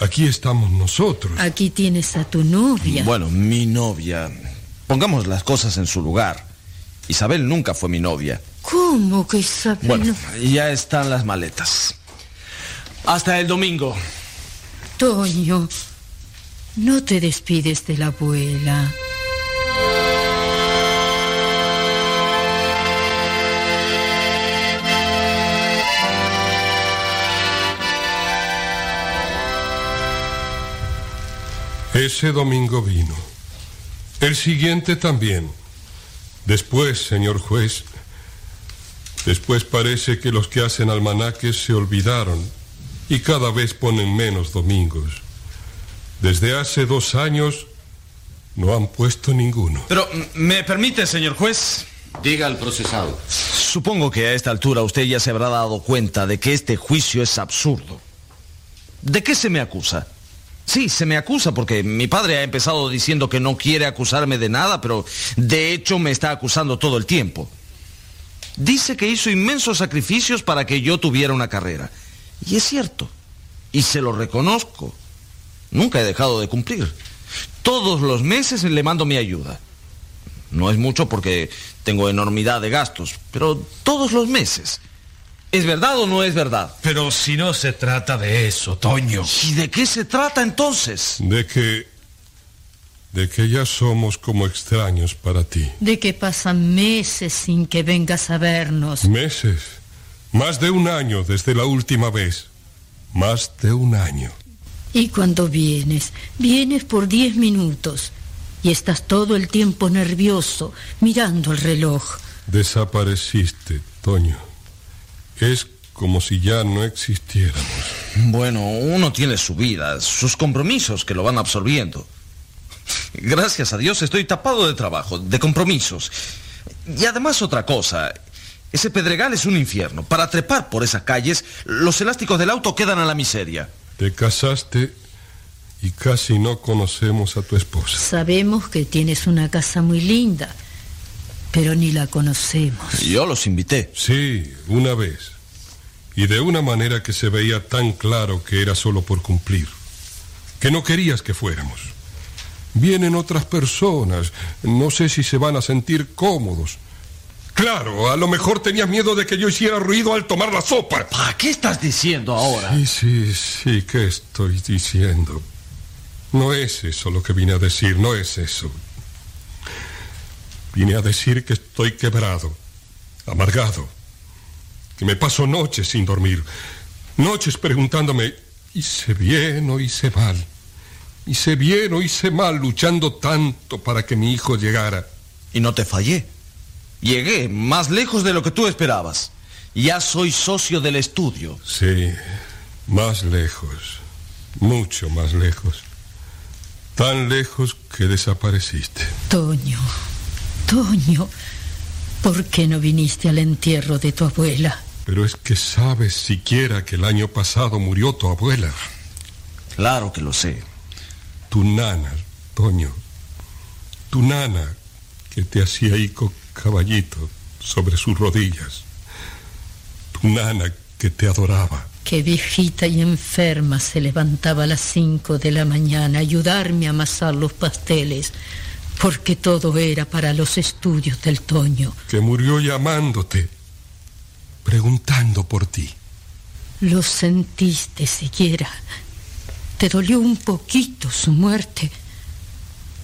aquí estamos nosotros. Aquí tienes a tu novia. Bueno, mi novia. Pongamos las cosas en su lugar. Isabel nunca fue mi novia. ¿Cómo que Isabel? Bueno, ya están las maletas. Hasta el domingo. Toño, no te despides de la abuela. Ese domingo vino. El siguiente también. Después, señor juez, después parece que los que hacen almanaques se olvidaron y cada vez ponen menos domingos. Desde hace dos años no han puesto ninguno. Pero, ¿me permite, señor juez? Diga al procesado. Supongo que a esta altura usted ya se habrá dado cuenta de que este juicio es absurdo. ¿De qué se me acusa? Sí, se me acusa porque mi padre ha empezado diciendo que no quiere acusarme de nada, pero de hecho me está acusando todo el tiempo. Dice que hizo inmensos sacrificios para que yo tuviera una carrera. Y es cierto. Y se lo reconozco. Nunca he dejado de cumplir. Todos los meses le mando mi ayuda. No es mucho porque tengo enormidad de gastos, pero todos los meses. ¿Es verdad o no es verdad? Pero si no se trata de eso, Toño. ¿Y de qué se trata entonces? De que... de que ya somos como extraños para ti. De que pasan meses sin que vengas a vernos. Meses. Más de un año desde la última vez. Más de un año. Y cuando vienes, vienes por diez minutos. Y estás todo el tiempo nervioso, mirando el reloj. Desapareciste, Toño. Es como si ya no existiéramos. Bueno, uno tiene su vida, sus compromisos que lo van absorbiendo. Gracias a Dios estoy tapado de trabajo, de compromisos. Y además otra cosa, ese pedregal es un infierno. Para trepar por esas calles, los elásticos del auto quedan a la miseria. Te casaste y casi no conocemos a tu esposa. Sabemos que tienes una casa muy linda, pero ni la conocemos. Yo los invité. Sí, una vez. Y de una manera que se veía tan claro que era solo por cumplir. Que no querías que fuéramos. Vienen otras personas. No sé si se van a sentir cómodos. Claro, a lo mejor tenías miedo de que yo hiciera ruido al tomar la sopa. ¿Para qué estás diciendo ahora? Sí, sí, sí, ¿qué estoy diciendo? No es eso lo que vine a decir, no es eso. Vine a decir que estoy quebrado, amargado, que me paso noches sin dormir, noches preguntándome, ¿hice bien o hice mal? ¿Hice bien o hice mal luchando tanto para que mi hijo llegara? Y no te fallé. Llegué más lejos de lo que tú esperabas. Ya soy socio del estudio. Sí, más lejos, mucho más lejos. Tan lejos que desapareciste. Toño, Toño, ¿por qué no viniste al entierro de tu abuela? Pero es que sabes siquiera que el año pasado murió tu abuela. Claro que lo sé. Tu nana, Toño. Tu nana que te hacía ico caballito sobre sus rodillas. Tu nana que te adoraba. que viejita y enferma se levantaba a las cinco de la mañana a ayudarme a amasar los pasteles, porque todo era para los estudios del Toño. Que murió llamándote, preguntando por ti. Lo sentiste siquiera. Te dolió un poquito su muerte.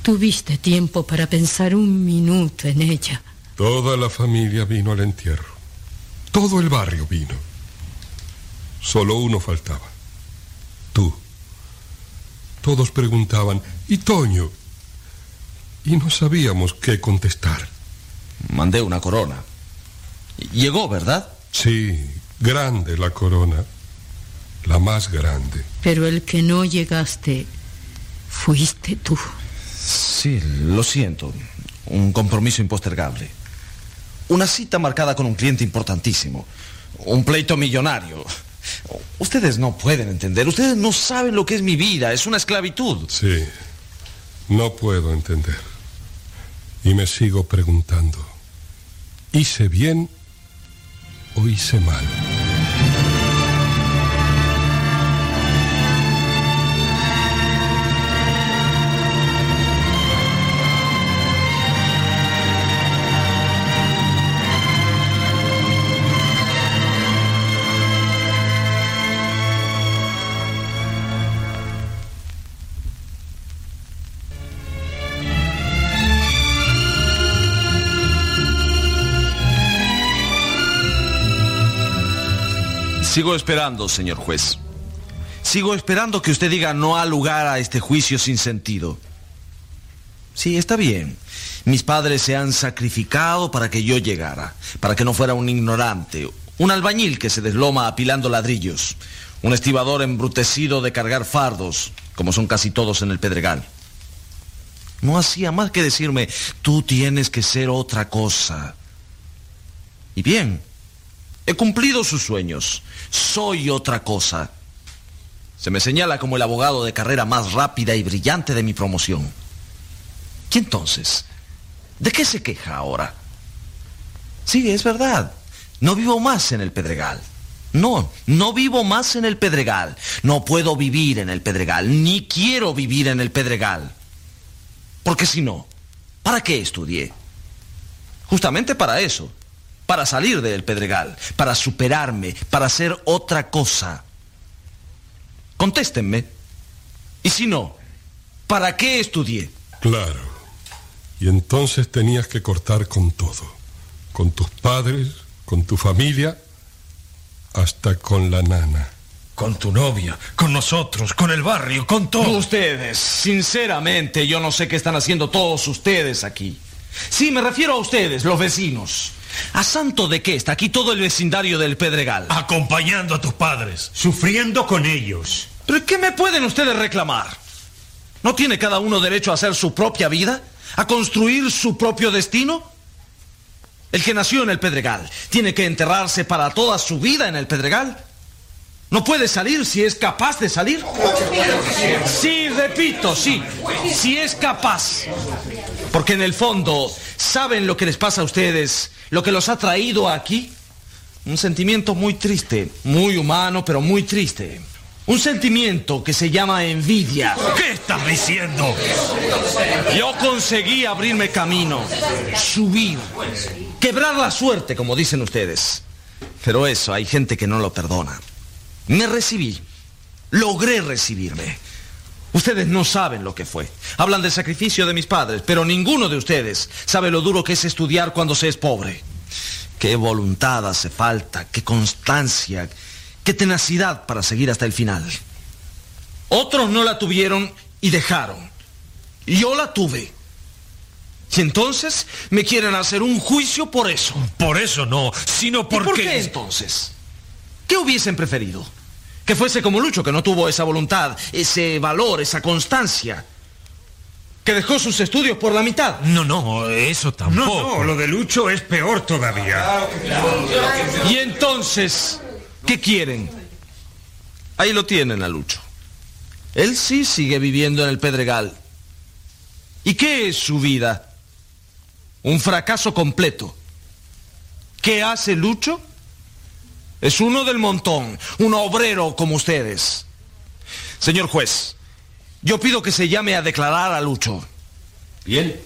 Tuviste tiempo para pensar un minuto en ella. Toda la familia vino al entierro. Todo el barrio vino. Solo uno faltaba. Tú. Todos preguntaban, ¿y Toño? Y no sabíamos qué contestar. Mandé una corona. Llegó, ¿verdad? Sí, grande la corona. La más grande. Pero el que no llegaste fuiste tú. Sí, lo siento. Un compromiso impostergable. Una cita marcada con un cliente importantísimo. Un pleito millonario. Ustedes no pueden entender. Ustedes no saben lo que es mi vida. Es una esclavitud. Sí, no puedo entender. Y me sigo preguntando, ¿hice bien o hice mal? Sigo esperando, señor juez. Sigo esperando que usted diga no ha lugar a este juicio sin sentido. Sí, está bien. Mis padres se han sacrificado para que yo llegara, para que no fuera un ignorante, un albañil que se desloma apilando ladrillos, un estibador embrutecido de cargar fardos, como son casi todos en el Pedregal. No hacía más que decirme, tú tienes que ser otra cosa. Y bien, he cumplido sus sueños. Soy otra cosa. Se me señala como el abogado de carrera más rápida y brillante de mi promoción. ¿Y entonces? ¿De qué se queja ahora? Sí, es verdad. No vivo más en el Pedregal. No, no vivo más en el Pedregal. No puedo vivir en el Pedregal, ni quiero vivir en el Pedregal. Porque si no, ¿para qué estudié? Justamente para eso, para salir del Pedregal, para superarme, para hacer otra cosa. Contéstenme. Y si no, ¿para qué estudié? Claro. Y entonces tenías que cortar con todo. Con tus padres, con tu familia, hasta con la nana. Con tu novia, con nosotros, con el barrio, con todo. Ustedes, sinceramente, yo no sé qué están haciendo todos ustedes aquí. Sí, me refiero a ustedes, los vecinos. ¿A santo de qué está aquí todo el vecindario del Pedregal? Acompañando a tus padres. Sufriendo con ellos. ¿Pero qué me pueden ustedes reclamar? ¿No tiene cada uno derecho a hacer su propia vida? ¿A construir su propio destino? El que nació en el Pedregal tiene que enterrarse para toda su vida en el Pedregal. ¿No puede salir si es capaz de salir? Sí, repito, sí. Si es capaz. Porque en el fondo, ¿saben lo que les pasa a ustedes? Lo que los ha traído aquí. Un sentimiento muy triste, muy humano, pero muy triste. Un sentimiento que se llama envidia. ¿Qué estás diciendo? Yo conseguí abrirme camino, subir, quebrar la suerte, como dicen ustedes. Pero eso, hay gente que no lo perdona. Me recibí, logré recibirme. Ustedes no saben lo que fue. Hablan del sacrificio de mis padres, pero ninguno de ustedes sabe lo duro que es estudiar cuando se es pobre. Qué voluntad hace falta, qué constancia, qué tenacidad para seguir hasta el final. Otros no la tuvieron y dejaron. Yo la tuve. Y entonces me quieren hacer un juicio por eso. Por eso no, sino ¿Y porque... por qué entonces? ¿Qué hubiesen preferido? Que fuese como Lucho, que no tuvo esa voluntad, ese valor, esa constancia. Que dejó sus estudios por la mitad. No, no, eso tampoco. No, no, lo de Lucho es peor todavía. Y entonces, ¿qué quieren? Ahí lo tienen a Lucho. Él sí sigue viviendo en el Pedregal. ¿Y qué es su vida? Un fracaso completo. ¿Qué hace Lucho? Es uno del montón, un obrero como ustedes. Señor juez, yo pido que se llame a declarar a Lucho. Bien.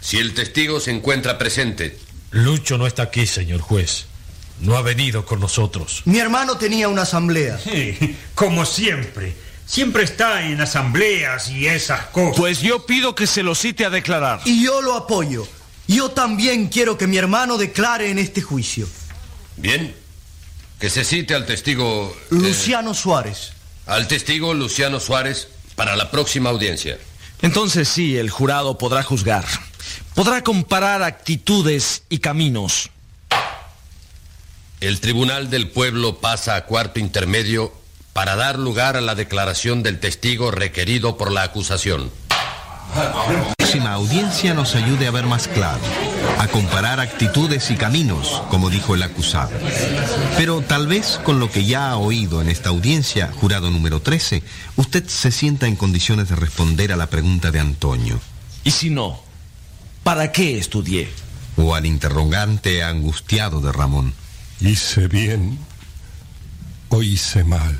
Si el testigo se encuentra presente. Lucho no está aquí, señor juez. No ha venido con nosotros. Mi hermano tenía una asamblea. Sí, como siempre. Siempre está en asambleas y esas cosas. Pues yo pido que se lo cite a declarar. Y yo lo apoyo. Yo también quiero que mi hermano declare en este juicio. Bien. Que se cite al testigo. eh, Luciano Suárez. al testigo Luciano Suárez para la próxima audiencia. Entonces sí, el jurado podrá juzgar. Podrá comparar actitudes y caminos. El Tribunal del Pueblo pasa a cuarto intermedio para dar lugar a la declaración del testigo requerido por la acusación. La próxima audiencia nos ayude a ver más claro, a comparar actitudes y caminos, como dijo el acusado. Pero tal vez con lo que ya ha oído en esta audiencia, jurado número 13, usted se sienta en condiciones de responder a la pregunta de Antonio. Y si no, ¿para qué estudié? O al interrogante angustiado de Ramón. ¿Hice bien o hice mal?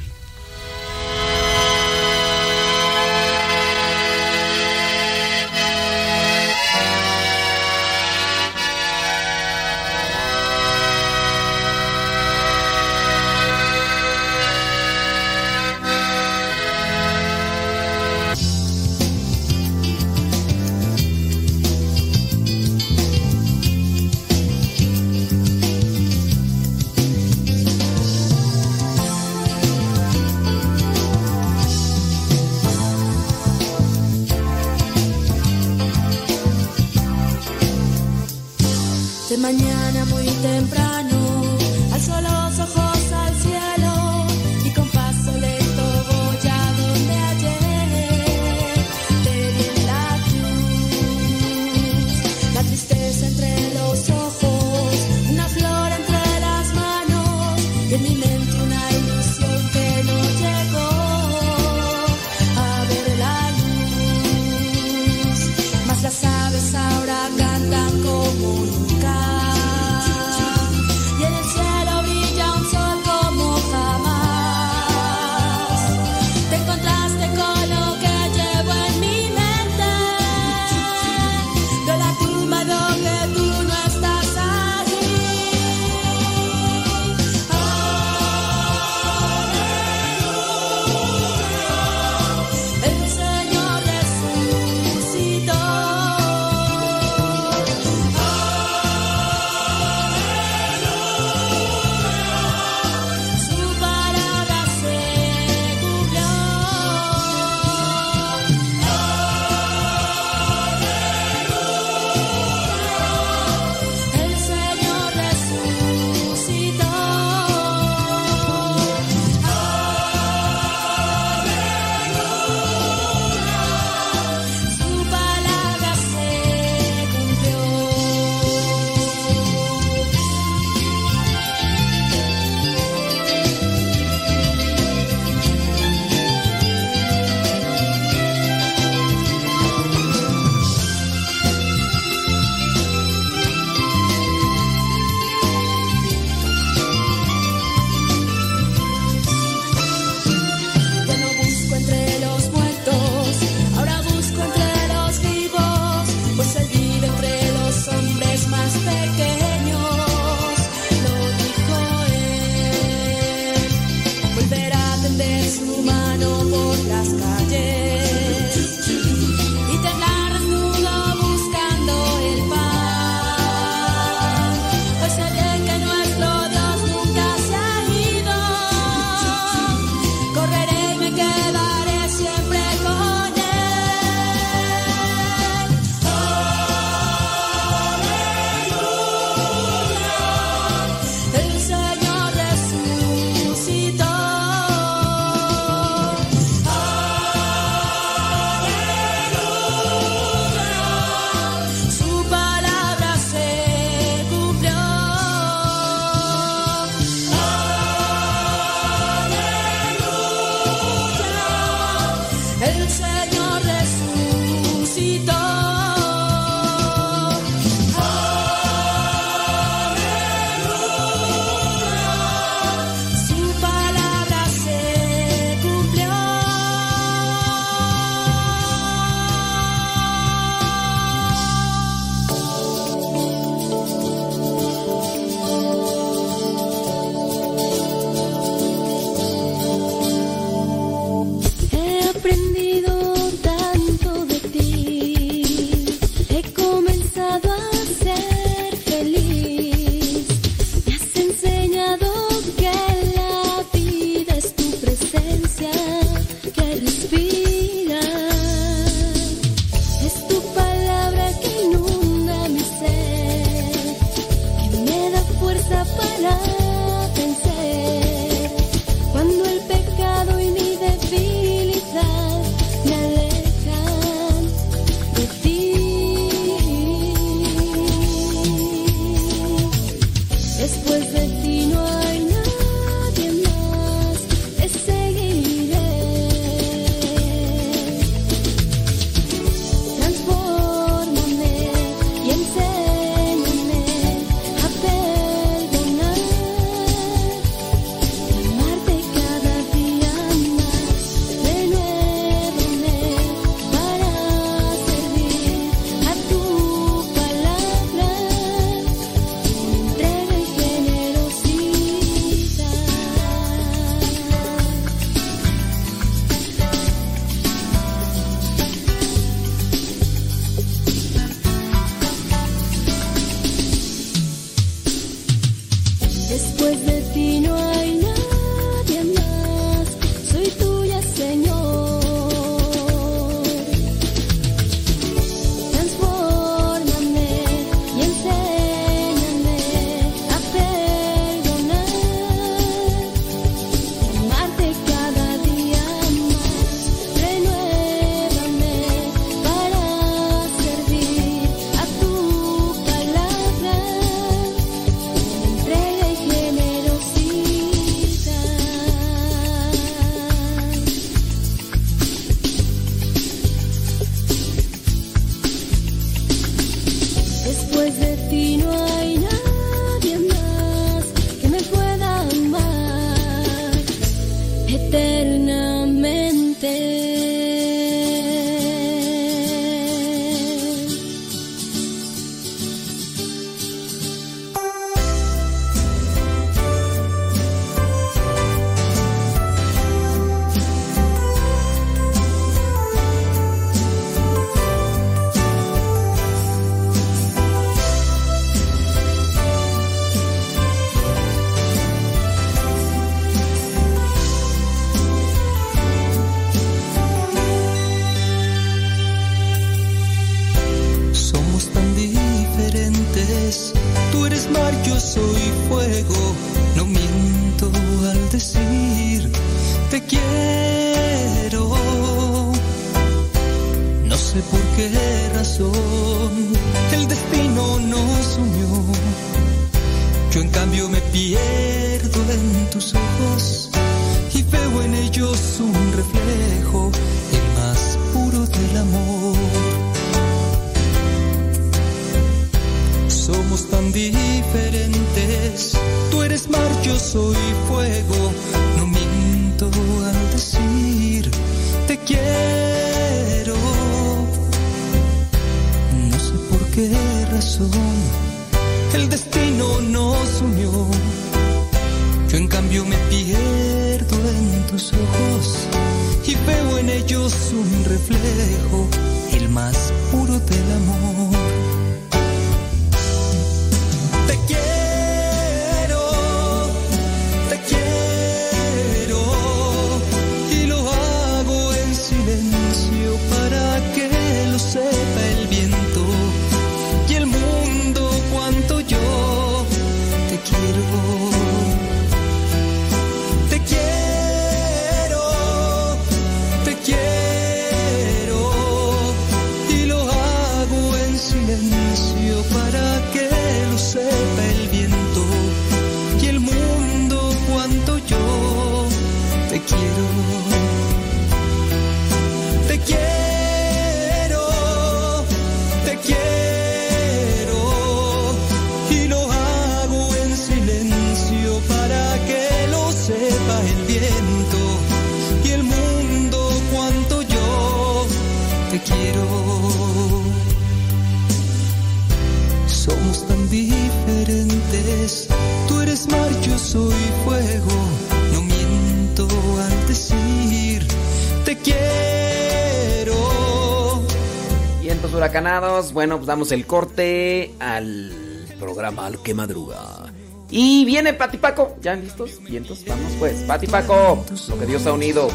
Bueno, pues damos el corte al programa Al que madruga. Y viene Pati Paco. ¿Ya listos? Y entonces vamos pues. Pati Paco, lo que Dios ha unido.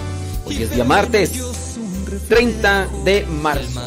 Hoy es día martes, 30 de marzo.